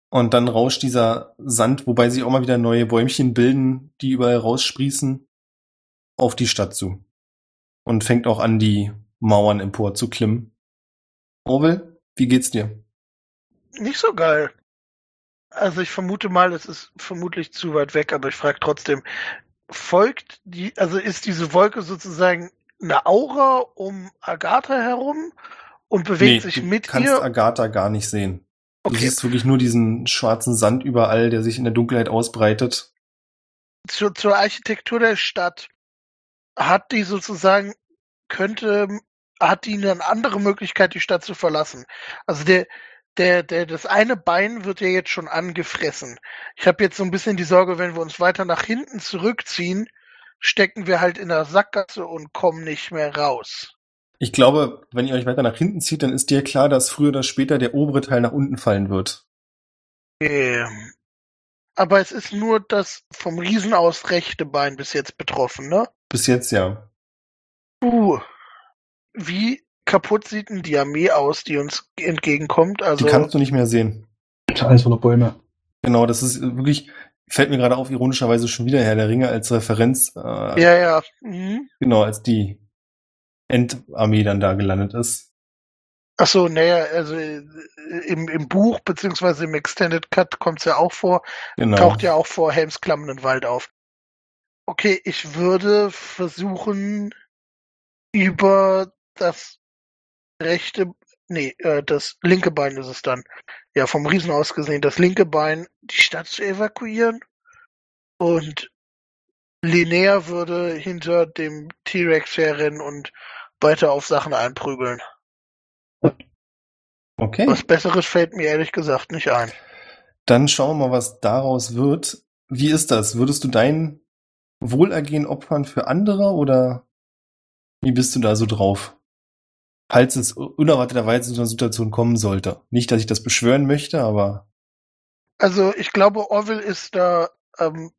Und dann rauscht dieser Sand, wobei sich auch mal wieder neue Bäumchen bilden, die überall raussprießen, auf die Stadt zu. Und fängt auch an, die Mauern empor zu klimmen. Orwell, wie geht's dir? Nicht so geil. Also ich vermute mal, es ist vermutlich zu weit weg, aber ich frage trotzdem, folgt die, also ist diese Wolke sozusagen eine Aura um Agatha herum und bewegt sich du mit kannst ihr? Agatha gar nicht sehen. Du Okay, siehst wirklich nur diesen schwarzen Sand überall, der sich in der Dunkelheit ausbreitet. zur, zur Architektur der Stadt hat die sozusagen, könnte, hat die eine andere Möglichkeit, die Stadt zu verlassen. Also der, der, der, das eine Bein wird ja jetzt schon angefressen. Ich habe jetzt so ein bisschen die Sorge, wenn wir uns weiter nach hinten zurückziehen, stecken wir halt in der Sackgasse und kommen nicht mehr raus. Ich glaube, wenn ihr euch weiter nach hinten zieht, dann ist dir klar, dass früher oder später der obere Teil nach unten fallen wird. Ähm, aber es ist nur das vom Riesen aus rechte Bein bis jetzt betroffen, ne? Bis jetzt ja. Uh, wie kaputt sieht denn die Armee aus, die uns entgegenkommt? Also Die kannst du nicht mehr sehen. Alles voller Bäume. Genau, das ist wirklich, fällt mir gerade auf, ironischerweise schon wieder Herr der Ringe als Referenz. Äh, ja, ja. Mhm. Genau, als die Endarmee dann da gelandet ist. Ach so, naja, also äh, im, im Buch beziehungsweise im Extended Cut kommt es ja auch vor, Genau. taucht ja auch vor Helms klammenden Wald auf. Okay, ich würde versuchen, über das rechte, nee, äh, das linke Bein ist es dann, ja, vom Riesen aus gesehen, das linke Bein die Stadt zu evakuieren. Und Linnea würde hinter dem T-Rex herrennen und weiter auf Sachen einprügeln. Okay. Was Besseres fällt mir ehrlich gesagt nicht ein. Dann schauen wir mal, was daraus wird. Wie ist das? Würdest du dein Wohlergehen opfern für andere oder wie bist du da so drauf? Falls es unerwarteterweise zu einer Situation kommen sollte. Nicht, dass ich das beschwören möchte, aber Also ich glaube, Orville ist da ähm,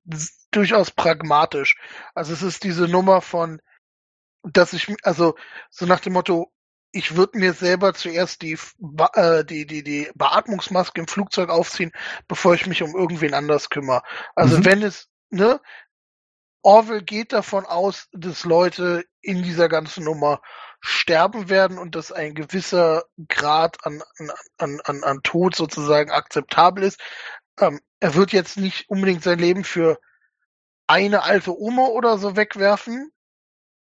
durchaus pragmatisch. Also es ist diese Nummer von, dass ich, also so nach dem Motto, ich würde mir selber zuerst die, äh, die, die, die Beatmungsmaske im Flugzeug aufziehen, bevor ich mich um irgendwen anders kümmere. Also Mhm. wenn es, ne, Orwell geht davon aus, dass Leute in dieser ganzen Nummer sterben werden und dass ein gewisser Grad an, an, an, an Tod sozusagen akzeptabel ist. Ähm, er wird jetzt nicht unbedingt sein Leben für eine alte Oma oder so wegwerfen,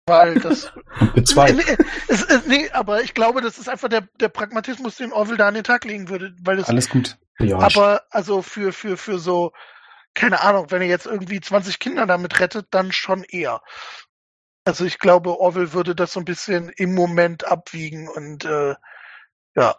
weil das Für zwei. Nee, es, es, nee, aber ich glaube, das ist einfach der, der Pragmatismus, den Orwell da an den Tag legen würde, weil es Alles gut. Ja, aber also für, für, für so, keine Ahnung, wenn er jetzt irgendwie 20 Kinder damit rettet, dann schon eher. Also ich glaube, Orwell würde das so ein bisschen im Moment abwiegen und äh, ja.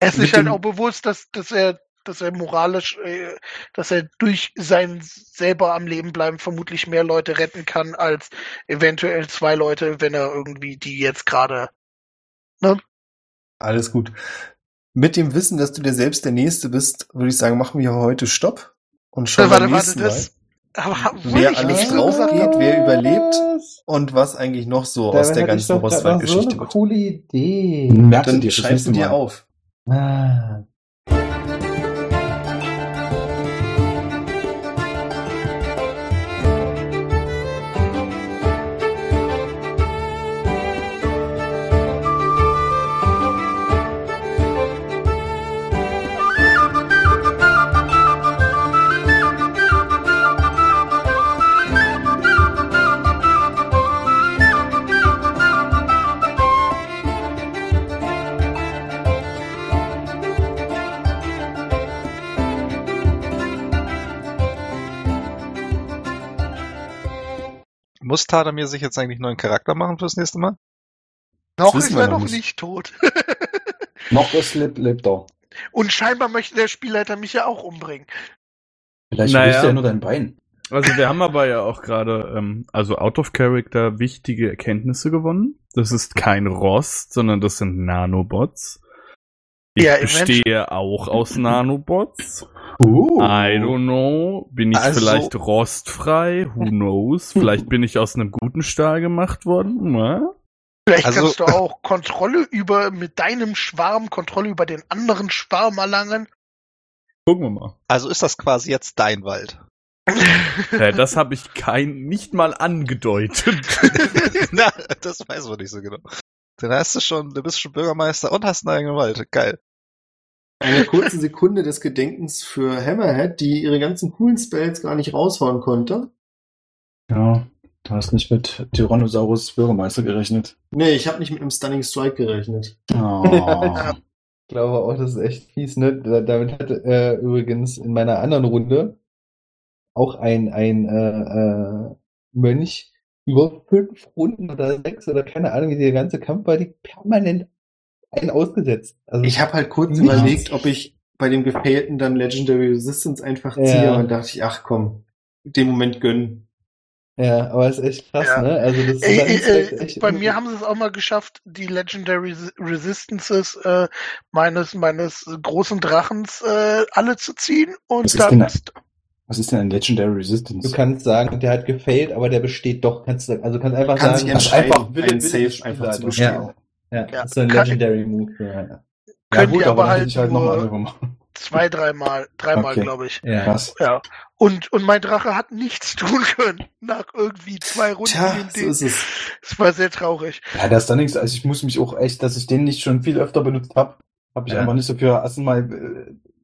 Er ist Mit sich halt auch bewusst, dass, dass er, dass er moralisch, äh, dass er durch sein selber am Leben bleiben vermutlich mehr Leute retten kann, als eventuell zwei Leute, wenn er irgendwie die jetzt gerade. Alles gut. Mit dem Wissen, dass du dir selbst der Nächste bist, würde ich sagen, machen wir heute Stopp und schauen Äh, warte, beim warte, das. Mal, wurde wer ich alles nicht so drauf gesagt? geht, wer überlebt und was eigentlich noch so Dabei aus der ganzen Rostwald-Geschichte so eine wird. coole Idee. Merkst Dann schreibst du dir Mal. auf. Ah. Muss Tadamir sich jetzt eigentlich einen neuen Charakter machen fürs nächste Mal? Noch ist er noch nicht. nicht tot. Noch ist lebt, lebt er. Und scheinbar möchte der Spielleiter mich ja auch umbringen. Vielleicht Naja. naja. er ja nur dein Bein. Also wir haben aber ja auch gerade, ähm, also out of character, wichtige Erkenntnisse gewonnen. Das ist kein Rost, sondern das sind Nanobots. Ich Ja, bestehe auch aus Nanobots. Uh. I don't know. Bin ich Also- vielleicht rostfrei? Who knows? Vielleicht bin ich aus einem guten Stahl gemacht worden. Na? Vielleicht Also- kannst du auch Kontrolle über, mit deinem Schwarm, Kontrolle über den anderen Schwarm erlangen. Gucken wir mal. Also ist das quasi jetzt dein Wald. Äh, das habe ich kein, nicht mal angedeutet. Na, das weiß man nicht so genau. Dann hast du schon, du bist schon Bürgermeister und hast einen eigenen Wald. Geil. Eine kurze Sekunde des Gedenkens für Hammerhead, die ihre ganzen coolen Spells gar nicht raushauen konnte. Ja, du hast nicht mit Tyrannosaurus Bürgermeister gerechnet. Nee, ich habe nicht mit einem Stunning Strike gerechnet. Oh. Ich glaube auch, das ist echt fies, ne? Da- Damit hat äh, übrigens in meiner anderen Runde auch ein, ein äh, äh, Mönch über fünf Runden oder sechs oder keine Ahnung, wie der ganze Kampf war, die permanent einen ausgesetzt. Also Ich habe halt kurz überlegt, ob ich bei dem gefailten dann Legendary Resistance einfach Ja. ziehe, aber dann dachte ich, ach komm, den Moment gönnen. Ja, aber es ist echt krass, Ja. ne? Also das Ey, ist ey, äh, echt bei mir haben sie es auch mal geschafft, die Legendary Res- Resistances äh, meines meines großen Drachens äh, alle zu ziehen und Was ist dann denn da? ist, Was ist denn ein Legendary Resistance? Du kannst sagen, der hat gefailt, aber der besteht doch. Kannst du, also kannst einfach Kann sagen, sich entscheiden, einfach Wille- einen Wille Safe einfach zu bestehen. Ja. Ja, Ja, das ist ein kann- Legendary Move. Ja, Ja können gut, die aber halt halt nur zwei, dreimal, dreimal Okay. glaube ich. ja. Krass. Ja. Und und mein Drache hat nichts tun können nach irgendwie zwei Runden. Tja, so ist es. Es war sehr traurig. Ja, das ist dann nichts. Also ich muss mich auch echt, dass ich den nicht schon viel öfter benutzt habe, habe ich Ja. einfach nicht so für erstmal.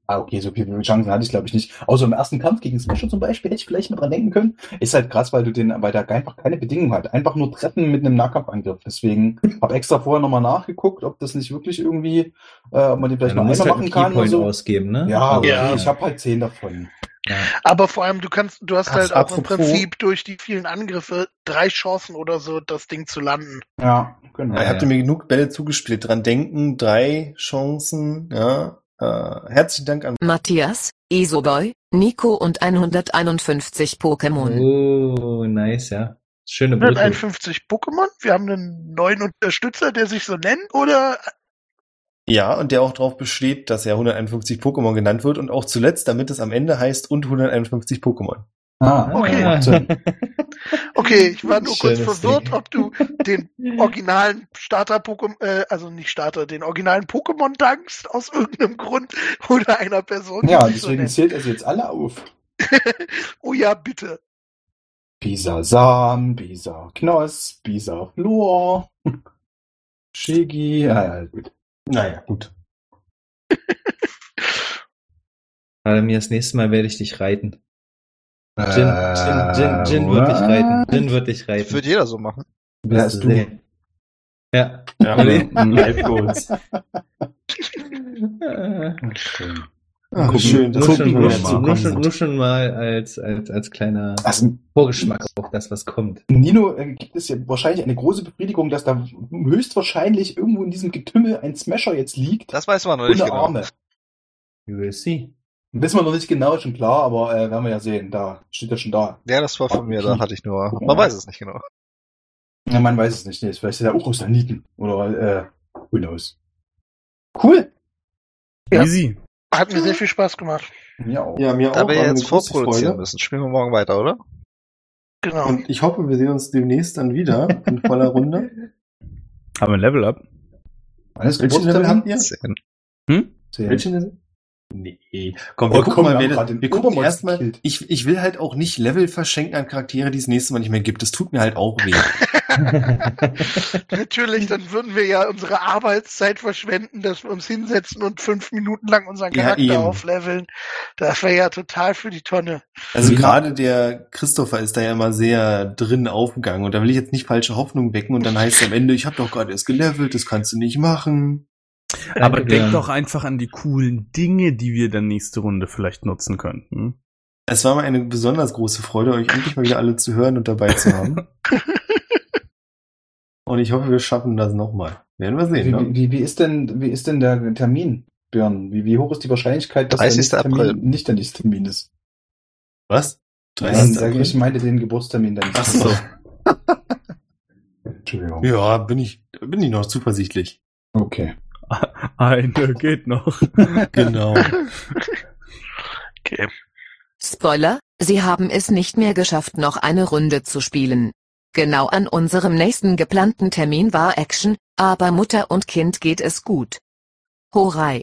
Ah, okay, so viele Chancen hatte ich glaube ich nicht. Außer im ersten Kampf gegen Smasher zum Beispiel hätte ich vielleicht mal dran denken können. Ist halt krass, weil du den, weil der einfach keine Bedingungen hat. Einfach nur treffen mit einem Nahkampfangriff. Deswegen habe extra vorher nochmal nachgeguckt, ob das nicht wirklich irgendwie, äh, ob man den vielleicht Ja, musst einmal halt machen kann oder so. ausgeben, ne? Ja, Also, okay, Ja. ich habe halt zehn davon. ja. Aber vor allem, du kannst, du hast Ach, halt auch im Prinzip durch die vielen Angriffe drei Chancen oder so, das Ding zu landen. Ja, genau. Ja, Ja, ihr mir genug Bälle zugespielt? Dran denken, drei Chancen, ja. Äh, herzlichen Dank an Matthias, Isoboy, Nico und 151 Pokémon. Oh, nice, ja. Schöne Brücke. 151 Pokémon. Wir haben einen neuen Unterstützer, der sich so nennt, oder? Ja, und der auch darauf besteht, dass er 151 Pokémon genannt wird und auch zuletzt, damit es am Ende heißt und 151 Pokémon. Ah, Okay. Okay, ich war nur kurz verwirrt, Ding. ob du den originalen Starter-Pokémon, äh, also nicht Starter, den originalen Pokémon dankst aus irgendeinem Grund oder einer Person. Ja, so deswegen nennt. zählt er sie jetzt alle auf. oh ja, bitte. Bisasam, Bisa Knoss, Bisa Flor, Shigi, ja, ja, gut. Naja, gut. Adamir, das nächste Mal werde ich dich reiten. Jin, Jin, Jin, Jin wird dich reiten. Jin wird dich reiten. Würde jeder so machen. Wer hast du? sehen. Ja. Ja, Halbgoals. Schön. Ach, Gucken- schön, das Nur gucken schon, wir mal. nur, schon, nur schon mal als, als, als kleiner Also, Vorgeschmack auf das, was kommt. Nino, äh, gibt es ja wahrscheinlich eine große Befriedigung, dass da höchstwahrscheinlich irgendwo in diesem Getümmel ein Smasher jetzt liegt. Das weiß man noch nicht ohne genau. Arme. You will see. Wissen wir noch nicht genau, schon klar, aber äh, werden wir ja sehen. Da steht ja schon da. Ja, das war von mir, da hatte ich nur. Man weiß es nicht genau. Ja, man weiß es nicht. Nee, vielleicht ist er auch aus der Nieten. Oder, äh, who knows. Cool. Ja. Easy. Hat mir sehr viel Spaß gemacht. Ja, auch. Ja, mir auch. Da wir jetzt vorproduzieren Freude. müssen, spielen wir morgen weiter, oder? Genau. Und ich hoffe, wir sehen uns demnächst dann wieder in voller Runde. Haben wir ein Level up? Alles Welchen Level habt ihr? Zehn. Hm? Zehn. Welchen Level? Nee. Komm, wir Oh, gucken komm, mal, wir wir gucken erstmal. Ich, ich will halt auch nicht Level verschenken an Charaktere, die es nächstes Mal nicht mehr gibt. Das tut mir halt auch weh. Natürlich, dann würden wir ja unsere Arbeitszeit verschwenden, dass wir uns hinsetzen und fünf Minuten lang unseren Ja, Charakter eben. aufleveln. Das wäre ja total für die Tonne. Also Ja. gerade der Christopher ist da ja immer sehr drin aufgegangen und da will ich jetzt nicht falsche Hoffnung wecken und dann heißt es am Ende, ich habe doch gerade erst gelevelt, das kannst du nicht machen. Aber Danke, denk doch einfach an die coolen Dinge, die wir dann nächste Runde vielleicht nutzen könnten. Es war mir eine besonders große Freude, euch endlich mal wieder alle zu hören und dabei zu haben. und ich hoffe, wir schaffen das nochmal. Werden wir sehen. Wie, Ne? wie, wie, ist denn, wie ist denn der Termin, Björn? Wie, wie hoch ist die Wahrscheinlichkeit, dass der 30. nächste Termin April. nicht der nächste Termin ist? Was? Nein, 30. sag ich, ich meine den Geburtstermin dann. Ach so. Entschuldigung. Ja, bin ich, bin ich noch zuversichtlich. Okay. Eine geht noch. Genau. Okay. Spoiler, Sie haben es nicht mehr geschafft, noch eine Runde zu spielen. Genau an unserem nächsten geplanten Termin war Action, aber Mutter und Kind geht es gut. Horei.